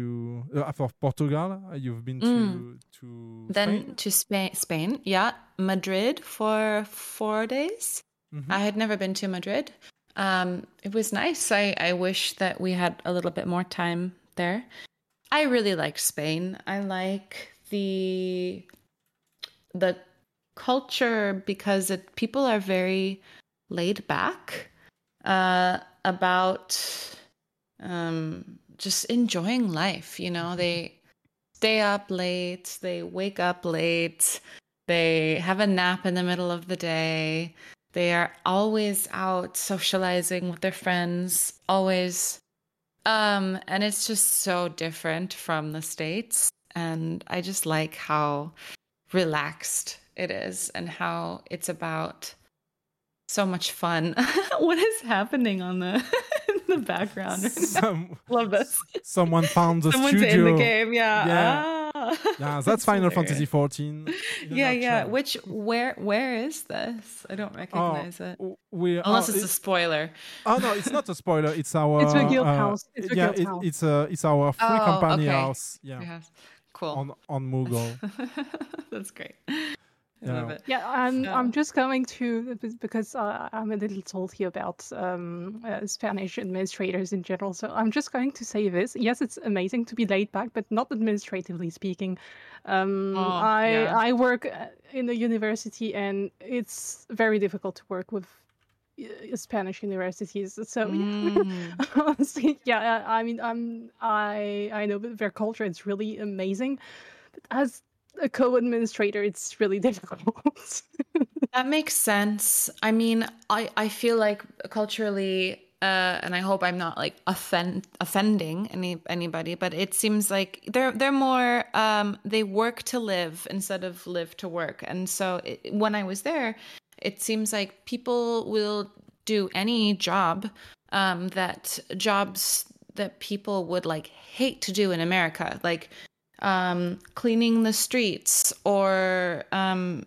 S10: uh, after Portugal, uh, you've been to
S11: Mm.
S10: to
S11: then
S10: Spain.
S11: to Spain, Spain, yeah, Madrid for four days.
S10: Mhm.
S11: I had never been to Madrid. Um, it was nice. I, I wish that we had a little bit more time there. I really like Spain. I like the the culture because it, people are very laid back uh, about um, just enjoying life. You know, they stay up late, they wake up late, they have a nap in the middle of the day. They are always out socializing with their friends, always. Um, and it's just so different from the States. And I just like how relaxed it is and how it's about so much fun. what is happening on the in the background? right?
S10: Some-
S11: Love this.
S10: Someone found the
S11: Someone's
S10: studio.
S11: in the game, yeah.
S10: Yeah,
S11: Ah.
S10: Yeah, that's Final
S11: hilarious.
S10: Fantasy 14.
S11: Yeah, yeah. Which where where is this? I don't recognize it.
S10: we
S11: Unless
S10: oh,
S11: it's a spoiler.
S10: Oh no, it's not a spoiler. It's our.
S7: It's a guild
S10: uh,
S7: house. It's
S10: yeah,
S7: guild
S10: it-
S7: house.
S10: it's a it's our free
S11: Oh,
S10: company
S11: okay.
S10: house. Yeah,
S11: Free. Cool.
S10: on on Moogle.
S11: That's great. I
S10: Yeah.
S11: love it.
S7: Yeah, I'm,
S11: Yeah.
S7: I'm just going to because uh, I'm a little salty about um, uh, Spanish administrators in general. So I'm just going to say this: yes, it's amazing to be laid back, but not administratively speaking. Um,
S11: Oh,
S7: I
S11: yeah.
S7: I work uh, in a university, and it's very difficult to work with uh, Spanish universities. So
S11: Mm.
S7: honestly, yeah, I I mean, I'm I I know their culture is really amazing, but as a co-administrator, it's really difficult.
S11: That makes sense. I mean, I I feel like culturally, uh, and I hope I'm not like offend offending any anybody, but it seems like they're they're more um, they work to live instead of live to work, and so it, when I was there, it seems like people will do any job um, that jobs that people would like hate to do in America, like um, cleaning the streets or um,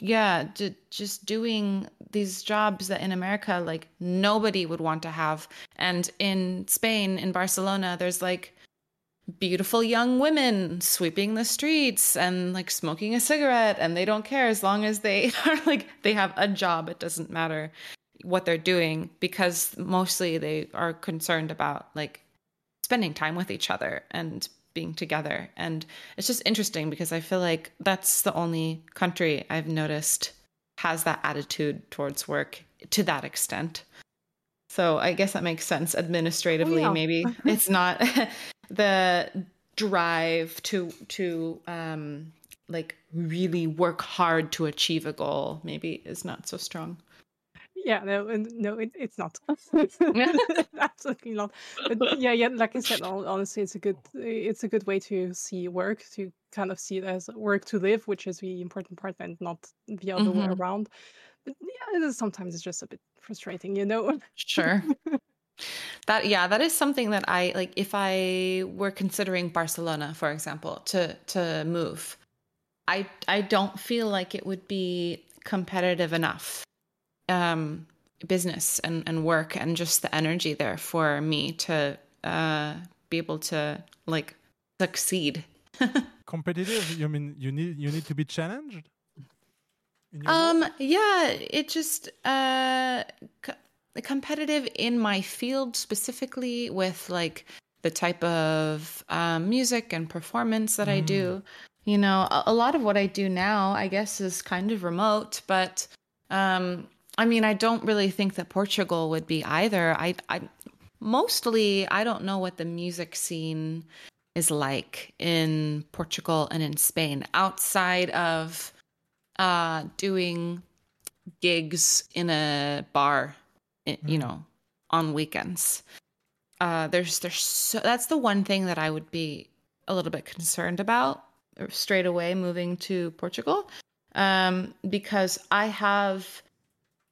S11: yeah, j- just doing these jobs that in America like nobody would want to have, and in Spain, in Barcelona, there's like beautiful young women sweeping the streets and like smoking a cigarette and they don't care as long as they are like they have a job. It doesn't matter what they're doing because mostly they are concerned about like spending time with each other and being together. And it's just interesting because i feel like that's the only country i've noticed has that attitude towards work to that extent. So i guess that makes sense administratively
S7: yeah.
S11: maybe. It's not the drive to to um like really work hard to achieve a goal maybe is not so strong
S7: Yeah, no, no, it, it's not. Absolutely not. But yeah, yeah, like I said, honestly, it's a good, it's a good way to see work, to kind of see it as work to live, which is the important part, and not the other way
S11: Mhm.
S7: around. But yeah, it is, sometimes it's just a bit frustrating, you know.
S11: Sure. that yeah, that is something that I like if I were considering Barcelona, for example, to to move. I I don't feel like it would be competitive enough. Um business and, and work and just the energy there for me to uh be able to like succeed.
S10: Competitive? You mean you need you need to be challenged?
S11: Um, yeah, it just uh, c- competitive in my field specifically with like the type of um, music and performance that I do. You know, a, a lot of what I do now, I guess, is kind of remote, but um, I mean, I don't really think that Portugal would be either. I, I mostly I don't know what the music scene is like in Portugal and in Spain outside of uh doing gigs in a bar i- you know on weekends uh there's there's so that's the one thing that i would be a little bit concerned about straight away moving to portugal um because i have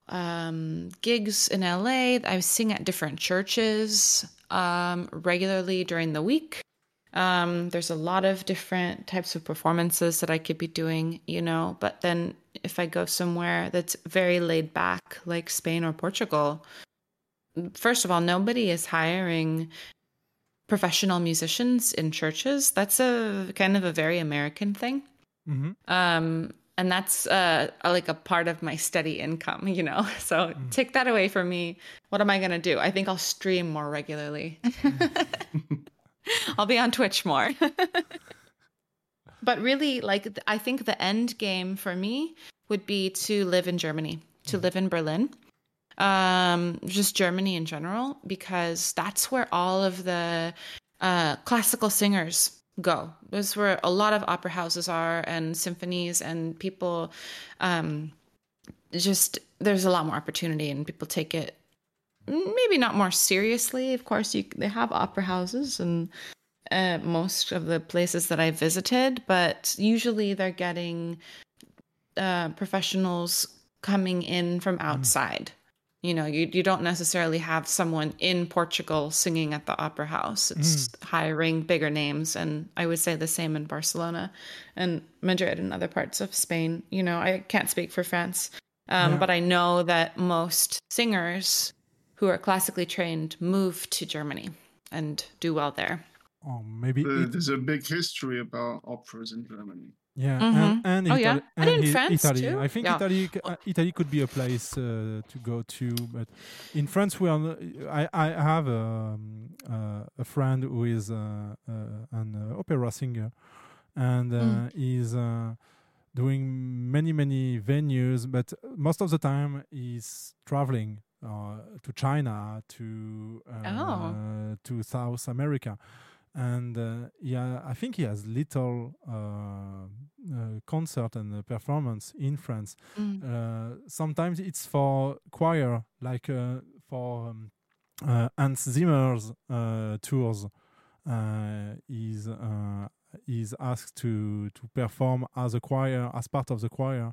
S11: um gigs in la i sing at different churches um regularly during the week um, there's a lot of different types of performances that I could be doing, you know. But then if I go somewhere that's very laid back, like Spain or Portugal, first of all, nobody is hiring professional musicians in churches. That's a kind of a very American thing.
S10: Mm-hmm.
S11: Um, and that's uh, like a part of my steady income, you know. So take that away from me. What am I gonna do? I think I'll stream more regularly. I'll be on Twitch more. but really, like I think the end game for me would be to live in Germany, to live in Berlin, um, just Germany in general, because that's where all of the uh, classical singers go. That's where a lot of opera houses are and symphonies and people. Um, just there's a lot more opportunity and people take it maybe not more seriously. Of course, you they have opera houses and uh, most of the places that I visited, but usually they're getting uh, professionals coming in from outside. You know, you you don't necessarily have someone in Portugal singing at the opera house. It's hiring bigger names, and I would say the same in Barcelona and Madrid and other parts of Spain. You know, I can't speak for France, um,
S10: Yeah.
S11: but I know that most singers who are classically trained move to Germany and do well there.
S10: oh maybe
S8: Uh, there's a big history about operas in Germany.
S10: Yeah,
S11: Mhm.
S10: and, and
S11: Oh,
S10: Italy,
S11: yeah? And in
S10: i-
S11: France,
S10: Italy.
S11: too?
S10: I think
S11: Yeah.
S10: Italy, uh, Italy could be a place uh, to go to, but in France, we are. I I have um, uh, a friend who is uh, uh, an uh, opera singer, and uh,
S11: Mm.
S10: he's uh, doing many many venues, but most of the time he's traveling uh, to China, to uh,
S11: Oh.
S10: to South America, and uh, yeah, I think he has little uh, uh, concert and uh, performance in France.
S11: Mm.
S10: Uh, sometimes it's for choir, like uh, for um, uh, Hans Zimmer's uh, tours. Uh, he's uh, he's asked to to perform as a choir, as part of the choir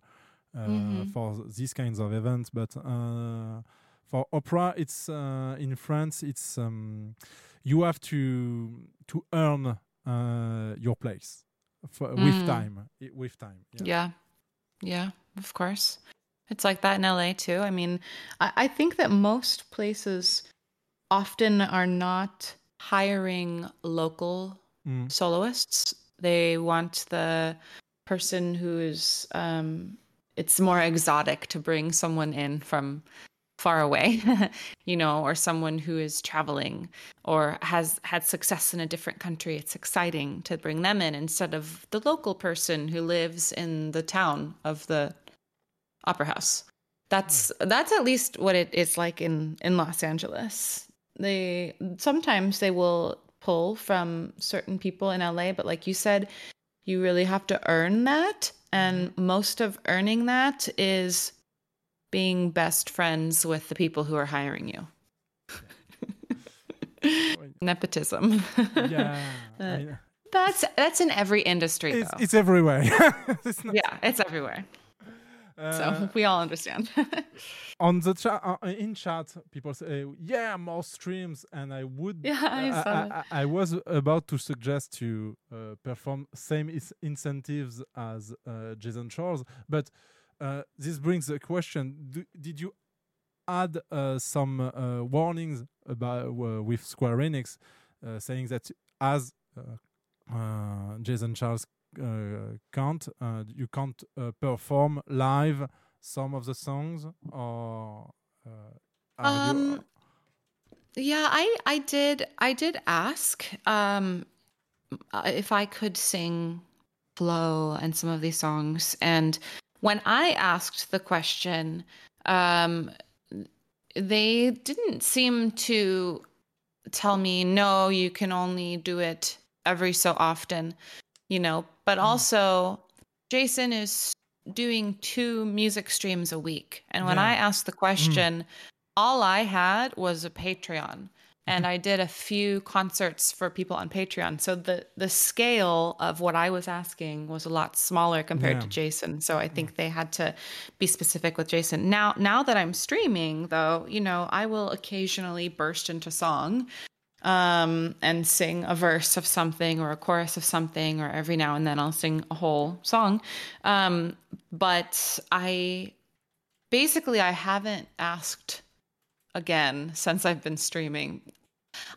S10: uh,
S11: Mhm.
S10: for these kinds of events. But uh, for opera, it's uh, in France. It's um, you have to to earn uh, your place for, with
S11: Mm.
S10: time. i- With time.
S11: Yeah. Yeah, of course. It's like that in LA too. I mean, I, I think that most places often are not hiring local
S10: Mm.
S11: soloists. They want the person who is um it's more exotic to bring someone in from far away, you know, or someone who is traveling or has had success in a different country. It's exciting to bring them in instead of the local person who lives in the town of the opera house. That's that's at least what it is like in in Los Angeles. They sometimes they will pull from certain people in LA, but like you said, you really have to earn that and mm-hmm. most of earning that is being best friends with the people who are hiring you. Nepotism.
S10: Yeah,
S11: Uh,
S10: I-
S11: that's that's in every industry
S10: It's,
S11: though.
S10: it's everywhere. It's not-
S11: yeah, it's everywhere.
S10: Uh,
S11: so we all understand.
S10: on the chat uh, in chat people say yeah more streams and i would
S11: Yeah, I
S10: uh,
S11: saw
S10: I,
S11: that.
S10: I, I was about to suggest to uh, perform same is incentives as uh, jason charles but uh, this brings a question. Do, did you add uh, some uh, warnings about uh, with square enix uh, saying that as uh, uh, jason charles uh, can't uh, you can't uh, perform live some of the songs or uh,
S11: Um, yeah, I I did I did ask um if I could sing Flow and some of these songs and when I asked the question um they didn't seem to tell me no you can only do it every so often you know. But also Jason is doing two music streams a week. And when
S10: Yeah.
S11: I asked the question all I had was a Patreon and I did a few concerts for people on Patreon. So the the scale of what I was asking was a lot smaller compared to Jason. So I think they had to be specific with Jason. Now now that I'm streaming though, you know, I will occasionally burst into song um and sing a verse of something or a chorus of something or every now and then I'll sing a whole song. Um but I basically I haven't asked again since I've been streaming.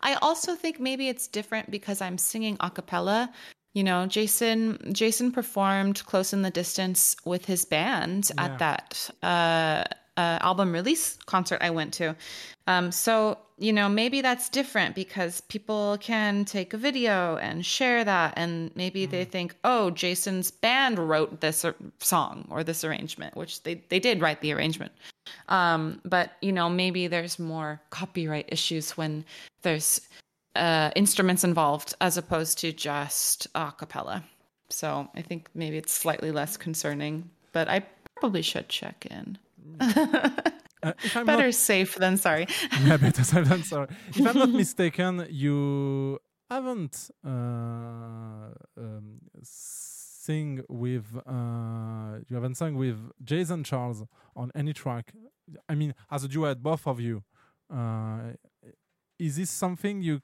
S11: I also think maybe it's different because I'm singing a cappella. You know, Jason Jason performed Close in the Distance with his band
S14: Yeah.
S11: at that uh, uh, album release concert I went to. Um, so, you know, maybe that's different because people can take a video and share that. And maybe they think, oh, Jason's band wrote this song or this arrangement, which they, they did write the arrangement. Um, but, you know, maybe there's more copyright issues when there's uh, instruments involved as opposed to just a cappella. So I think maybe it's slightly less concerning, but I probably should check in.
S10: Uh,
S11: Better
S10: not-
S11: safe than sorry.
S10: yeah, better safe than sorry. If I'm not mistaken, you haven't uh, um, sing with uh, you haven't sung with Jason Charles on any track. I mean, as a duet, both of you. Uh, is this something you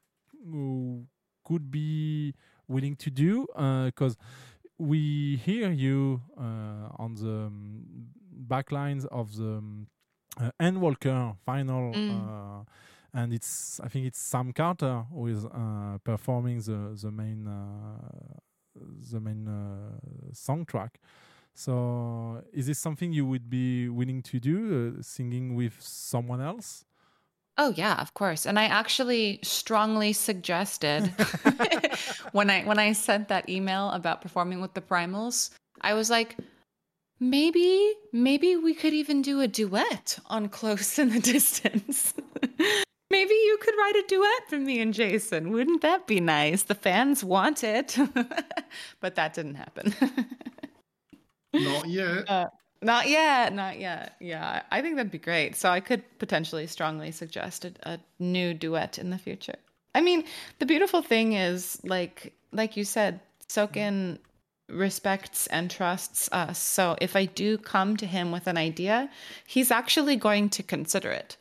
S10: uh, could be willing to do? Because we hear you uh, on the um, backlines of the um, uh, Endwalker final,
S14: Mm.
S10: uh, and it's I think it's Sam Carter who is uh, performing the the main uh, the main uh, song track. So, is this something you would be willing to do, uh, singing with someone else?
S11: Oh yeah, of course. And I actually strongly suggested when I when I sent that email about performing with the Primals, I was like maybe maybe we could even do a duet on Close in the Distance. maybe you could write a duet for me and Jason. Wouldn't that be nice? The fans want it. but that didn't happen.
S8: Not yet.
S11: Uh, not yet, not yet. Yeah, I think that'd be great. So I could potentially strongly suggest a, a new duet in the future. I mean, the beautiful thing is, like, like you said, Soken respects and trusts us. So if I do come to him with an idea, he's actually going to consider it.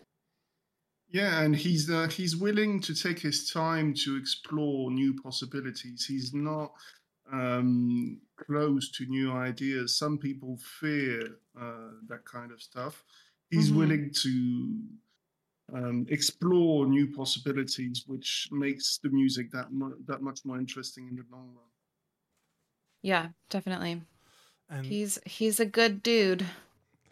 S8: Yeah, and he's uh, he's willing to take his time to explore new possibilities. He's not um, close to new ideas. Some people fear uh, that kind of stuff. He's
S11: Mhm.
S8: willing to um, explore new possibilities, which makes the music that mu- that much more interesting in the long run.
S11: Yeah, definitely.
S10: And
S11: he's he's a good dude.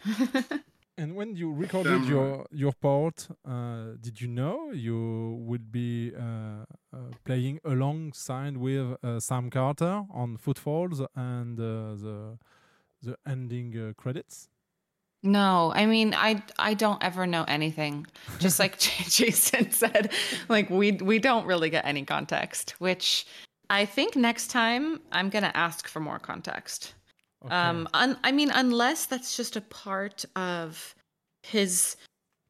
S10: And when you recorded
S8: Damn
S10: your your part, uh, did you know you would be uh, uh, playing alongside with uh, Sam Carter on Footfalls and uh, the the ending uh, credits?
S11: No, I mean I I don't ever know anything. Just like Jason said, like we we don't really get any context, which I think next time I'm going to ask for more context. Um un- I mean unless that's just a part of his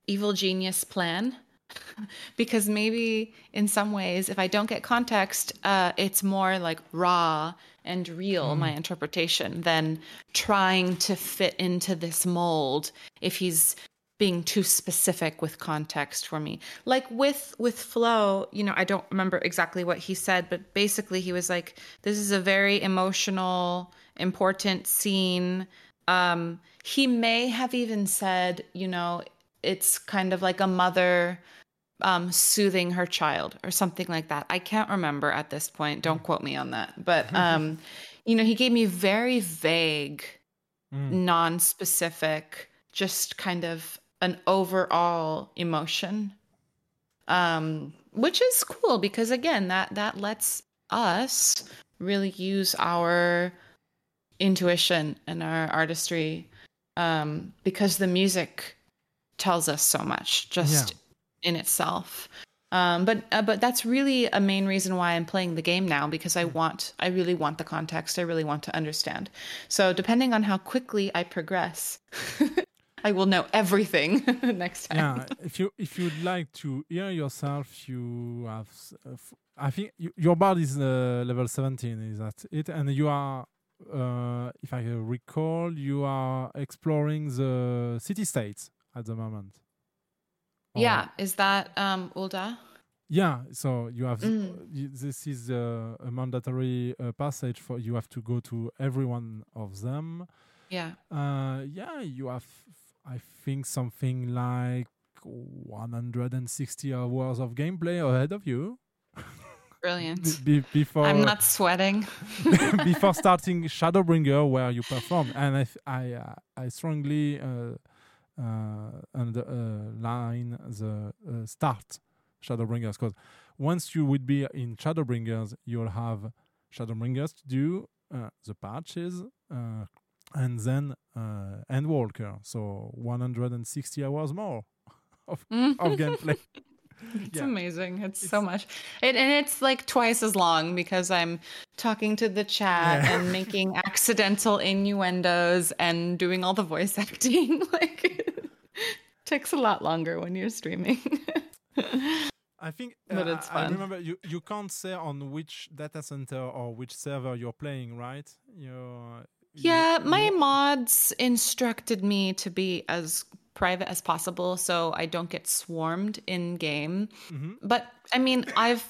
S11: evil genius plan. Because maybe in some ways if I don't get context uh it's more like raw and real my interpretation than trying to fit into this mold if he's being too specific with context for me. Like with with flow you know i don't remember exactly what he said but basically he was like this is a very emotional important scene. Um he may have even said you know it's kind of like a mother um soothing her child or something like that. I can't remember at this point. Don't quote me on that. But um you know he gave me very vague non-specific just kind of an overall emotion um which is cool because again that that lets us really use our intuition and our artistry um because the music tells us so much just in itself. Um but uh, but that's really a main reason why I'm playing the game now because I want I really want the context. I really want to understand. So depending on how quickly I progress I will know everything next time
S10: yeah, if you if you'd like to hear yourself, you have. uh, f- I think you, your bard is uh, level seventeen. Is that it? And you are, uh, if I recall, you are exploring the city states at the moment. Or-
S11: yeah is that um Ul'dah
S10: Yeah, so you have
S11: Mm.
S10: this is uh, a mandatory uh, passage for you have to go to every one of them.
S11: Yeah.
S10: Uh, yeah, you have I think something like 160 hours of gameplay ahead of you.
S11: Brilliant.
S10: Be- before
S11: I'm not sweating.
S10: before starting Shadowbringer, where you perform, and I I uh, I strongly uh, uh, underline the uh, start Shadowbringers because once you would be in Shadowbringers, you'll have Shadowbringers to do uh, the patches. And then uh, Endwalker, so 160 hours more of, of gameplay.
S11: It's
S10: Yeah.
S11: amazing. It's, so much. It, and it's like twice as long because I'm talking to the chat
S10: Yeah.
S11: and making accidental innuendos and doing all the voice acting. like it takes a lot longer when you're streaming.
S10: I think,
S11: But
S10: uh,
S11: it's
S10: I I remember you, you can't say on which data center or which server you're playing, right? You're,
S11: Yeah, my mods instructed me to be as private as possible so I don't get swarmed in game.
S10: Mm-hmm.
S11: But I mean, I've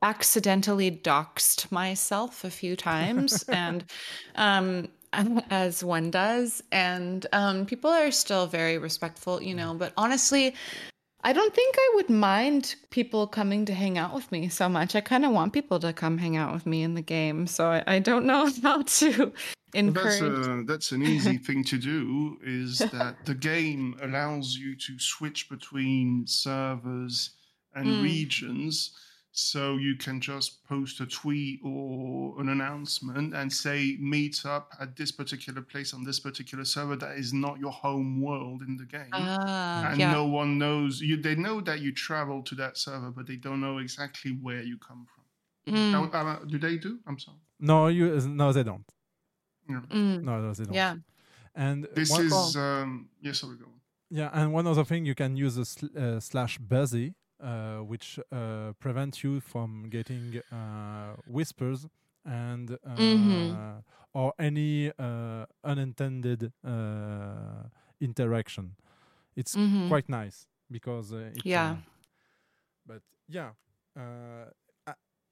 S11: accidentally doxed myself a few times and um as one does and um people are still very respectful, you know, but honestly I don't think I would mind people coming to hang out with me so much. I kind of want people to come hang out with me in the game. So I, I don't know how to
S8: Well, that's,
S11: encourage.
S8: a, that's an easy thing to do is that the game allows you to switch between servers and
S11: Mm.
S8: regions so you can just post a tweet or an announcement and say meet up at this particular place on this particular server that is not your home world in the game
S11: Ah,
S8: and
S11: yeah.
S8: no one knows you they know that you travel to that server but they don't know exactly where you come from
S11: Mm.
S8: Now, uh, do they do i'm sorry
S10: No, you no, they don't.
S8: Yeah.
S11: Mm.
S10: No, no, they don't.
S11: Yeah.
S10: And
S8: this
S10: one-
S8: is um yes sorry go on
S10: Yeah, and one other thing, you can use a sl- uh, slash busy, uh, which uh, prevents you from getting uh, whispers and uh,
S11: Mhm.
S10: or any uh, unintended uh, interaction. It's
S11: Mhm.
S10: quite nice because uh, it,
S11: Yeah.
S10: uh, but yeah, uh,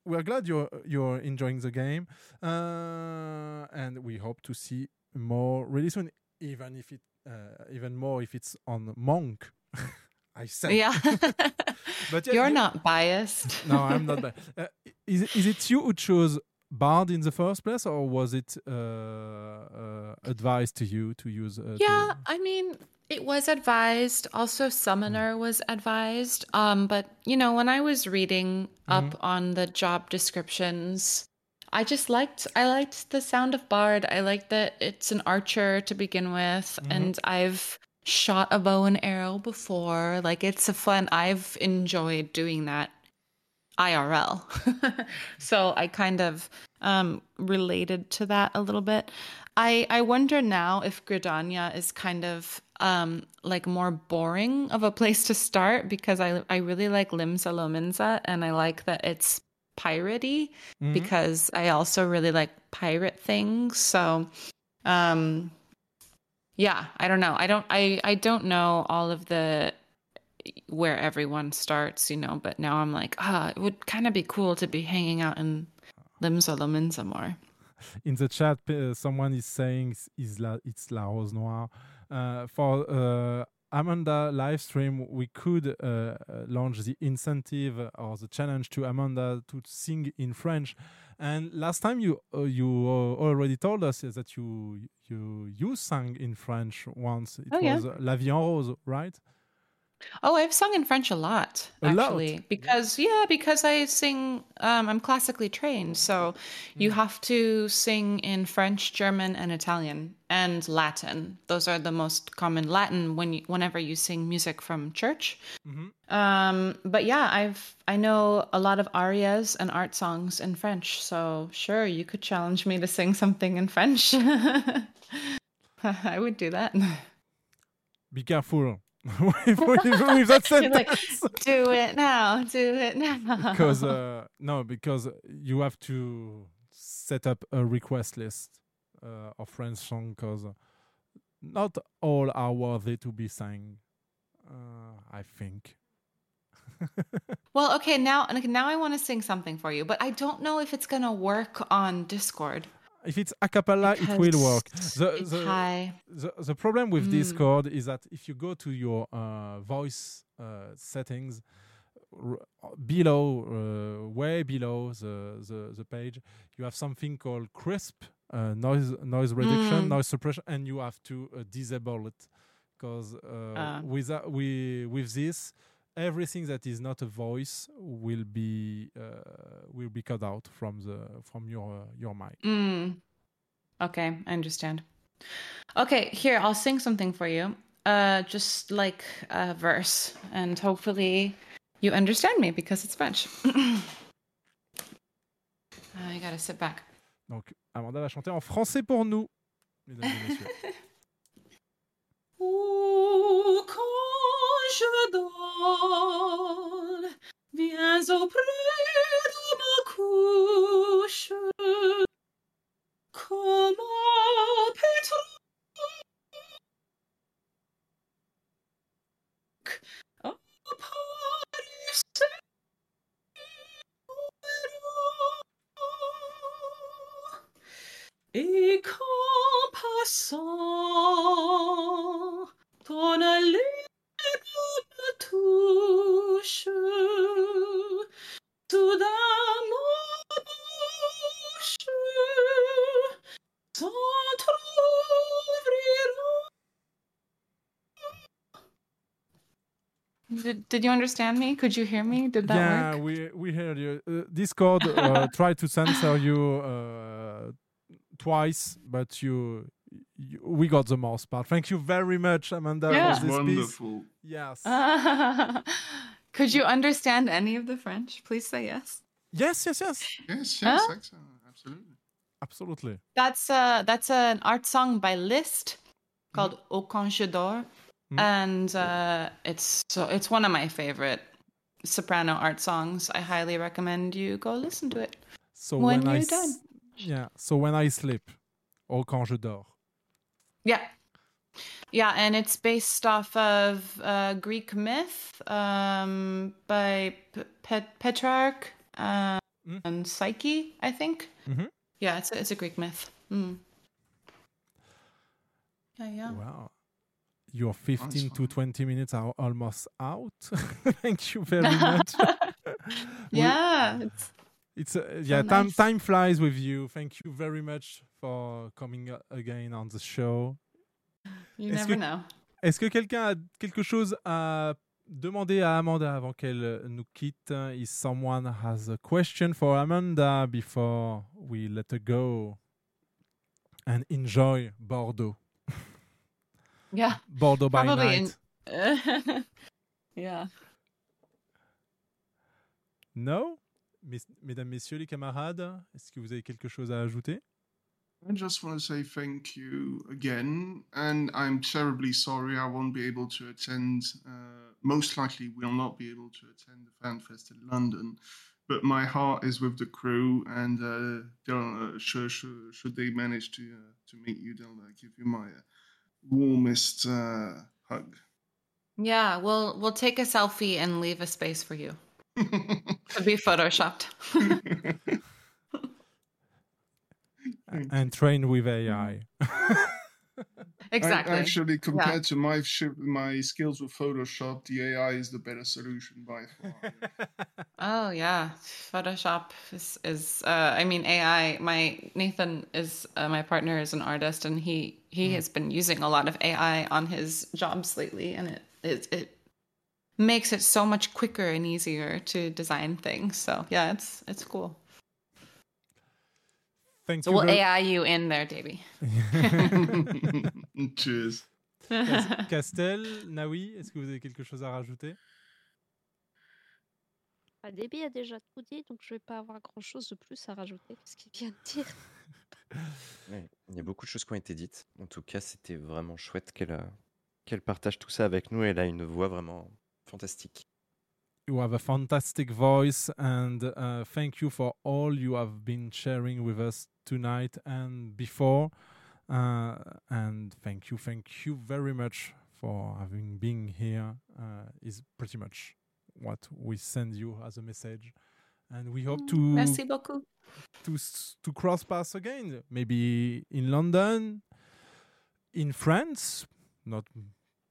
S10: we're glad you're you're enjoying the game, uh, and we hope to see more really soon. Even if it, uh, even more if it's on Monk. I said,
S11: Yeah.
S10: but yeah,
S11: You're
S10: you-
S11: not biased.
S10: no, I'm not. Bad. Uh, is is it you who chose Bard in the first place, or was it uh, uh, advised to you to use? Uh, to-
S11: Yeah, I mean, it was advised. Also, Summoner was advised. Um, but you know, when I was reading up on the job descriptions, I just liked I liked the sound of Bard. I liked that it's an archer to begin with, and I've shot a bow and arrow before. Like it's a fun. I've enjoyed doing that IRL. so I kind of um, related to that a little bit. I, I wonder now if Gridania is kind of um, like more boring of a place to start because I, I really like Limsa Lominsa and I like that it's piratey
S10: Mhm.
S11: because I also really like pirate things. So um yeah, I don't know. I don't I, I don't know all of the where everyone starts, you know, but now I'm like, ah, it would kind of be cool to be hanging out in Limsa Lominsa more.
S10: in the chat, uh, someone is saying la, it's La Rose Noire. Uh, for uh, Amanda live stream, we could uh, uh, launch the incentive or the challenge to Amanda to sing in French. And last time you uh, you uh, already told us that you you you sang in French once. It
S11: Oh, yeah.
S10: was uh, La Vie en Rose, right?
S11: Oh, I've sung in French a lot,
S10: A lot?
S11: actually. Because yeah, because I sing um I'm classically trained, so you have to sing in French, German, and Italian and Latin. Those are the most common Latin when you whenever you sing music from church. Mm-hmm. Um but yeah, I've I know a lot of arias and art songs in French, so sure, you could challenge me to sing something in French. I would do that.
S10: Be careful with that
S11: You're like, do it now, do it now.
S10: because uh, no, because you have to set up a request list uh, of French songs. Because not all are worthy to be sang. Uh, I think.
S11: Well, okay, now okay, now I want to sing something for you, but I don't know if it's gonna work on Discord.
S10: If it's a cappella, it will work. The, the, the, the problem with
S11: Mm.
S10: Discord is that if you go to your uh, voice uh, settings, below, uh, way below the, the, the page, you have something called crisp uh, noise noise reduction,
S11: Mm.
S10: noise suppression, and you have to uh, disable it because uh,
S11: Ah.
S10: with that, we with this, everything that is not a voice will be uh, will be cut out from the from your uh, your mic.
S11: Mm. Okay, I understand. Okay, here I'll sing something for you. Uh, just like a verse, and hopefully you understand me because it's French. I gotta sit back.
S10: Donc Amanda va chanter en français pour nous, mesdames et messieurs.
S11: dors, viens auprès de ma couche, comme un pétrole Paris Et qu'en passant, ton lèvre Did, did you understand me? Could you hear me? Did that
S10: yeah,
S11: work?
S10: we we heard you. Uh, Discord uh, tried to censor you uh, twice, but you, you we got the most part. Thank you very much, Amanda.
S11: Yeah.
S10: for this piece.
S8: Wonderful.
S10: Yes.
S11: Could you understand any of the French? Please say yes.
S10: Yes, yes, yes.
S8: Yes, yes,
S11: Huh?
S8: excellent. Absolutely.
S10: Absolutely.
S11: That's uh that's an art song by Liszt called Au Quand je dors. And uh, it's so it's one of my favorite soprano art songs. I highly recommend you go listen to it.
S10: So
S11: when,
S10: when,
S11: you're
S10: s-
S11: done.
S10: yeah. So when I sleep, or quand je dors.
S11: Yeah. Yeah, and it's based off of uh, Greek myth um, by P- Pet- Petrarch uh, and Psyche, I think.
S10: Mhm.
S11: Yeah, it's a, it's a Greek myth. Mm. Yeah, yeah.
S10: Wow. Your 15 to 20 minutes are almost out. Thank you very much. We-
S11: Yeah, it's
S10: It's uh, yeah,
S11: so
S10: time
S11: nice.
S10: time flies with you. Thank you very much for coming uh, again on the show.
S11: You never
S10: que-
S11: know.
S10: Est-ce que quelqu'un a quelque chose à demander à Amanda avant qu'elle euh, nous quitte? If someone has a question for Amanda before we let her go and enjoy Bordeaux.
S11: Yeah.
S10: Bordeaux by
S11: Probably
S10: night.
S11: in- yeah.
S10: No? Mes- Mesdames, Messieurs, les camarades, est-ce que vous avez quelque chose à ajouter?
S8: I just want to say thank you again, and I'm terribly sorry I won't be able to attend. Uh, most likely, will not be able to attend the FanFest in London. But my heart is with the crew, and uh, they'll, uh, should, should, should they manage to uh, to meet you, they'll uh, give you my uh, warmest uh, hug.
S11: Yeah, we'll we'll take a selfie and leave a space for you. Could be photoshopped.
S10: And train with AI.
S11: Exactly.
S8: I- actually,
S11: Yeah.
S8: compared to my shi- my skills with Photoshop, the AI is the better solution by far.
S11: Oh yeah, Photoshop is is. Uh, I mean, AI. My Nathan is uh, my partner is an artist, and he he has been using a lot of AI on his jobs lately, and it it it makes it so much quicker and easier to design things. So yeah, it's it's cool.
S10: Thank
S11: So
S10: you
S11: we'll
S10: very-
S11: AI you in there, Daybe.
S8: Cheers.
S10: Castelle, Nawi, est-ce que vous avez quelque chose à rajouter
S4: Ah, Daybe a déjà tout dit, donc je vais pas avoir grand-chose de plus à rajouter que ce qu'il vient de dire.
S9: Ouais, il y a beaucoup de choses qui ont été dites. En tout cas, c'était vraiment chouette qu'elle euh, qu'elle partage tout ça avec nous. Elle a une voix vraiment fantastique.
S10: You have a fantastic voice, and uh, thank you for all you have been sharing with us tonight and before. Uh, and thank you, thank you very much for having been here. Uh, is pretty much what we send you as a message. And we hope to
S11: Merci beaucoup.
S10: to s- to cross paths again. Maybe in London, in France, not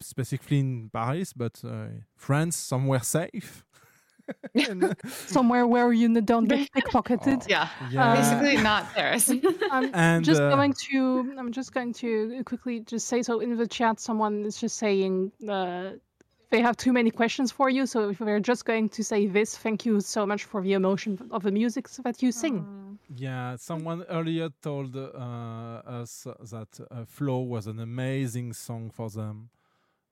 S10: specifically in Paris, but uh, France, somewhere safe. And, uh,
S7: Somewhere where you n- don't get pickpocketed.
S11: Yeah.
S10: Yeah.
S11: Basically, not Paris.
S7: I'm
S10: And,
S7: just
S10: uh,
S7: going to. I'm just going to quickly just say so in the chat. Someone is just saying uh, they have too many questions for you. So if we're just going to say this, thank you so much for the emotion of the music that you sing.
S10: Yeah, someone earlier told uh, us that uh, Flow was an amazing song for them.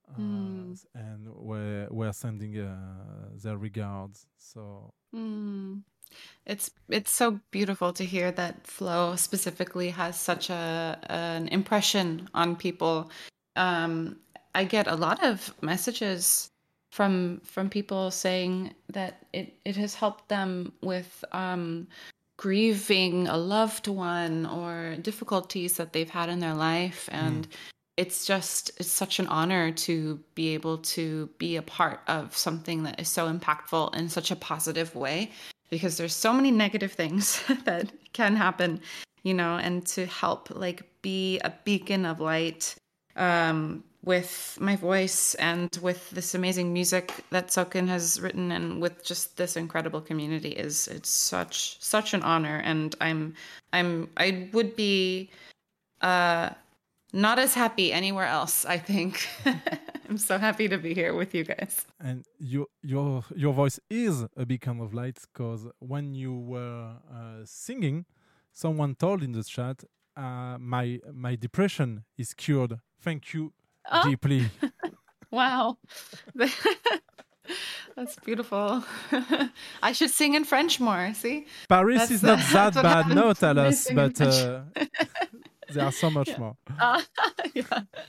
S10: Uh,
S11: Mm.
S10: and we're, we're sending uh, their regards. So,
S11: Mm. It's it's so beautiful to hear that Flow specifically has such a an impression on people. Um, I get a lot of messages from from people saying that it it has helped them with um, grieving a loved one or difficulties that they've had in their life. And it's just it's such an honor to be able to be a part of something that is so impactful in such a positive way because there's so many negative things that can happen you know and to help like be a beacon of light um with my voice and with this amazing music that Soken has written and with just this incredible community is it's such such an honor and I'm I'm I would be uh not as happy anywhere else, I think. I'm so happy to be here with you guys.
S10: and your your your voice is a beacon of light because when you were uh, singing, someone told in the chat, uh, "My my depression is cured. Thank you
S11: Oh.
S10: deeply."
S11: Wow. That's beautiful. I should sing in French more, see?
S10: Paris
S11: That's-
S10: is not that bad, no, tell us, but uh, there are so much more.
S11: Uh, yeah.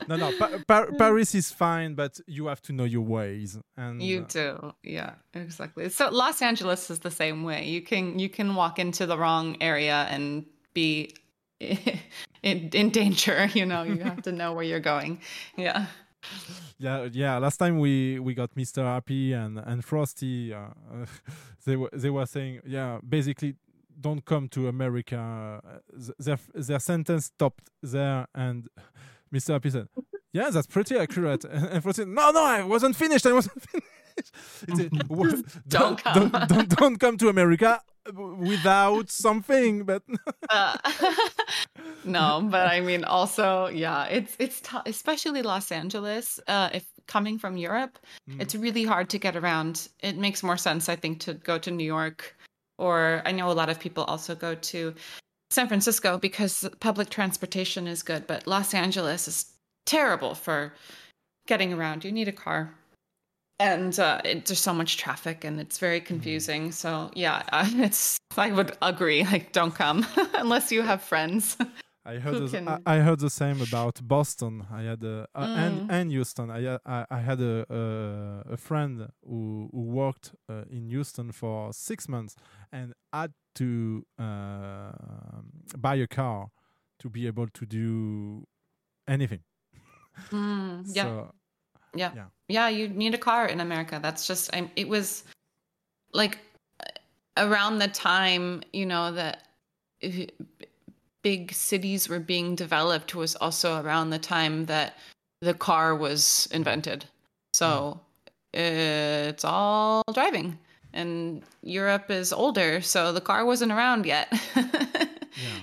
S10: No, no, pa- pa- Paris is fine, but you have to know your ways. And
S11: You
S10: uh,
S11: do, yeah, exactly. So Los Angeles is the same way. You can you can walk into the wrong area and be in, in danger. You know, you have to know where you're going. Yeah.
S10: yeah, yeah. Last time we we got Mr. Happy and and Frosty. Uh, they were they were saying, yeah, basically, don't come to America. Their their sentence stopped there, and Mr. Happy said, yeah, that's pretty accurate. And, and Frosty, no, no, I wasn't finished. I wasn't finished. "Well,
S11: Don't come."
S10: don't, don't don't come to America without something. But
S11: Uh, no, but I mean, also, yeah, it's it's tou- especially Los Angeles. Uh, if coming from Europe, it's really hard to get around. It makes more sense, I think, to go to New York, or I know a lot of people also go to San Francisco because public transportation is good. But Los Angeles is terrible for getting around. You need a car. And uh, it, there's so much traffic, and it's very confusing. So yeah, uh, it's. I would agree. Like, don't come unless you have friends.
S10: I heard
S11: can-
S10: I, I heard the same about Boston. I had a, uh, and
S11: Mm.
S10: and Houston. I I, I had a a, a friend who who worked uh, in Houston for six months and had to uh, buy a car to be able to do anything.
S11: Mm, yeah.
S10: So,
S11: yeah.
S10: yeah.
S11: yeah you need a car in america. That's just I'm, it was like around the time you know that big cities were being developed was also around the time that the car was invented. So mm. it's all driving and europe is older so the car wasn't around yet.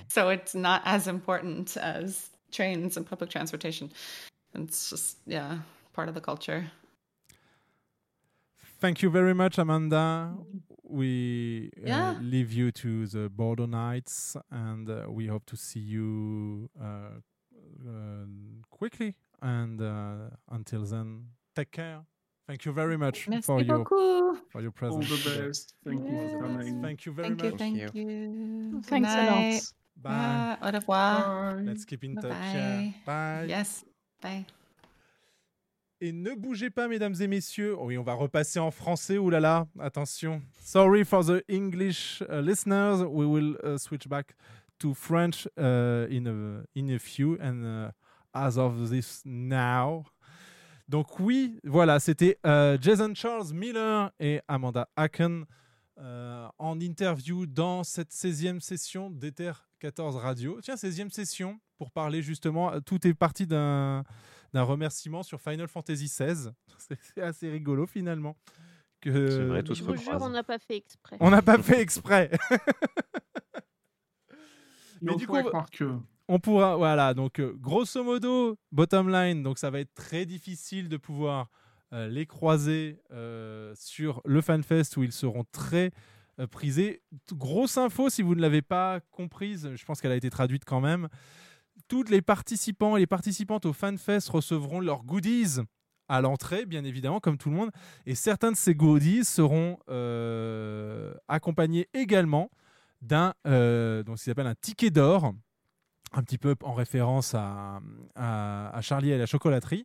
S11: So it's not as important as trains and public transportation. It's just yeah part of the culture
S10: Thank you very much, Amanda. We uh,
S11: Yeah.
S10: leave you to the Bordeaux Nights, and uh, we hope to see you uh, uh, quickly. And uh, until then, take care. Thank you very much
S11: Merci
S10: for your for your presence.
S8: All
S10: presence.
S8: the best. Thank you for coming.
S10: Thank you very
S11: Thank you,
S10: much.
S11: thank you. Good
S7: Thanks a lot.
S10: Bye.
S11: Yeah, au revoir.
S10: Let's keep in touch.
S11: Bye.
S10: yeah. Bye.
S11: Yes. Bye.
S10: Et ne bougez pas, mesdames et messieurs. Oui, on va repasser en français. Ouh là là, attention. Sorry for the English uh, listeners. We will uh, switch back to French uh, in a in a few and as of this now. Donc oui, voilà, c'était Jason Charles Miller et Amanda Acken euh, en interview dans cette 16e session d'Ether 14 Radio. Tiens, 16e session pour parler justement, euh, tout est parti d'un remerciement sur Final Fantasy XVI. C'est assez rigolo finalement. Que...
S9: C'est vrai, tout
S4: Je vous jure, on n'a pas fait exprès.
S10: On n'a pas fait exprès.
S8: Mais
S10: du coup, on pourra, voilà, donc euh, grosso modo, bottom line, donc ça va être très difficile de pouvoir euh, les croiser euh, sur le FanFest où ils seront très euh, prisés. T- Grosse info, si vous ne l'avez pas comprise, je pense qu'elle a été traduite quand même. Toutes les participants et les participantes au FanFest recevront leurs goodies à l'entrée, bien évidemment, comme tout le monde. Et certains de ces goodies seront euh, accompagnés également d'un euh, donc ce un ticket d'or, un petit peu en référence à, à, à Charlie et la chocolaterie.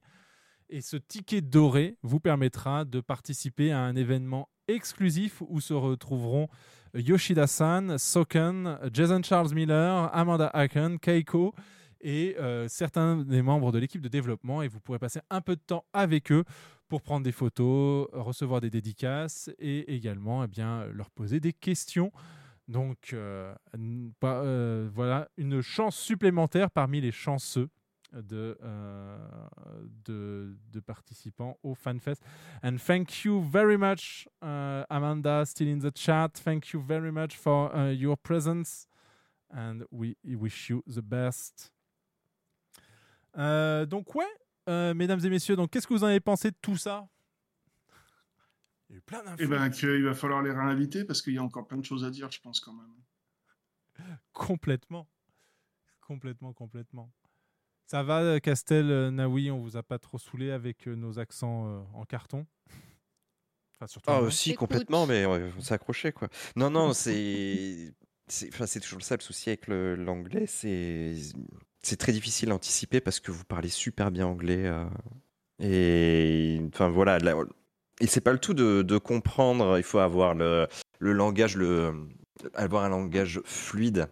S10: Et ce ticket doré vous permettra de participer à un événement exclusif où se retrouveront Yoshida-san, Soken, Jason Charles Miller, Amanda Aken, Keiko et euh, certains des membres de l'équipe de développement. Et vous pourrez passer un peu de temps avec eux pour prendre des photos, recevoir des dédicaces et également eh bien, leur poser des questions. Donc euh, euh, voilà une chance supplémentaire parmi les chanceux de, euh, de, de participants au FanFest. And thank you very much, uh, Amanda, still in the chat. Thank you very much for uh, your presence. And we wish you the best. Euh, donc ouais, euh, mesdames et messieurs, donc qu'est-ce que vous en avez pensé de tout ça? Il y a eu plein d'infos.
S8: Eh ben, qu'il va falloir les réinviter parce qu'il y a encore plein de choses à dire, je pense, quand même.
S10: Complètement. Complètement, complètement. Ça va, euh, Castel, euh, Naoui, on vous a pas trop saoulé avec euh, nos accents euh, en carton? Enfin, surtout
S9: Ah,
S10: moi.
S9: si, complètement, mais ouais, on s'est accroché, quoi. Non, non, c'est. C'est enfin, c'est toujours ça le souci avec l'anglais, c'est c'est très difficile à anticiper parce que vous parlez super bien anglais. euh, et enfin voilà, là, et c'est pas le tout de, de comprendre, il faut avoir le, le langage, le, avoir un langage fluide.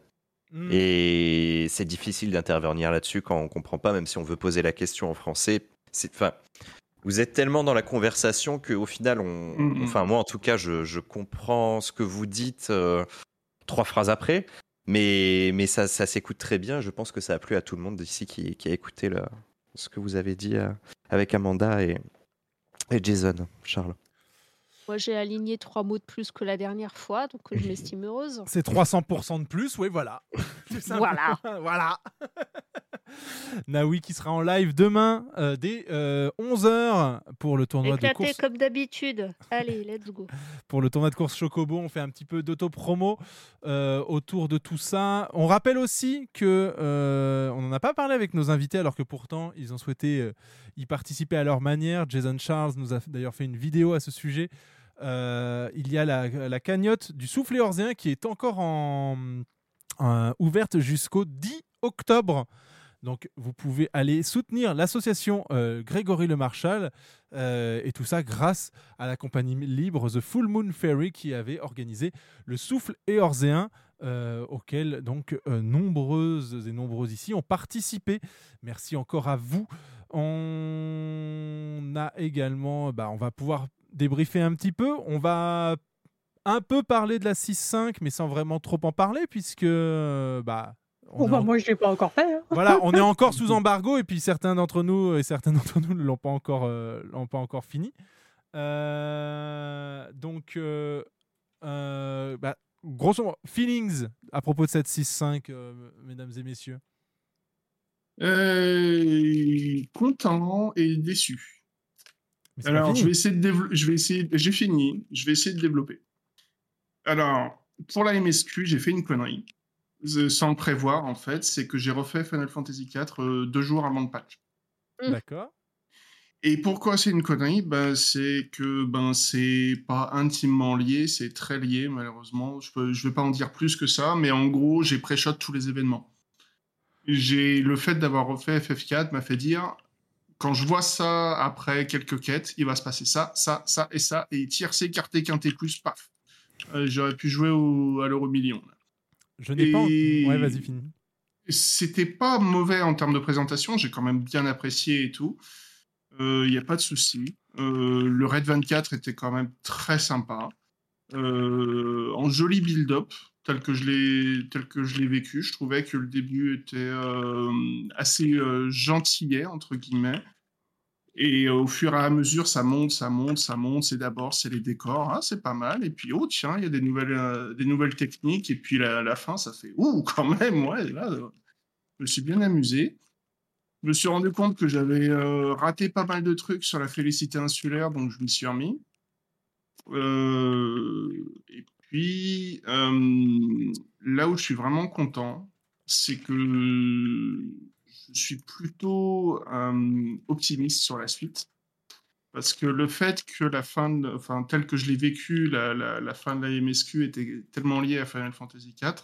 S10: Mm.
S9: Et c'est difficile d'intervenir là-dessus quand on comprend pas, même si on veut poser la question en français. C'est, enfin, vous êtes tellement dans la conversation qu'au final, on,
S8: Mhm.
S9: enfin moi en tout cas, je, je comprends ce que vous dites euh, trois phrases après, mais mais ça, ça s'écoute très bien. Je pense que ça a plu à tout le monde ici qui, qui a écouté le- ce que vous avez dit euh, avec Amanda et, et Jason, Charles.
S4: Moi, j'ai aligné trois mots de plus que la dernière fois, donc je m'estime heureuse.
S10: C'est 300% de plus, oui, voilà.
S4: Voilà.
S10: voilà. Naoui qui sera en live demain euh, dès 11h pour le tournoi de course.
S4: comme d'habitude. Allez, let's go.
S10: pour le tournoi de course Chocobo. On fait un petit peu d'auto-promo euh, autour de tout ça. On rappelle aussi que euh, on n'en a pas parlé avec nos invités, alors que pourtant ils ont souhaité euh, y participer à leur manière. Jason Charles nous a d'ailleurs fait une vidéo à ce sujet. Euh, il y a la, cagnotte du soufflet orzéen qui est encore en, en- ouverte jusqu'au 10 octobre. Donc vous pouvez aller soutenir l'association euh, Grégory Le Marchal euh, et tout ça grâce à la compagnie libre The Full Moon Ferry qui avait organisé le souffle éorzéen euh, auquel donc euh, nombreuses et nombreux ici ont participé. Merci encore à vous. On a également, bah, on va pouvoir débriefer un petit peu. On va un peu parler de la 6.5 mais sans vraiment trop en parler puisque euh, bah on
S7: bah,
S10: en-
S7: moi, je l'ai pas encore fait. hein.
S10: voilà, on est encore sous embargo et puis certains d'entre nous et certains d'entre nous ne l'ont pas encore, euh, l'ont pas encore fini. Euh, donc, euh, euh, bah, grosso modo, feelings à propos de cette 6.5, euh, mesdames et messieurs.
S8: Euh, content et déçu. Alors, je vais essayer de développer. Je vais essayer. J'ai fini. Je vais essayer de développer. Alors, pour la MSQ, j'ai fait une connerie. Sans le prévoir, en fait, c'est que j'ai refait Final Fantasy IV euh, deux jours avant le patch.
S10: D'accord.
S8: Et pourquoi c'est une connerie? Ben, C'est que ben, c'est pas intimement lié, c'est très lié, malheureusement. Je ne je vais pas en dire plus que ça, mais en gros, j'ai pré-shot tous les événements. J'ai Le fait d'avoir refait FF4 m'a fait dire quand je vois ça après quelques quêtes, il va se passer ça, ça, ça et ça, et tiercé, quarté, quinté plus, paf. Euh, J'aurais pu jouer au, à l'euro million. là.
S10: Je n'ai pas.
S8: Et-
S10: Ouais, vas-y, finis.
S8: C'était pas mauvais en termes de présentation, j'ai quand même bien apprécié et tout. Il n'y a pas de souci. Euh, le Red 24 était quand même très sympa. euh, en joli build-up, tel que je l'ai tel que je l'ai vécu. Je trouvais que le début était euh, assez euh, gentillet entre guillemets. Et au fur et à mesure, ça monte, ça monte, ça monte. C'est d'abord, c'est les décors, hein, c'est pas mal. Et puis, oh tiens, il y a des nouvelles, euh, des nouvelles techniques. Et puis, la, fin, ça fait, ouh, quand même, ouais. Euh, je me suis bien amusé. Je me suis rendu compte que j'avais euh, raté pas mal de trucs sur la félicité insulaire, donc je m'y suis remis. Euh, puis, euh, là où je suis vraiment content, c'est que je suis plutôt euh, optimiste sur la suite. Parce que le fait que la fin, de- enfin, telle que je l'ai vécu, la, la- fin de la MSQ était tellement liée à Final Fantasy IV,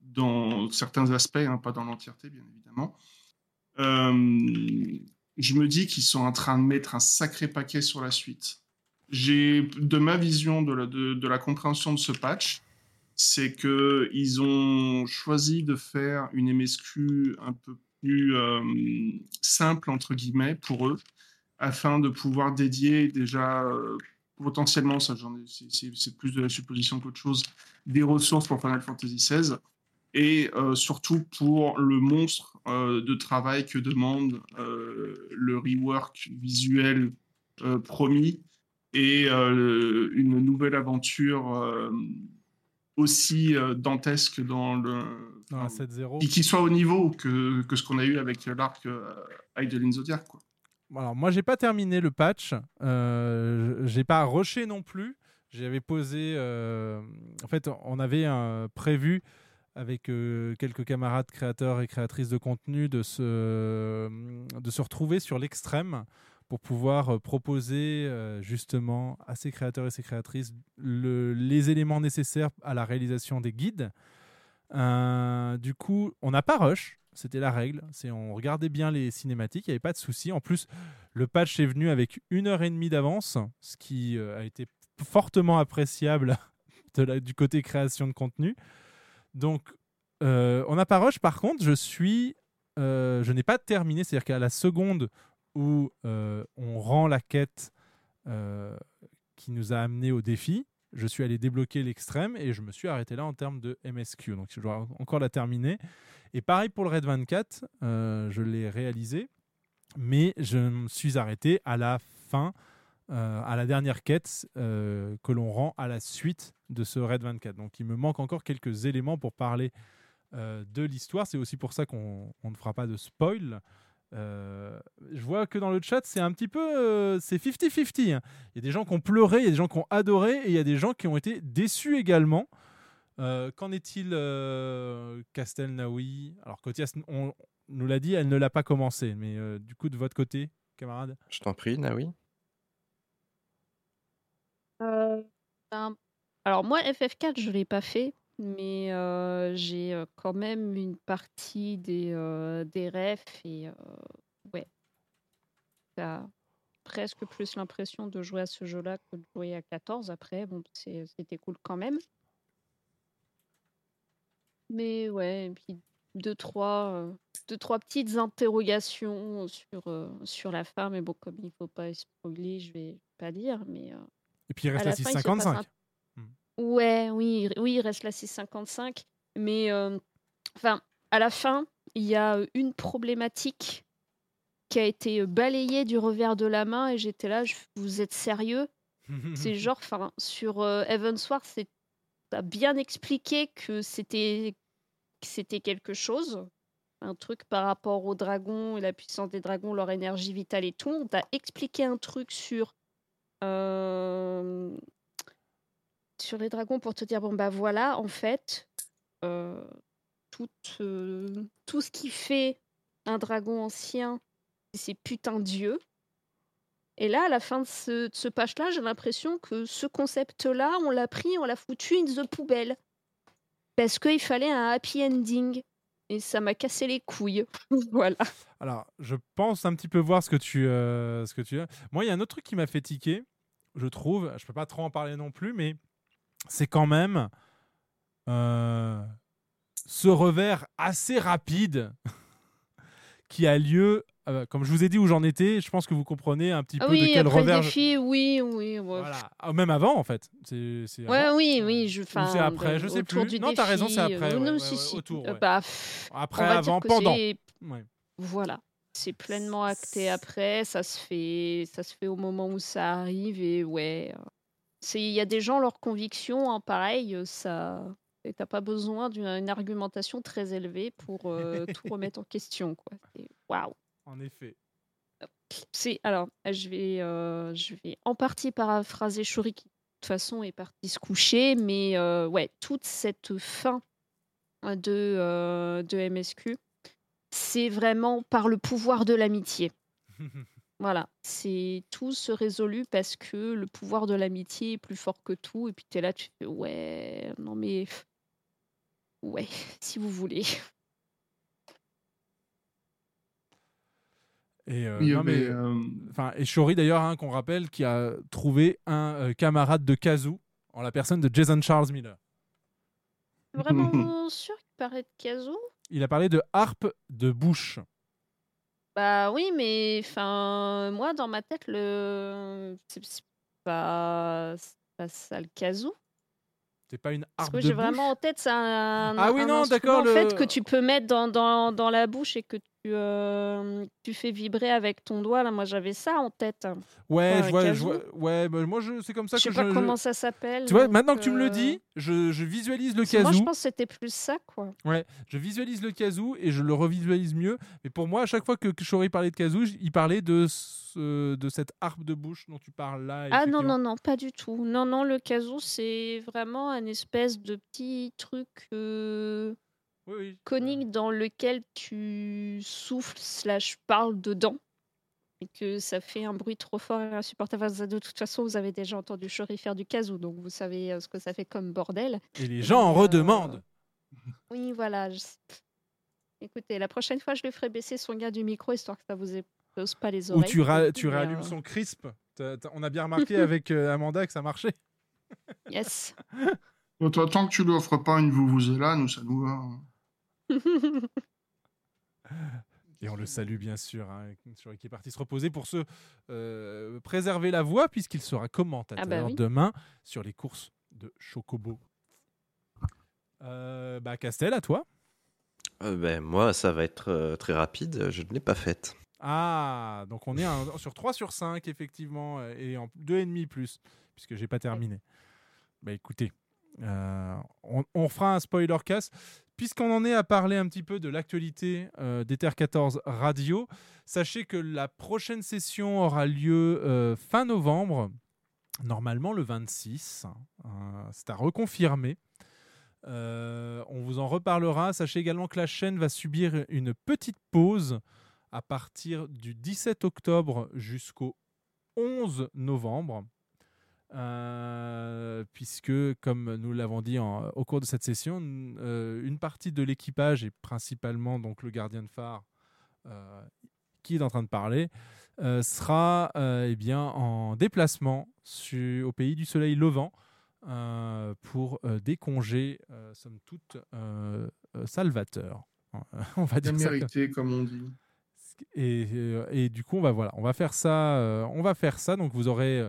S8: dans certains aspects, hein, pas dans l'entièreté, bien évidemment, euh, je me dis qu'ils sont en train de mettre un sacré paquet sur la suite. De ma vision de la, compréhension de ce patch, c'est que ils ont choisi de faire une MSQ un peu plus euh, simple entre guillemets pour eux, afin de pouvoir dédier déjà euh, potentiellement, ça c'est- plus de la supposition qu'autre chose, des ressources pour Final Fantasy XVI et euh, surtout pour le monstre de travail que demande le rework visuel promis et euh, une nouvelle aventure euh, aussi euh, dantesque dans le
S10: Dans la 7-0.
S8: qui, qui soit au niveau que, que ce qu'on a eu avec l'arc euh, Idle in Zodiac quoi.
S10: Alors moi j'ai pas terminé le patch, j'ai pas rushé non plus. J'avais posé, en fait on avait prévu avec euh, quelques camarades créateurs et créatrices de contenu de se, de se retrouver sur l'extrême pour pouvoir euh, proposer euh, justement à ces créateurs et ces créatrices le- les éléments nécessaires à la réalisation des guides. Euh, du coup, on n'a pas rush, c'était la règle. C'est on regardait bien les cinématiques, il n'y avait pas de souci. En plus, le patch est venu avec une heure et demie d'avance, ce qui a été fortement appréciable du côté création de contenu. Donc, on n'a pas rush. Par contre, je suis, je n'ai pas terminé. C'est-à-dire qu'à la seconde où euh, on rend la quête euh, qui nous a amené au défi, je suis allé débloquer l'extrême et je me suis arrêté là en termes de MSQ. Donc, je dois encore la terminer. Et pareil pour le Red 24, euh, je l'ai réalisé, mais je me suis arrêté à la fin, à la dernière quête que l'on rend à la suite de ce Red 24. Donc, il me manque encore quelques éléments pour parler de l'histoire. C'est aussi pour ça qu'on on ne fera pas de spoil. Euh, je vois que dans le chat, c'est un petit peu. euh, c'est 50-50. hein. Il y a des gens qui ont pleuré, il y a des gens qui ont adoré, et il y a des gens qui ont été déçus également. Euh, Qu'en est-il, euh, Castel Naoui Alors, Kotias, on nous l'a dit, elle ne l'a pas commencé, mais euh, du coup, de votre côté, camarade?
S9: Je t'en prie, Naoui.
S4: Euh, ben, alors moi, FF4, je l'ai pas fait, mais euh, j'ai euh, quand même une partie des, euh, des refs et ouais, t'as presque plus l'impression de jouer à ce jeu-là que de jouer à 14. Après, bon, c'est- c'était cool quand même. Mais ouais, et puis deux, trois, deux, trois petites interrogations sur, sur la fin, mais bon, comme il faut pas spoiler, je vais pas dire, mais...
S10: Et puis il reste
S4: à
S10: la
S4: fin, il se passe
S10: 655.
S4: un- Ouais, oui, il- oui, il reste la 655. Mais euh, enfin, à la fin, il y a une problématique qui a été balayée du revers de la main et j'étais là, je- vous êtes sérieux? C'est genre, enfin, sur euh, Heavensward, c'est t'as bien expliqué que c'était que c'était quelque chose, un truc par rapport aux dragons et la puissance des dragons, leur énergie vitale et tout. On t'a expliqué un truc sur euh, sur les dragons pour te dire bon bah voilà, en fait, euh, tout, euh, tout ce qui fait un dragon ancien, c'est ces putains dieux. Et là, à la fin de ce, de ce patch-là, j'ai l'impression que ce concept-là, on l'a pris, on l'a foutu in the poubelle. Parce qu'il fallait un happy ending. Et ça m'a cassé les couilles. voilà.
S10: Alors, je pense un petit peu voir ce que tu, euh, ce que tu as. Moi, il y a un autre truc qui m'a fait tiquer, je trouve. Je peux pas trop en parler non plus, mais c'est quand même euh, ce revers assez rapide qui a lieu euh, comme je vous ai dit où j'en étais, je pense que vous comprenez un petit
S4: Ah
S10: peu
S4: oui,
S10: de quel
S4: après
S10: revers.
S4: le
S10: je-
S4: défi, oui, oui. ouais.
S10: Voilà. Ah, Même avant, en fait. C'est, c'est
S4: Ouais, oui, oui. Je,
S10: c'est après,
S4: de-
S10: je sais plus.
S4: Du
S10: Non, t'as raison, c'est
S4: défi,
S10: après,
S4: euh,
S10: ouais,
S4: non,
S10: ouais,
S4: si,
S10: ouais,
S4: si.
S10: autour,
S4: Euh, bah, pff,
S10: Après, avant, pendant.
S4: Voilà. C'est pleinement acté après. Ça se fait, ça se fait au moment où ça arrive. Et ouais. Il y a des gens, leurs convictions, hein, pareil, ça. T'as pas besoin d'une une argumentation très élevée pour euh, tout remettre en question. quoi. Waouh!
S10: En effet.
S4: C'est alors, je vais, euh, je vais en partie paraphraser Shuri qui de toute façon est parti se coucher, mais euh, ouais, toute cette fin de, euh, de MSQ, c'est vraiment par le pouvoir de l'amitié. Voilà, c'est tout se résolu parce que le pouvoir de l'amitié est plus fort que tout, et puis tu es là, tu fais ouais, non mais ouais, si vous voulez.
S10: Et, euh, non, mais,
S8: euh,
S10: enfin, et Shori d'ailleurs, hein, qu'on rappelle, qui a trouvé un euh, camarade de Kazoo en la personne de Jason Charles Miller.
S4: Vraiment sûr qu'il paraît de Kazoo
S10: Il a parlé de harpe de bouche.
S4: Bah oui, mais enfin, moi, dans ma tête, le c'est pas, pas ça le kazoo.
S10: C'est pas une harpe
S4: que j'ai vraiment en tête, c'est un,
S10: Ah oui,
S4: un
S10: non, d'accord,
S4: en
S10: le-
S4: fait, que tu peux mettre dans, dans, dans la bouche et que tu, euh, tu fais vibrer avec ton doigt. Là, moi, j'avais ça en tête.
S10: Ouais,
S4: Enfin,
S10: je vois, je vois- ouais, bah, moi je, c'est comme ça
S4: Je
S10: que
S4: sais
S10: je.
S4: pas comment
S10: je-
S4: ça s'appelle.
S10: Tu vois, maintenant que tu me le
S4: euh,
S10: dis, je, je visualise le
S4: que Moi, je pense que c'était plus ça, quoi.
S10: Ouais, je visualise le kazoo et je le revisualise mieux. Mais pour moi, à chaque fois que Shori parlait de j- il parlait de, ce- de cette harpe de bouche dont tu parles là.
S4: Ah non, non, non, pas du tout. Non, non, le kazoo, c'est vraiment un espèce de petit truc euh, conique dans lequel tu souffles slash parles dedans et que ça fait un bruit trop fort et insupportable. De toute façon, vous avez déjà entendu Shuri faire du kazoo, donc vous savez euh, ce que ça fait comme bordel.
S10: Et les gens en
S4: euh,
S10: redemandent.
S4: Oui, voilà. je- Écoutez, la prochaine fois, je lui ferai baisser son gars du micro, histoire que ça vous explose pas les
S10: Ou
S4: oreilles.
S10: tu, ra- tu
S4: Mais,
S10: réallumes
S4: euh,
S10: son crisp. On a bien remarqué avec euh, Amanda que ça marchait.
S4: Yes.
S8: Bon, tant que tu lui offres pas une là, nous, ça nous va.
S10: Et on le salue bien sûr, hein, qui est parti se reposer pour se euh, préserver la voix puisqu'il sera commentateur
S4: Ah bah oui.
S10: demain sur les courses de Chocobo. Euh, bah Castel, à toi.
S9: Euh, ben, moi, ça va être euh, très rapide. Je ne l'ai pas faite.
S10: Ah, donc on est un- sur 3 sur 5 effectivement et en 2,5 plus puisque j'ai pas terminé. Bah écoutez, euh, on, on fera un spoiler cast. Puisqu'on en est à parler un petit peu de l'actualité euh, d'Ether 14 Radio, sachez que la prochaine session aura lieu euh, fin novembre, normalement le 26. hein, C'est à reconfirmer. Euh, on vous en reparlera. Sachez également que la chaîne va subir une petite pause à partir du 17 octobre jusqu'au 11 novembre. Euh, puisque, comme nous l'avons dit en- au cours de cette session, euh, une partie de l'équipage, et principalement donc le gardien de phare euh, qui est en train de parler, sera eh bien, en déplacement au pays du soleil levant pour des congés, somme toute, salvateurs. On va dire ça comme-
S8: mérité, comme on dit.
S10: et, euh, et du coup, on va voilà, on va faire ça. on va faire ça. Donc vous aurez.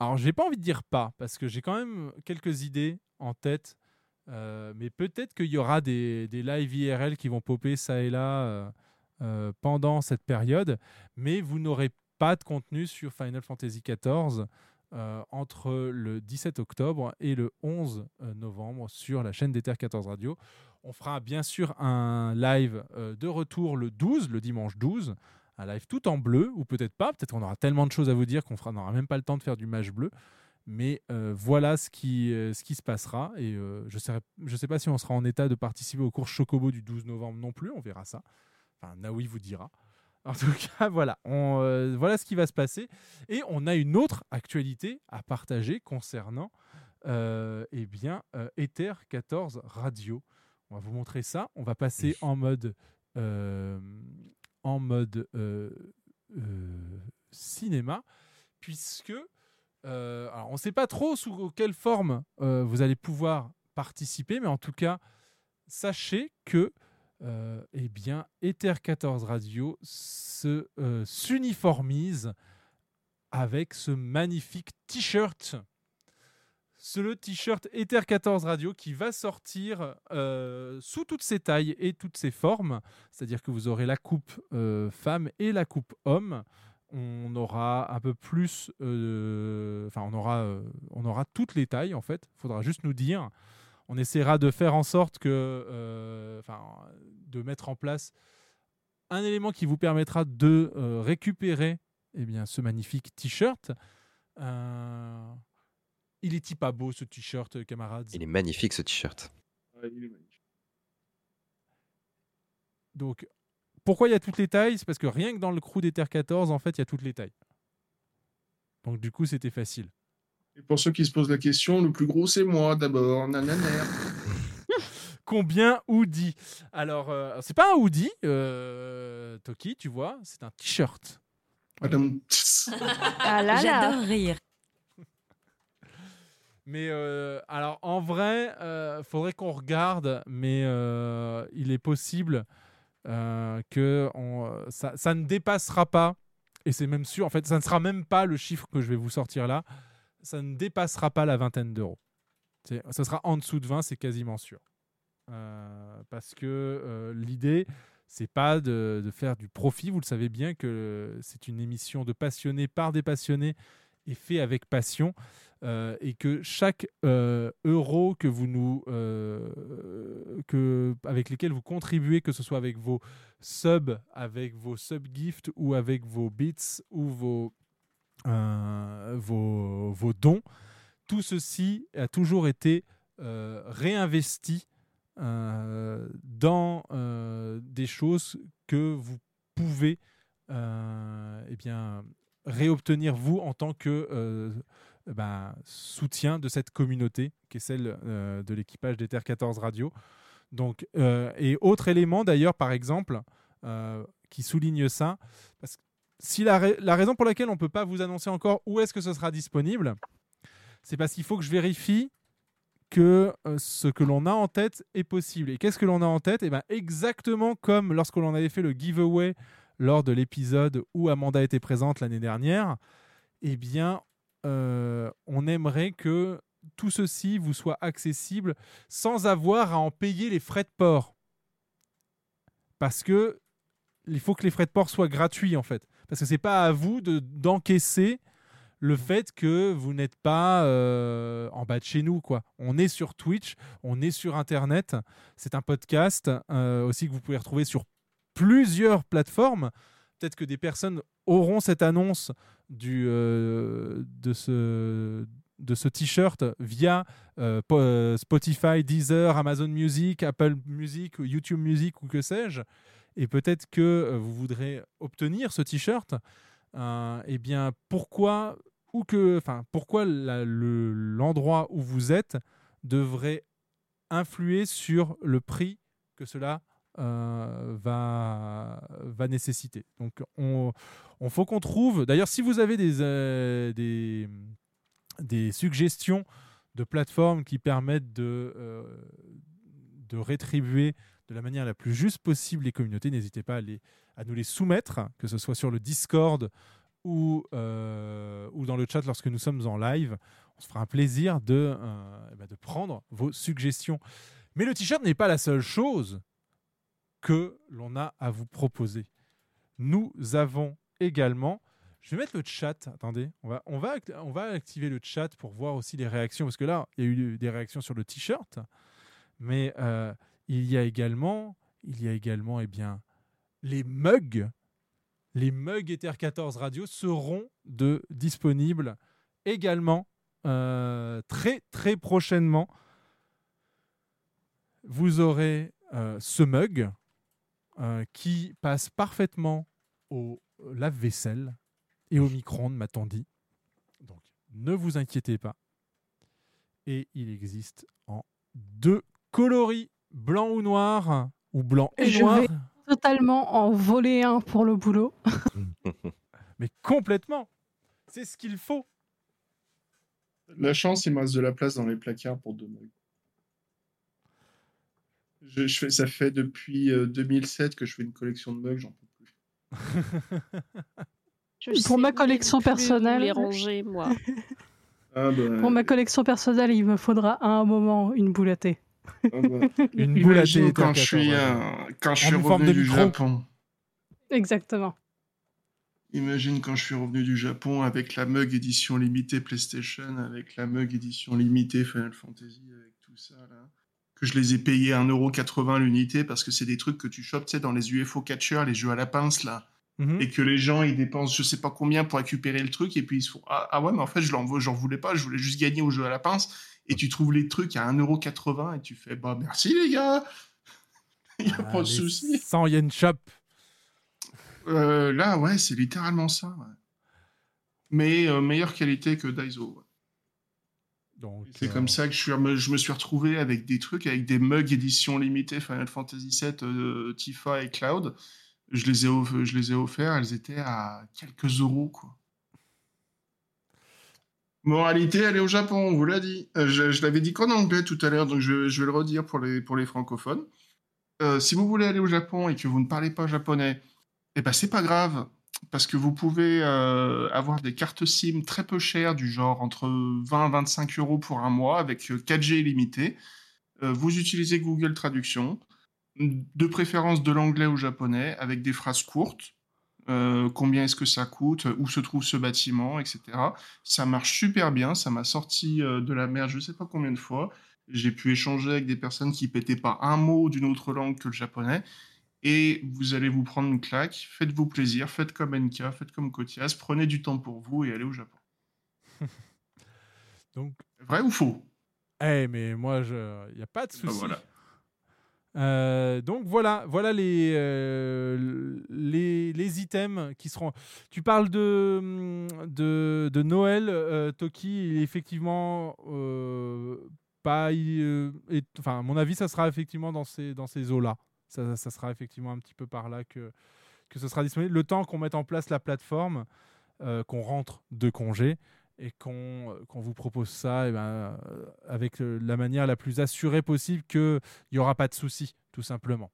S10: Alors, j'ai pas envie de dire pas parce que j'ai quand même quelques idées en tête. euh, mais peut-être qu'il y aura des, des live IRL qui vont popper ça et là euh, euh, pendant cette période. Mais vous n'aurez pas de contenu sur Final Fantasy XIV entre le 17 octobre et le 11 novembre sur la chaîne d'Ether 14 Radio. On fera bien sûr un live de retour le 12, le dimanche 12, un live tout en bleu, ou peut-être pas, peut-être qu'on aura tellement de choses à vous dire qu'on fera- n'aura même pas le temps de faire du match bleu. Mais euh, voilà ce qui, euh, ce qui se passera. Et euh, je ne sais pas si on sera en état de participer au cours Chocobo du 12 novembre non plus, on verra ça. Enfin, Naoui vous dira. En tout cas, voilà, on, voilà ce qui va se passer. Et on a une autre actualité à partager concernant eh bien, Ether 14 Radio. On va vous montrer ça. On va passer en mode, euh, en mode euh, euh, cinéma, puisque euh, alors on ne sait pas trop sous quelle forme vous allez pouvoir participer, mais en tout cas, sachez que eh bien, Ether 14 Radio se s'uniformise avec ce magnifique t-shirt. C'est le t-shirt Ether 14 Radio qui va sortir euh, sous toutes ses tailles et toutes ses formes. C'est-à-dire que vous aurez la coupe euh, femme et la coupe homme. On aura un peu plus, euh, enfin on aura, on aura toutes les tailles en fait. Il faudra juste nous dire. On essaiera de faire en sorte que, enfin, de mettre en place un élément qui vous permettra de récupérer eh bien, ce magnifique t-shirt. Euh, il est pas beau ce t-shirt, camarades.
S9: Il est magnifique ce t-shirt.
S10: Donc, pourquoi il y a toutes les tailles? C'est parce que rien que dans le crew d'Ether 14, en fait, il y a toutes les tailles. Donc, du coup, c'était facile.
S8: Et pour ceux qui se posent la question, le plus gros c'est moi d'abord. Nanana.
S10: Combien hoodie Alors, euh, c'est pas un hoodie, euh, Toki, tu vois, c'est un t-shirt.
S8: Madame.
S4: Ah.
S2: J'adore rire.
S10: Mais euh, alors, en vrai, euh, faudrait qu'on regarde, mais euh, il est possible euh, que ça, ne dépassera pas, et c'est même sûr, en fait, ça ne sera même pas le chiffre que je vais vous sortir là, ça ne dépassera pas la vingtaine d'euros. Ça sera en dessous de 20, c'est quasiment sûr. Parce que l'idée, c'est pas de, de faire du profit. Vous le savez bien que c'est une émission de passionnés par des passionnés et fait avec passion. euh, et que chaque euh, euro que vous nous, euh, que, avec lesquels vous contribuez, que ce soit avec vos subs, avec vos sub-gifts ou avec vos bits ou vos, vos, vos dons, tout ceci a toujours été réinvesti dans des choses que vous pouvez euh, eh bien, réobtenir vous en tant que euh, ben, soutien de cette communauté qui est celle euh, de l'équipage d'Ether 14 Radio. Donc, euh, et autre élément d'ailleurs, par exemple, qui souligne ça, parce que si la, ra- la raison pour laquelle on ne peut pas vous annoncer encore où est-ce que ce sera disponible, c'est parce qu'il faut que je vérifie que ce que l'on a en tête est possible. Et qu'est-ce que l'on a en tête? Eh ben, Exactement comme lorsque l'on avait fait le giveaway lors de l'épisode où Amanda était présente l'année dernière, eh bien, euh, on aimerait que tout ceci vous soit accessible sans avoir à en payer les frais de port. Parce que il faut que les frais de port soient gratuits en fait. Parce que c'est pas à vous de d'encaisser le fait que vous n'êtes pas euh, en bas de chez nous quoi. On est sur Twitch, on est sur Internet. C'est un podcast euh, aussi que vous pouvez retrouver sur plusieurs plateformes. Peut-être que des personnes auront cette annonce du, euh, de ce, de ce t-shirt via euh, euh, Spotify, Deezer, Amazon Music, Apple Music, ou YouTube Music ou que sais-je. Et peut-être que vous voudrez obtenir ce t-shirt. Eh bien, pourquoi ou que, enfin, pourquoi l'endroit où vous êtes devrait influer sur le prix que cela euh, va, va nécessiter. Donc, on, faut qu'on trouve. D'ailleurs, si vous avez des, euh, des, suggestions de plateformes qui permettent de, euh, de rétribuer de la manière la plus juste possible les communautés, n'hésitez pas à, les- à nous les soumettre, que ce soit sur le Discord ou, ou dans le chat lorsque nous sommes en live. On se fera un plaisir de, eh ben, de prendre vos suggestions. Mais le t-shirt n'est pas la seule chose que l'on a à vous proposer. Nous avons également, je vais mettre le chat, attendez, on va, on va, on va activer le chat pour voir aussi les réactions, parce que là, il y a eu des réactions sur le t-shirt, mais euh, il y a également, il y a également, eh bien, les mugs, les mugs Ether 14 Radio seront de, disponibles également euh, très très prochainement. Vous aurez euh, ce mug euh, qui passe parfaitement au lave-vaisselle et au micro-ondes, m'a-t-on dit. Donc, ne vous inquiétez pas. Et il existe en deux coloris, blanc ou noir, ou blanc et
S7: Je
S10: noir.
S7: vais totalement en voler un pour le boulot.
S10: Mais complètement. C'est ce qu'il faut.
S8: La chance, il me reste de la place dans les placards pour deux mugs. Je, je fais, ça fait depuis euh, 2007 que je fais une collection de mugs, j'en peux plus.
S4: Je
S7: Pour ma collection personnelle-
S4: les ranger, moi.
S8: Ah bah,
S7: Pour ma collection personnelle, il me faudra à un moment une boule à thé.
S8: ah bah.
S10: Une boule à
S8: Imagine
S10: thé,
S8: quand je suis,
S10: 14
S8: euh, quand je suis revenu du
S10: micro.
S8: Japon.
S7: Exactement.
S8: Imagine quand je suis revenu du Japon avec la mug édition limitée PlayStation, avec la mug édition limitée Final Fantasy, avec tout ça là. Que je les ai payés 1,80€ l'unité parce que c'est des trucs que tu chopes, tu sais, dans les UFO Catcher, les jeux à la pince là.
S10: Mhm.
S8: Et que les gens ils dépensent je sais pas combien pour récupérer le truc et puis ils se font Ah, ah ouais, mais en fait je l'en veux- j'en voulais pas, je voulais juste gagner au jeu à la pince. Et tu trouves les trucs à 1,80€ et tu fais Bah merci les gars Il y a pas de souci.
S10: 100 yen shop.
S8: Euh, là, ouais, c'est littéralement ça. ouais. Mais euh, meilleure qualité que Daiso. ouais. C'est
S10: euh,
S8: comme ça que je, suis, je me suis retrouvé avec des trucs, avec des mugs édition limitée Final Fantasy VII, euh, Tifa et Cloud. Je les, ai je les ai offerts, elles étaient à quelques euros, quoi. Moralité, elle est au Japon, on vous l'a dit. Euh, je je l'avais dit qu'en anglais tout à l'heure, donc je, je vais le redire pour les, pour les francophones. Si vous voulez aller au Japon et que vous ne parlez pas japonais, eh ben c'est pas grave, parce que vous pouvez euh, avoir des cartes SIM très peu chères, du genre entre 20 et 25 euros pour un mois, avec euh, 4G illimité. Euh, vous utilisez Google Traduction, de préférence de l'anglais au japonais, avec des phrases courtes. Euh, combien est-ce que ça coûte, où se trouve ce bâtiment, etc. Ça marche super bien, ça m'a sorti euh, de la merde je sais pas combien de fois. J'ai pu échanger avec des personnes qui pétaient pas un mot d'une autre langue que le japonais. Et vous allez vous prendre une claque, faites-vous plaisir, faites comme NK, faites comme Kotias, prenez du temps pour vous et allez au Japon.
S10: Donc,
S8: Vrai ou faux?
S10: Eh, mais moi, il n'y a pas de souci.
S8: Ah, voilà.
S10: Euh, donc voilà, voilà les, euh, les, les items qui seront. Tu parles de, de, de Noël, euh, Toki, il est effectivement euh, pas. enfin, à mon avis, ça sera effectivement dans ces, dans ces eaux-là. Ça, sera effectivement un petit peu par là que, que ce sera disponible. Le temps qu'on mette en place la plateforme, euh, qu'on rentre de congé et qu'on qu'on vous propose ça eh ben, euh, avec euh, la manière la plus assurée possible qu'il n'y aura pas de souci, tout simplement.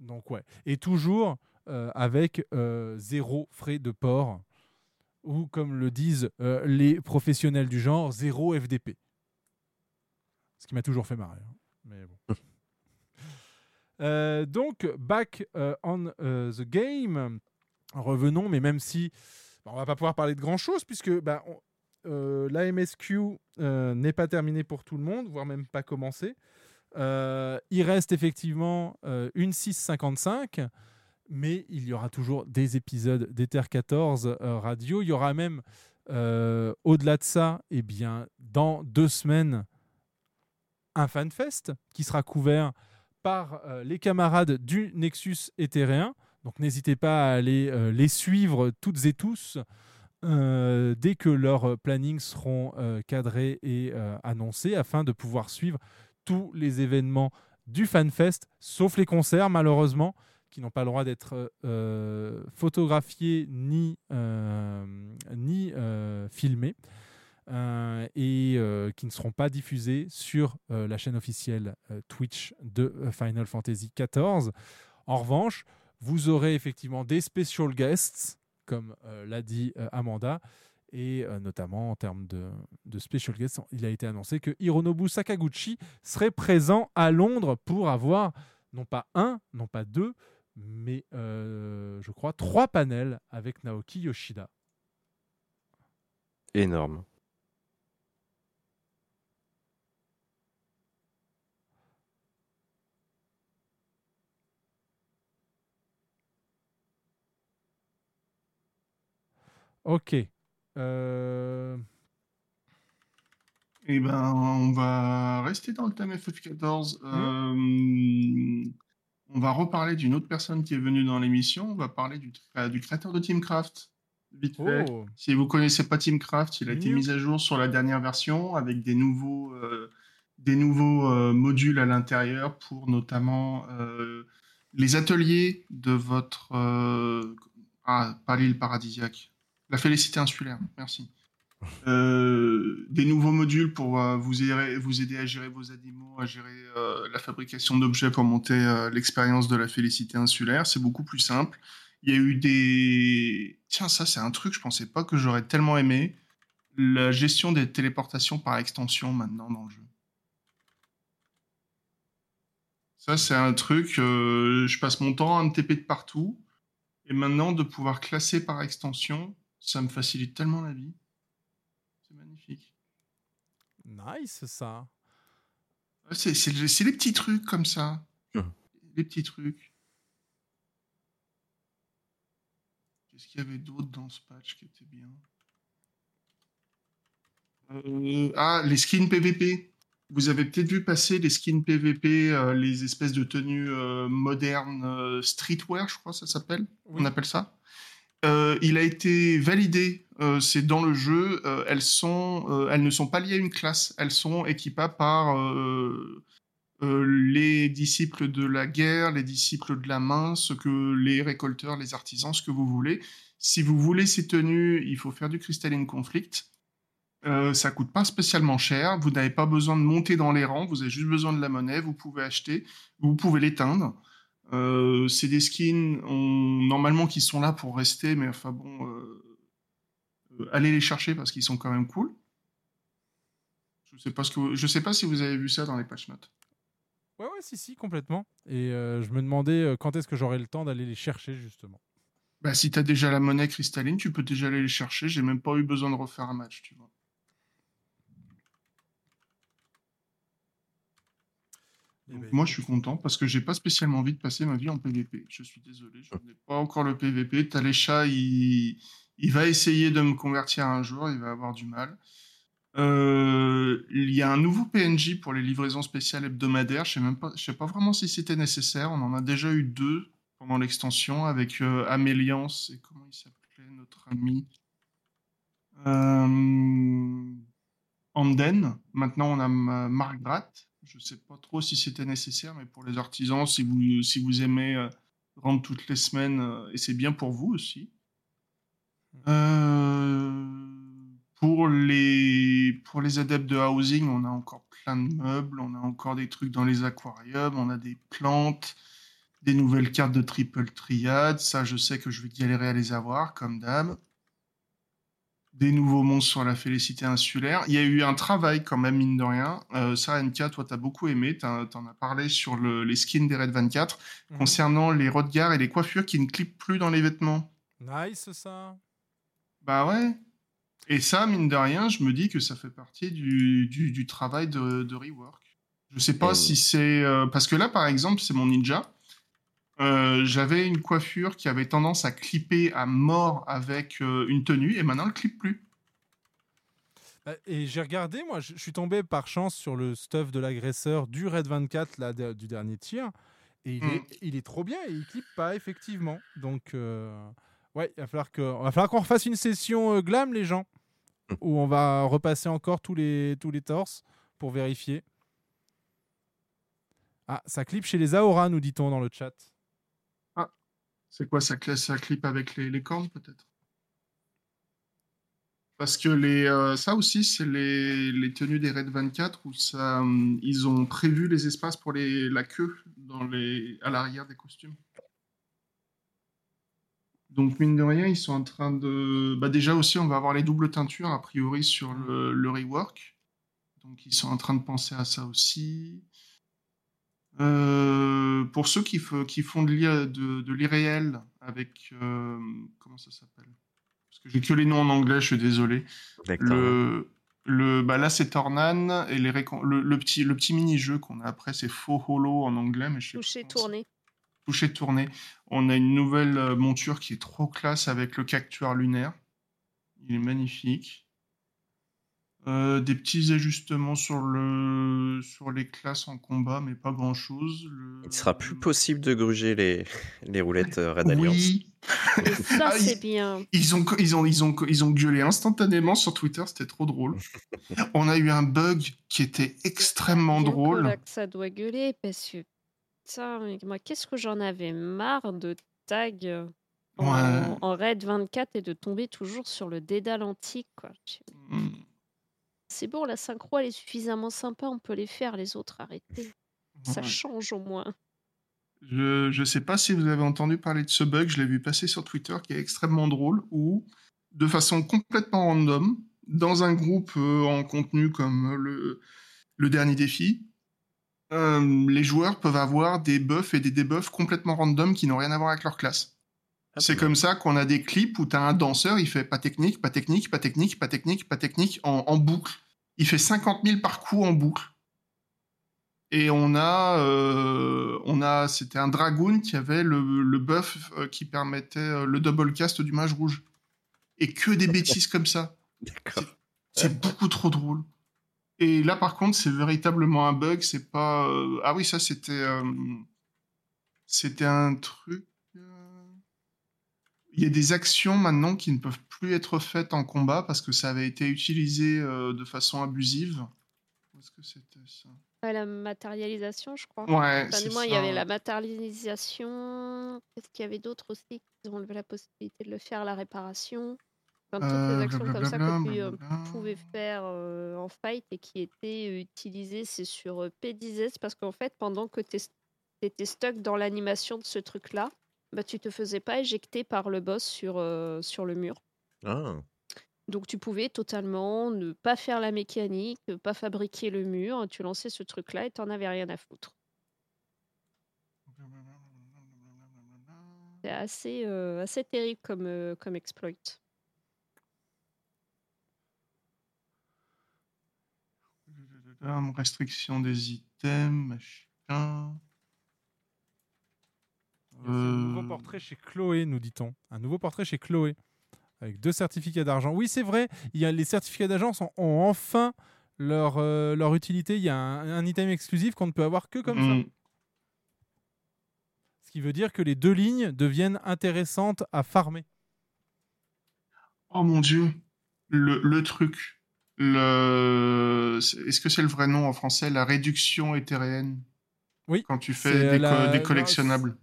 S10: Donc ouais. Et toujours euh, avec euh, zéro frais de port, ou comme le disent euh, les professionnels du genre, zéro FDP. Ce qui m'a toujours fait marrer. hein. Mais bon. Euh, donc, back euh, on euh, the game. Revenons, mais même si bah, on va pas pouvoir parler de grand chose, puisque bah, on- la MSQ n'est pas terminée pour tout le monde, voire même pas commencée. Il reste effectivement une 655, mais il y aura toujours des épisodes d'Ether 14 euh, radio. Il y aura même, au-delà de ça, eh bien, dans deux semaines, un FanFest qui sera couvert par euh, les camarades du Nexus éthéréen. Donc n'hésitez pas à aller euh, les suivre toutes et tous euh, dès que leurs plannings seront cadrés et annoncés afin de pouvoir suivre tous les événements du FanFest, sauf les concerts malheureusement, qui n'ont pas le droit d'être photographiés ni, filmés. Euh, et euh, qui ne seront pas diffusés sur euh, la chaîne officielle Twitch de Final Fantasy XIV. En revanche, vous aurez effectivement des special guests, comme l'a dit Amanda, et notamment en termes de, de special guests, il a été annoncé que Hironobu Sakaguchi serait présent à Londres pour avoir non pas un, non pas deux, mais je crois trois panels avec Naoki Yoshida.
S9: Énorme.
S10: Ok. Euh,
S8: Eh ben, on va rester dans le thème FF14. Euh, on va reparler d'une autre personne qui est venue dans l'émission. On va parler du, euh, du créateur de Teamcraft. Vite fait.
S10: Oh.
S8: Si vous connaissez pas Teamcraft, il a été mis à jour sur la dernière version avec des nouveaux, euh, des nouveaux euh, modules à l'intérieur pour notamment les ateliers de votre. ah, pas l'île paradisiaque. La félicité insulaire. Merci. Euh, des nouveaux modules pour euh, vous, aider, à gérer vos animaux, à gérer euh, la fabrication d'objets pour monter l'expérience de la félicité insulaire. C'est beaucoup plus simple. Il y a eu des... Tiens, ça c'est un truc, je pensais pas que j'aurais tellement aimé. La gestion des téléportations par extension maintenant dans le jeu. Ça c'est un truc, je passe mon temps à me TP de partout. Et maintenant de pouvoir classer par extension, ça me facilite tellement la vie. C'est magnifique.
S10: Nice, ça.
S8: C'est c'est- c'est les petits trucs comme ça. Les petits trucs. Qu'est-ce qu'il y avait d'autre dans ce patch qui était bien? Euh, Ah, les skins PVP. Vous avez peut-être vu passer les skins PVP, euh, les espèces de tenues euh, modernes, euh, streetwear, je crois que ça s'appelle. On appelle ça. Euh, il a été validé, euh, c'est dans le jeu. euh, elles sont, elles ne sont pas liées à une classe. Elles sont équipables par les disciples de la guerre, les disciples de la main, ce que les récolteurs, les artisans, ce que vous voulez. Si vous voulez ces tenues, il faut faire du Crystalline Conflict. Ça coûte pas spécialement cher. Vous n'avez pas besoin de monter dans les rangs. Vous avez juste besoin de la monnaie. Vous pouvez acheter. Vous pouvez l'éteindre. Euh, c'est des skins on- normalement qui sont là pour rester, mais enfin bon, euh, euh, allez les chercher parce qu'ils sont quand même cool. Je sais pas ce que je sais pas si vous avez vu ça dans les patch notes.
S10: Ouais, ouais, si, si, complètement. Et euh, je me demandais quand est-ce que j'aurais le temps d'aller les chercher, justement?
S8: Bah, si t'as déjà la monnaie cristalline, tu peux déjà aller les chercher. J'ai même pas eu besoin de refaire un match, tu vois. Donc,
S10: ben,
S8: moi, je suis content parce que j'ai pas spécialement envie de passer ma vie en PVP. Je suis désolé, je n'ai pas encore le PVP. Talécha, il... il va essayer de me convertir un jour, il va avoir du mal. Euh, il y a un nouveau PNJ pour les livraisons spéciales hebdomadaires. Je sais même pas, je sais pas vraiment si c'était nécessaire. On en a déjà eu deux pendant l'extension avec euh, Améliance et comment il s'appelait notre ami? Euh, Anden. Maintenant, on a Ma- Margrat. Je sais pas trop si c'était nécessaire, mais pour les artisans, si vous, si vous aimez euh, rendre toutes les semaines, euh, et c'est bien pour vous aussi. Euh, pour les, pour les adeptes de housing, on a encore plein de meubles, on a encore des trucs dans les aquariums, on a des plantes, des nouvelles cartes de triple triade. Ça, je sais que je vais galérer à les avoir, comme d'hab. Des nouveaux monstres sur la félicité insulaire. Il y a eu un travail quand même, mine de rien. Euh, ça, NK, toi, t'as beaucoup aimé. T'en as parlé sur le- les skins des Red 24
S10: Mhm.
S8: concernant les regard et les coiffures qui ne clipent plus dans les vêtements.
S10: Nice, ça.
S8: Bah ouais. Et ça, mine de rien, je me dis que ça fait partie du, du, du travail de, de rework. Je sais pas si c'est... euh, parce que là, par exemple, c'est mon ninja. Euh, J'avais une coiffure qui avait tendance à clipper à mort avec euh, une tenue, et maintenant, elle clippe plus.
S10: Euh, Et j'ai regardé, moi, je suis tombé par chance sur le stuff de l'agresseur du Red 24, là, de- du dernier tir. Et il,
S8: Mm.
S10: est, il est trop bien et il clip pas, effectivement. Donc, euh, ouais, il va falloir qu'on refasse une session euh, glam, les gens, où on va repasser encore tous les, tous les torses pour vérifier. Ah, ça clip chez les Aora, nous dit-on dans le chat.
S8: C'est quoi, ça, ça clip avec les, cornes, peut-être? Parce que les, euh, ça aussi, c'est les, tenues des Red 24 où hum, ils ont prévu les espaces pour la queue dans les, à l'arrière des costumes. Donc, mine de rien, ils sont en train de. Bah, déjà aussi, on va avoir les doubles teintures, a priori, sur le rework. Donc, ils sont en train de penser à ça aussi. Euh, pour ceux qui, font de l'IA de, de l'irréel avec. euh, comment ça s'appelle? Parce que j'ai que les noms en anglais, je suis désolé.
S9: D'accord.
S8: Le, le, bah là, c'est Tornan et les le, le petit, le petit mini-jeu qu'on a après, c'est Faux Holo en anglais, mais je sais
S4: Toucher, tourner.
S8: toucher tourné. On a une nouvelle euh, monture qui est trop classe avec le cactuar lunaire. Il est magnifique. Euh, des petits ajustements sur, le, sur les classes en combat, mais pas grand chose. Le...
S9: Il sera plus possible de gruger les, les roulettes euh, Red Alliance.
S8: Oui.
S4: Ça,
S8: Ah,
S4: c'est
S8: ils-
S4: bien.
S8: Ils ont, ils, ont, ils, ont, ils ont gueulé instantanément sur Twitter, c'était trop drôle. On a eu un bug qui était extrêmement
S4: Bien
S8: drôle.
S4: là que ça doit gueuler parce que putain, moi, qu'est-ce que j'en avais marre de tags. en,
S8: Ouais.
S4: en raid 24 et de tomber toujours sur le dédale antique. Quoi. Je-
S8: Mm.
S4: C'est bon, la synchro, elle est suffisamment sympa, on peut les faire, les autres, arrêtez. Ça
S8: Ouais.
S4: change au moins.
S8: Je ne sais pas si vous avez entendu parler de ce bug, je l'ai vu passer sur Twitter, qui est extrêmement drôle, où, de façon complètement random, dans un groupe euh, en contenu comme le, le dernier défi, euh, les joueurs peuvent avoir des buffs et des debuffs complètement random qui n'ont rien à voir avec leur classe. C'est comme ça qu'on a des clips où tu as un danseur, il fait pas technique, pas technique, pas technique, pas technique, pas technique, en, en boucle. Il fait 50 000 par coup en boucle. Et on a, euh, on a, c'était un dragoon qui avait le, le buff euh, qui permettait euh, le double cast du mage rouge. Et que des bêtises comme ça.
S9: D'accord.
S8: C'est beaucoup trop drôle. Et là, par contre, c'est véritablement un bug. C'est pas. euh, Ah oui, ça, c'était. euh, C'était un truc. Euh, Il y a des actions maintenant qui ne peuvent plus être faites en combat parce que ça avait été utilisé euh, de façon abusive? Est-ce que c'était ça?
S4: Ouais, la matérialisation, je crois.
S8: Ouais,
S4: Enfin, du moins, il y avait la matérialisation. Qu'est-ce qu'il y avait d'autre aussi qui ont levé la possibilité de le faire, la réparation? Enfin, toutes
S8: Euh,
S4: les actions comme ça que tu euh, pouvais faire euh, en fight et qui étaient euh, utilisées, c'est sur euh, P10S parce qu'en fait, pendant que tu étais stuck dans l'animation de ce truc-là, bah, tu te faisais pas éjecter par le boss sur, euh, sur le mur.
S9: Ah.
S4: Donc tu pouvais totalement ne pas faire la mécanique, ne pas fabriquer le mur, tu lançais ce truc-là et t'en avais rien à foutre. C'est assez, euh, assez terrible comme, euh, comme exploit.
S8: Restriction des items, machin.
S10: Il y a un nouveau
S8: Euh,
S10: portrait chez Chloé, nous dit-on. Un nouveau portrait chez Chloé. Avec deux certificats d'argent. Oui, c'est vrai, il y a, les certificats d'argent sont- ont enfin leur, euh, leur utilité. Il y a un, un item exclusif qu'on ne peut avoir que comme
S8: Mm.
S10: ça. Ce qui veut dire que les deux lignes deviennent intéressantes à farmer.
S8: Oh mon dieu, le, le truc. Le... Est-ce que c'est le vrai nom en français? La réduction éthéréenne
S10: Oui.
S8: Quand tu fais des, co- collectionnables.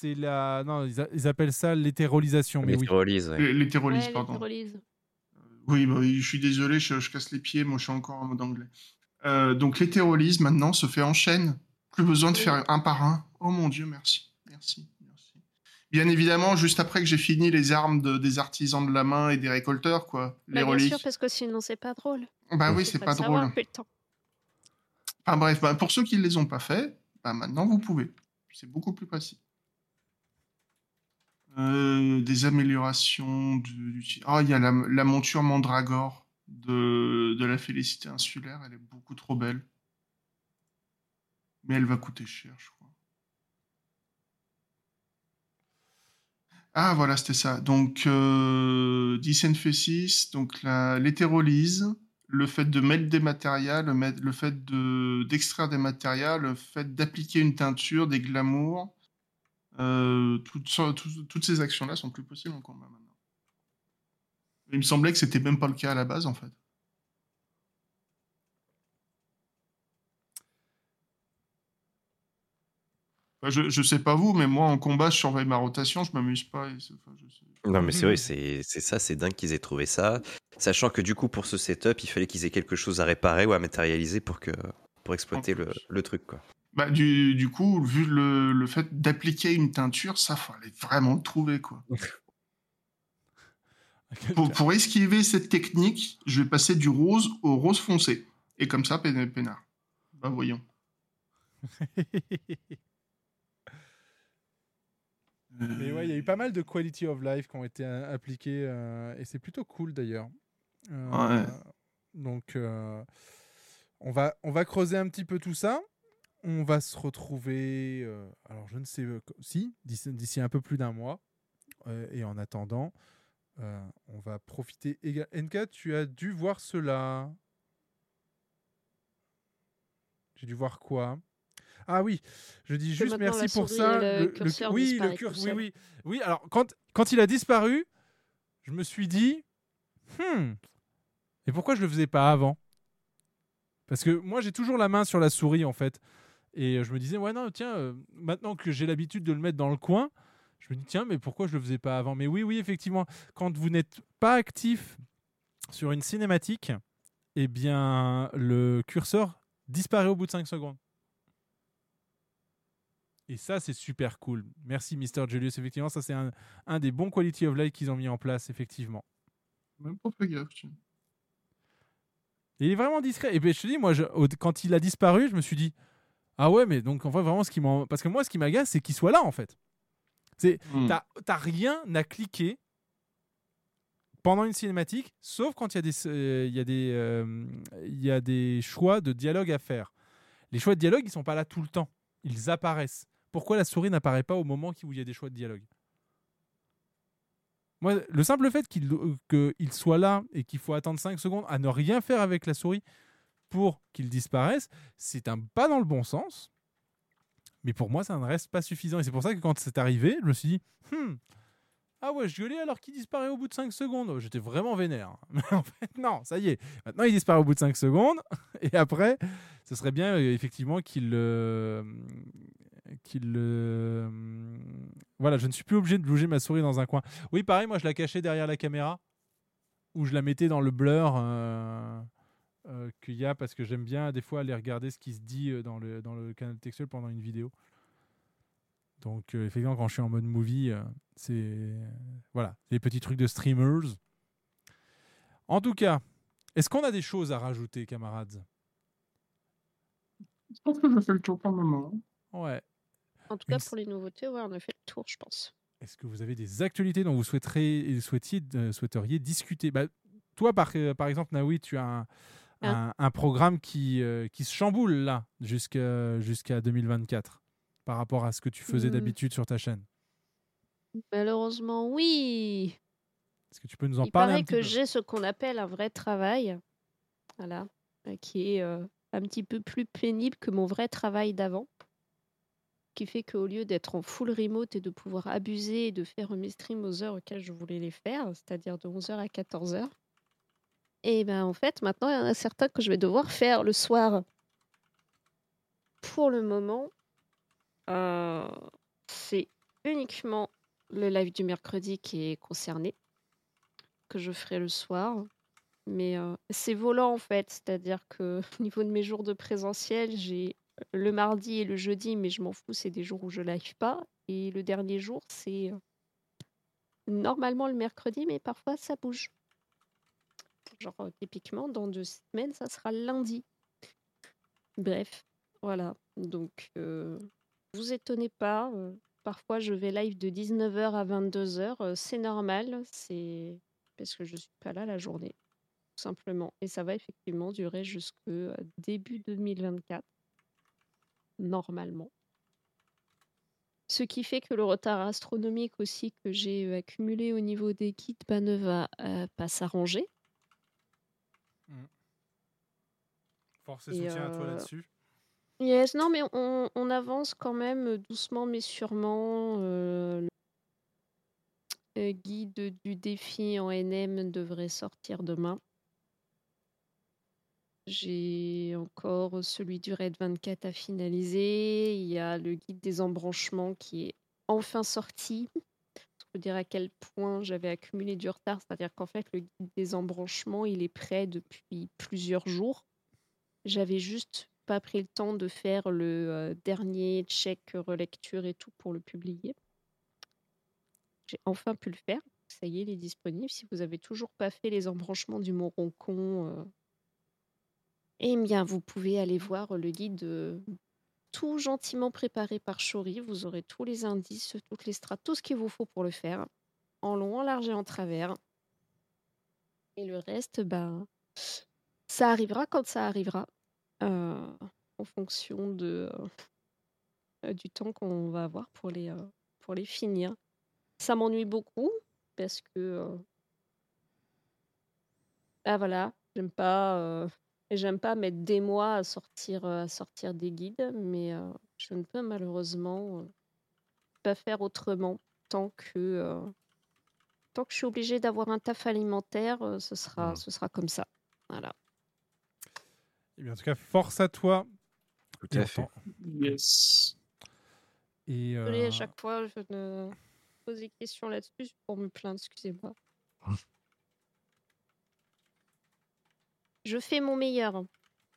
S10: C'est la. Non, ils, a- ils appellent ça l'hétérolisation. Mais oui.
S9: L'hétérolyse, ouais.
S8: Les- L'hétérolyse,
S4: Ouais,
S8: pardon.
S4: l'hétérolyse.
S8: Oui, bah, je suis désolé, je, je casse les pieds, moi je suis encore en mode anglais. Euh, donc l'hétérolyse maintenant se fait en chaîne. Plus besoin de
S4: Oui.
S8: faire un par un. Oh mon dieu, merci. Merci. merci. Bien évidemment, juste après que j'ai fini les armes de- des artisans de la main et des récolteurs, quoi. Les
S4: Bah, bien
S8: reliques.
S4: sûr, parce que sinon c'est pas drôle.
S8: Bah oui, c'est pas
S4: le savoir
S8: drôle.
S4: depuis le temps.
S8: Enfin bref, bah, pour ceux qui ne les ont pas fait, bah, maintenant vous pouvez. C'est beaucoup plus précis. Euh, des améliorations du. Ah, il y a la, monture Mandragore de, la Félicité insulaire. Elle est beaucoup trop belle. Mais elle va coûter cher, je crois. Ah, voilà, c'était ça. Donc, euh, Disenfesis, donc l'hétérolyse, le fait de mettre des matériaux, le, fait de- d'extraire des matériaux, le fait d'appliquer une teinture, des glamours, euh, toutes, ces actions-là sont plus possibles en combat maintenant. Il me semblait que c'était même pas le cas à la base, en fait. Enfin, je, je sais pas vous, mais moi en combat, je surveille ma rotation, je m'amuse pas. et c'est- enfin, je sais-
S9: Non, mais c'est vrai, c'est c'est ça, c'est dingue qu'ils aient trouvé ça. Sachant que du coup, pour ce setup, il fallait qu'ils aient quelque chose à réparer ou à matérialiser pour, que, pour exploiter le, le truc. Quoi.
S8: Bah, du, du coup, vu le, le fait d'appliquer une teinture, ça fallait vraiment le trouver, quoi. pour, pour esquiver cette technique, je vais passer du rose au rose foncé. Et comme ça, peinard. Bah, voyons.
S10: Mais ouais, il y a eu pas mal de quality of life qui ont été euh, appliqués euh, et c'est plutôt cool d'ailleurs. Euh,
S8: Ouais.
S10: Donc, euh, on, va, on va creuser un petit peu tout ça. On va se retrouver, euh, alors je ne sais euh, si, d'ici un peu plus d'un mois. Euh, et en attendant, euh, on va profiter. NK, tu as dû voir cela. J'ai dû voir quoi? Ah oui, je dis juste merci pour ça.
S4: le curseur
S10: oui, le curseur, oui, oui, oui. Alors quand quand il a disparu, je me suis dit, hmm, et pourquoi je le faisais pas avant? Parce que moi j'ai toujours la main sur la souris en fait, et je me disais ouais non tiens, euh, maintenant que j'ai l'habitude de le mettre dans le coin, Je me dis, tiens, mais pourquoi je le faisais pas avant? Mais oui, oui, effectivement, quand vous n'êtes pas actif sur une cinématique, eh bien, le curseur disparaît au bout de 5 secondes. Et ça, c'est super cool. Merci, Mr. Julius. Effectivement, ça, c'est un, un des bons quality of life qu'ils ont mis en place, effectivement.
S8: Même pas fait gaffe.
S10: il est vraiment discret. Et puis, je te dis, moi, je- quand il a disparu, je me suis dit, ah ouais, mais donc, en fait, vraiment, ce qui m'en. Parce que moi, ce qui m'agace, c'est qu'il soit là, en fait. C'est,
S8: Hmm.
S10: t'as, rien à cliquer pendant une cinématique, sauf quand il y a des, euh, il y a des, euh, il y a des choix de dialogue à faire. Les choix de dialogue, ils sont pas là tout le temps. Ils apparaissent. Pourquoi la souris n'apparaît pas au moment où il y a des choix de dialogue? Moi, le simple fait qu'il euh, qu'il soit là et qu'il faut attendre 5 secondes à ne rien faire avec la souris pour qu'il disparaisse, c'est un pas dans le bon sens. Mais pour moi, ça ne reste pas suffisant. Et c'est pour ça que quand c'est arrivé, je me suis dit, Hmm, ah ouais, je gueulais alors qu'il disparaît au bout de 5 secondes. J'étais vraiment vénère. Mais en fait, non, ça y est. Maintenant, il disparaît au bout de 5 secondes. Et après, ce serait bien euh, effectivement qu'il... euh, qu'il euh, voilà, je ne suis plus obligé de bouger ma souris dans un coin. Oui, pareil, moi je la cachais derrière la caméra ou je la mettais dans le blur euh, qu'il y a parce que j'aime bien des fois aller regarder ce qui se dit euh, dans le, dans le canal textuel pendant une vidéo. Donc, euh, effectivement, quand je suis en mode movie, euh, c'est. Voilà, les petits trucs de streamers. En tout cas, est-ce qu'on a des choses à rajouter, camarades?
S8: Je pense que je fais le tour pour le moment.
S10: Ouais.
S4: En tout cas, pour les nouveautés, ouais, on a fait le tour, je pense.
S10: Est-ce que vous avez des actualités dont vous souhaiterez, souhaitiez, euh, souhaiteriez discuter? Bah, Toi, par, euh, par exemple, Naoui, tu as un, un- un programme qui, euh, qui se chamboule là jusqu'à jusqu'à 2024 par rapport à ce que tu faisais
S4: Hmm.
S10: d'habitude sur ta chaîne.
S4: Malheureusement, oui.
S10: Est-ce que tu peux nous en
S4: Il
S10: parler un
S4: paraît
S10: petit
S4: que j'ai ce qu'on appelle un vrai travail, voilà, euh, qui est euh, un petit peu plus pénible que mon vrai travail d'avant, qui fait qu'au lieu d'être en full remote et de pouvoir abuser et de faire mes streams aux heures auxquelles je voulais les faire, c'est-à-dire de 11h à 14h, et ben en fait maintenant il y en a certains que je vais devoir faire le soir. Pour le moment, euh, c'est uniquement le live du mercredi qui est concerné que je ferai le soir. Mais euh, c'est volant en fait, c'est-à-dire que au niveau de mes jours de présentiel, j'ai le mardi et le jeudi, mais je m'en fous, c'est des jours où je live pas. Et le dernier jour, c'est euh, normalement le mercredi, mais parfois ça bouge. Genre euh, typiquement, dans deux semaines, ça sera lundi. Bref, voilà. Donc, euh, vous étonnez pas. euh, parfois, je vais live de 19h à 22h. euh, c'est normal. C'est parce que je suis pas là la journée, tout simplement. Et ça va effectivement durer jusque début 2024, normalement. Ce qui fait que le retard astronomique aussi que j'ai accumulé au niveau des kits ne va pas s'arranger.
S10: Force et,
S4: Et,
S10: soutien à toi
S4: euh,
S10: là-dessus.
S4: Yes, non, mais on, on avance quand même euh, doucement mais sûrement. euh, le guide du défi en NM devrait sortir demain. J'ai encore celui du Raid 24 à finaliser. Il y a le guide des embranchements qui est enfin sorti. Dire à quel point j'avais accumulé du retard. C'est-à-dire qu'en fait, le guide des embranchements, il est prêt depuis plusieurs jours. J'avais juste pas pris le temps de faire le euh, dernier check, relecture et tout pour le publier. J'ai enfin pu le faire. Ça y est, il est disponible. Si vous avez toujours pas fait les embranchements du Mont Roncon, euh, eh bien, vous pouvez aller voir le guide euh, tout gentiment préparé par Chori. Vous aurez tous les indices, toutes les strates, tout ce qu'il vous faut pour le faire, en long, en large et en travers. Et le reste, ben, ça arrivera quand ça arrivera, euh, en fonction de, euh, du temps qu'on va avoir pour les, euh, pour les finir. Ça m'ennuie beaucoup parce que ah voilà, j'aime pas j'aime pas mettre des mois à sortir à sortir des guides, mais euh, je ne peux malheureusement euh, pas faire autrement tant que euh, tant que je suis obligée d'avoir un taf alimentaire, euh, ce sera ce sera comme ça. Voilà.
S10: Eh bien, en tout cas, force à toi.
S9: Tout
S10: Et
S9: à fait.
S8: Yes.
S10: Et,
S4: Désolée, à chaque fois, je ne pose des questions là-dessus pour me plaindre, excusez-moi. Je fais mon meilleur, hein,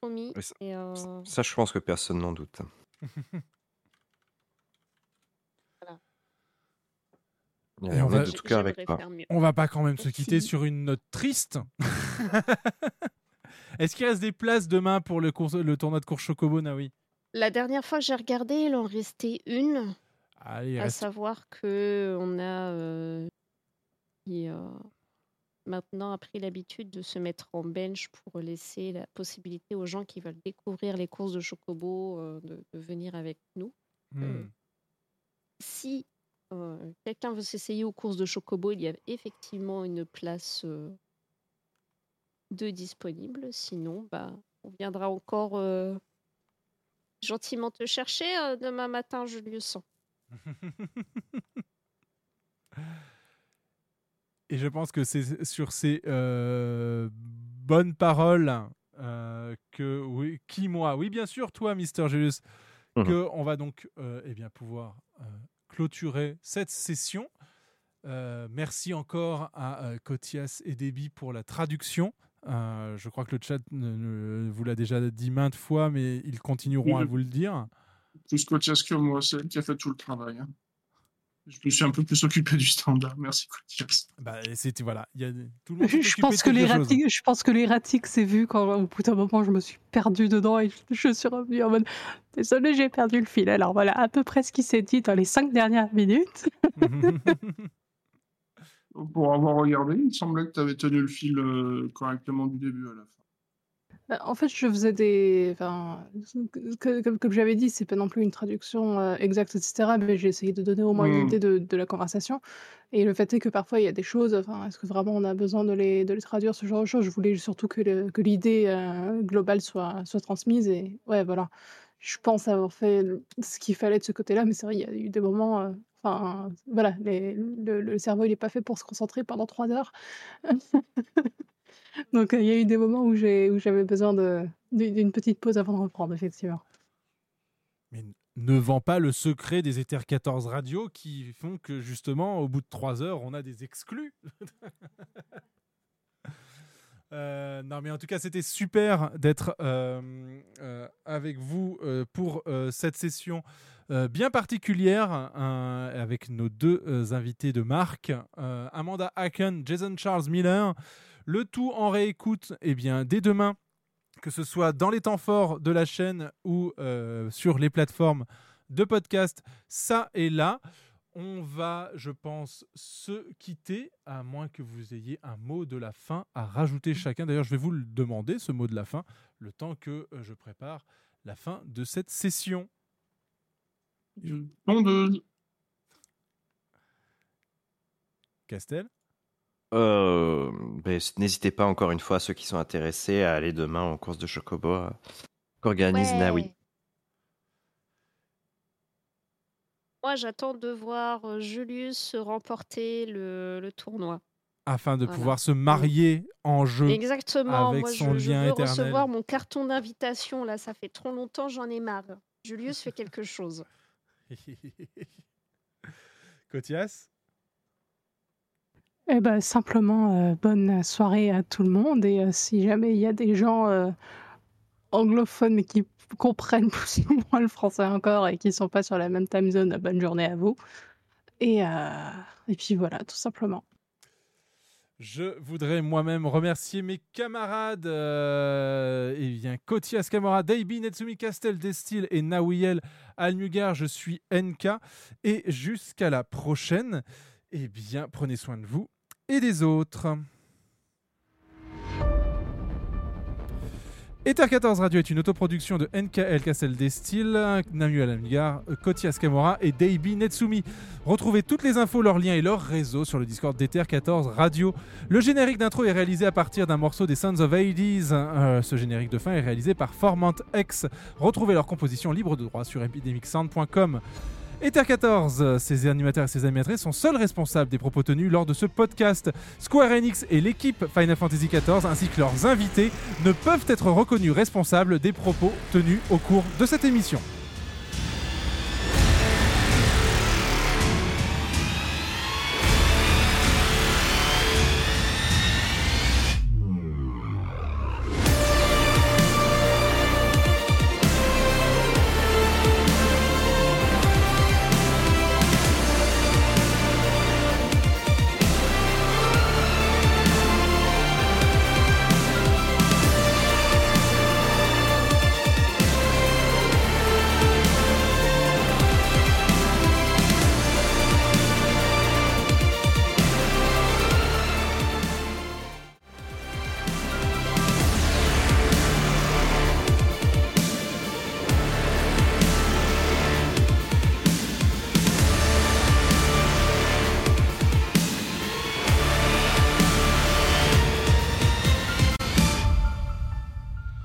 S4: promis.
S9: Oui, ça-
S4: Et, euh,
S9: Ça, je pense que personne n'en doute.
S4: voilà.
S10: Et
S9: on
S10: on va-
S9: de tout avec.
S10: On va pas quand même se quitter sur une note triste. Est-ce qu'il reste des places demain pour le, cours- le tournoi de course Chocobo, Naoui?
S4: La dernière fois que j'ai regardé, il en restait une.
S10: Allez,
S4: À
S10: reste-
S4: savoir que on a euh, qui, euh, maintenant a pris l'habitude de se mettre en bench pour laisser la possibilité aux gens qui veulent découvrir les courses de Chocobo euh, de, de venir avec nous.
S10: Hmm.
S4: Si euh, quelqu'un veut s'essayer aux courses de Chocobo, il y a effectivement une place euh, de disponible. Sinon, bah, on viendra encore euh, gentiment te chercher euh, demain matin, Julius.
S10: Et je pense que c'est sur ces euh, bonnes paroles euh, que oui, qui moi, oui bien sûr toi, Mister Julius,
S9: Mhm.
S10: que on va donc euh, eh bien pouvoir euh, clôturer cette session. Merci encore à Kotias et Déby pour la traduction. Je crois que le chat ne- ne- vous l'a déjà dit maintes fois, mais ils continueront à vous le dire.
S8: Plus Cotias que moi, c'est elle qui a fait tout le travail. hein. Je me suis un peu plus occupé du standard. Merci.
S10: Bah, c'était voilà, il y a tout le monde. s'est
S7: Je pense, que l'erratique, je pense que l'erratique s'est vu quand au bout d'un moment je me suis perdue dedans et je, je suis revenue en mode désolé j'ai perdu le fil. Alors voilà à peu près ce qui s'est dit dans les cinq dernières minutes.
S8: Pour avoir regardé, il me semblait que tu avais tenu le fil euh, correctement du début à la fin.
S7: Bah, En fait, je faisais des. Enfin, que- comme, comme j'avais dit, c'est pas non plus une traduction euh, exacte, etc. Mais j'ai essayé de donner au moins une
S8: Mm.
S7: idée de, de la conversation. Et le fait est que parfois, il y a des choses. Enfin, est-ce que vraiment on a besoin de les, de les traduire, ce genre de choses? Je voulais surtout que, le- que l'idée euh, globale soit, soit transmise. Et ouais, voilà. Je pense avoir fait le- ce qu'il fallait de ce côté-là. Mais c'est vrai, il y a eu des moments. euh, Enfin, voilà, les- le, le cerveau, il n'est pas fait pour se concentrer pendant trois heures. Donc, euh, il y a eu des moments où j'ai où j'avais besoin de d'une petite pause avant de reprendre, effectivement.
S10: Mais ne vend pas le secret des Ether 14 radio qui font que justement, au bout de trois heures, on a des exclus. Euh, non, mais en tout cas, c'était super d'être euh, avec vous pour cette session bien particulière avec nos deux invités de marque, Amanda Hacken, Jason Charles Miller. Le tout en réécoute eh bien, dès demain que ce soit dans les temps forts de la chaîne ou euh, sur les plateformes de podcast, ça est là. On va, je pense, se quitter, à moins que vous ayez un mot de la fin à rajouter chacun. D'ailleurs, je vais vous le demander, ce mot de la fin, le temps que euh, je prépare la fin de cette session.
S8: Tondeuse.
S10: Castel?
S9: Euh, ben, N'hésitez pas encore une fois, ceux qui sont intéressés, à aller demain en course de Chocobo euh, qu'organise
S4: Ouais.
S9: Naoui.
S4: Moi, j'attends de voir euh, Julius remporter le, le tournoi.
S10: Afin de
S4: Voilà.
S10: pouvoir se marier en jeu
S4: Exactement.
S10: avec
S4: Moi,
S10: son
S4: je, je
S10: lien
S4: veux
S10: éternel.
S4: recevoir mon carton d'invitation. Là, ça fait trop longtemps, j'en ai marre. Julius fait quelque chose.
S10: Cotias?
S7: Eh ben, simplement, euh, bonne soirée à tout le monde. Et euh, si jamais il y a des gens euh, anglophones qui comprennent plus ou moins le français encore et qui ne sont pas sur la même time zone, bonne journée à vous. Et, et puis voilà, tout simplement.
S10: Je voudrais moi-même remercier mes camarades, euh, eh bien, Kotias Kamara, Daibi, Netsumi Castel, Destil et Nawiel Almugar. Je suis NK. Et jusqu'à la prochaine, eh bien, prenez soin de vous et des autres. Ether 14 Radio est une autoproduction de NKL Castel Destil, Namuel Almugar, Kotias Kamara et Daibi Netsumi. Retrouvez toutes les infos, leurs liens et leurs réseaux sur le Discord d'Ether 14 Radio. Le générique d'intro est réalisé à partir d'un morceau des Sons of Hades. Euh, ce générique de fin est réalisé par Formant X. Retrouvez leur composition libre de droit sur epidemicsound.com. Ether 14, ses animateurs et ses animatrices sont seuls responsables des propos tenus lors de ce podcast. Square Enix et l'équipe Final Fantasy XIV ainsi que leurs invités ne peuvent être reconnus responsables des propos tenus au cours de cette émission.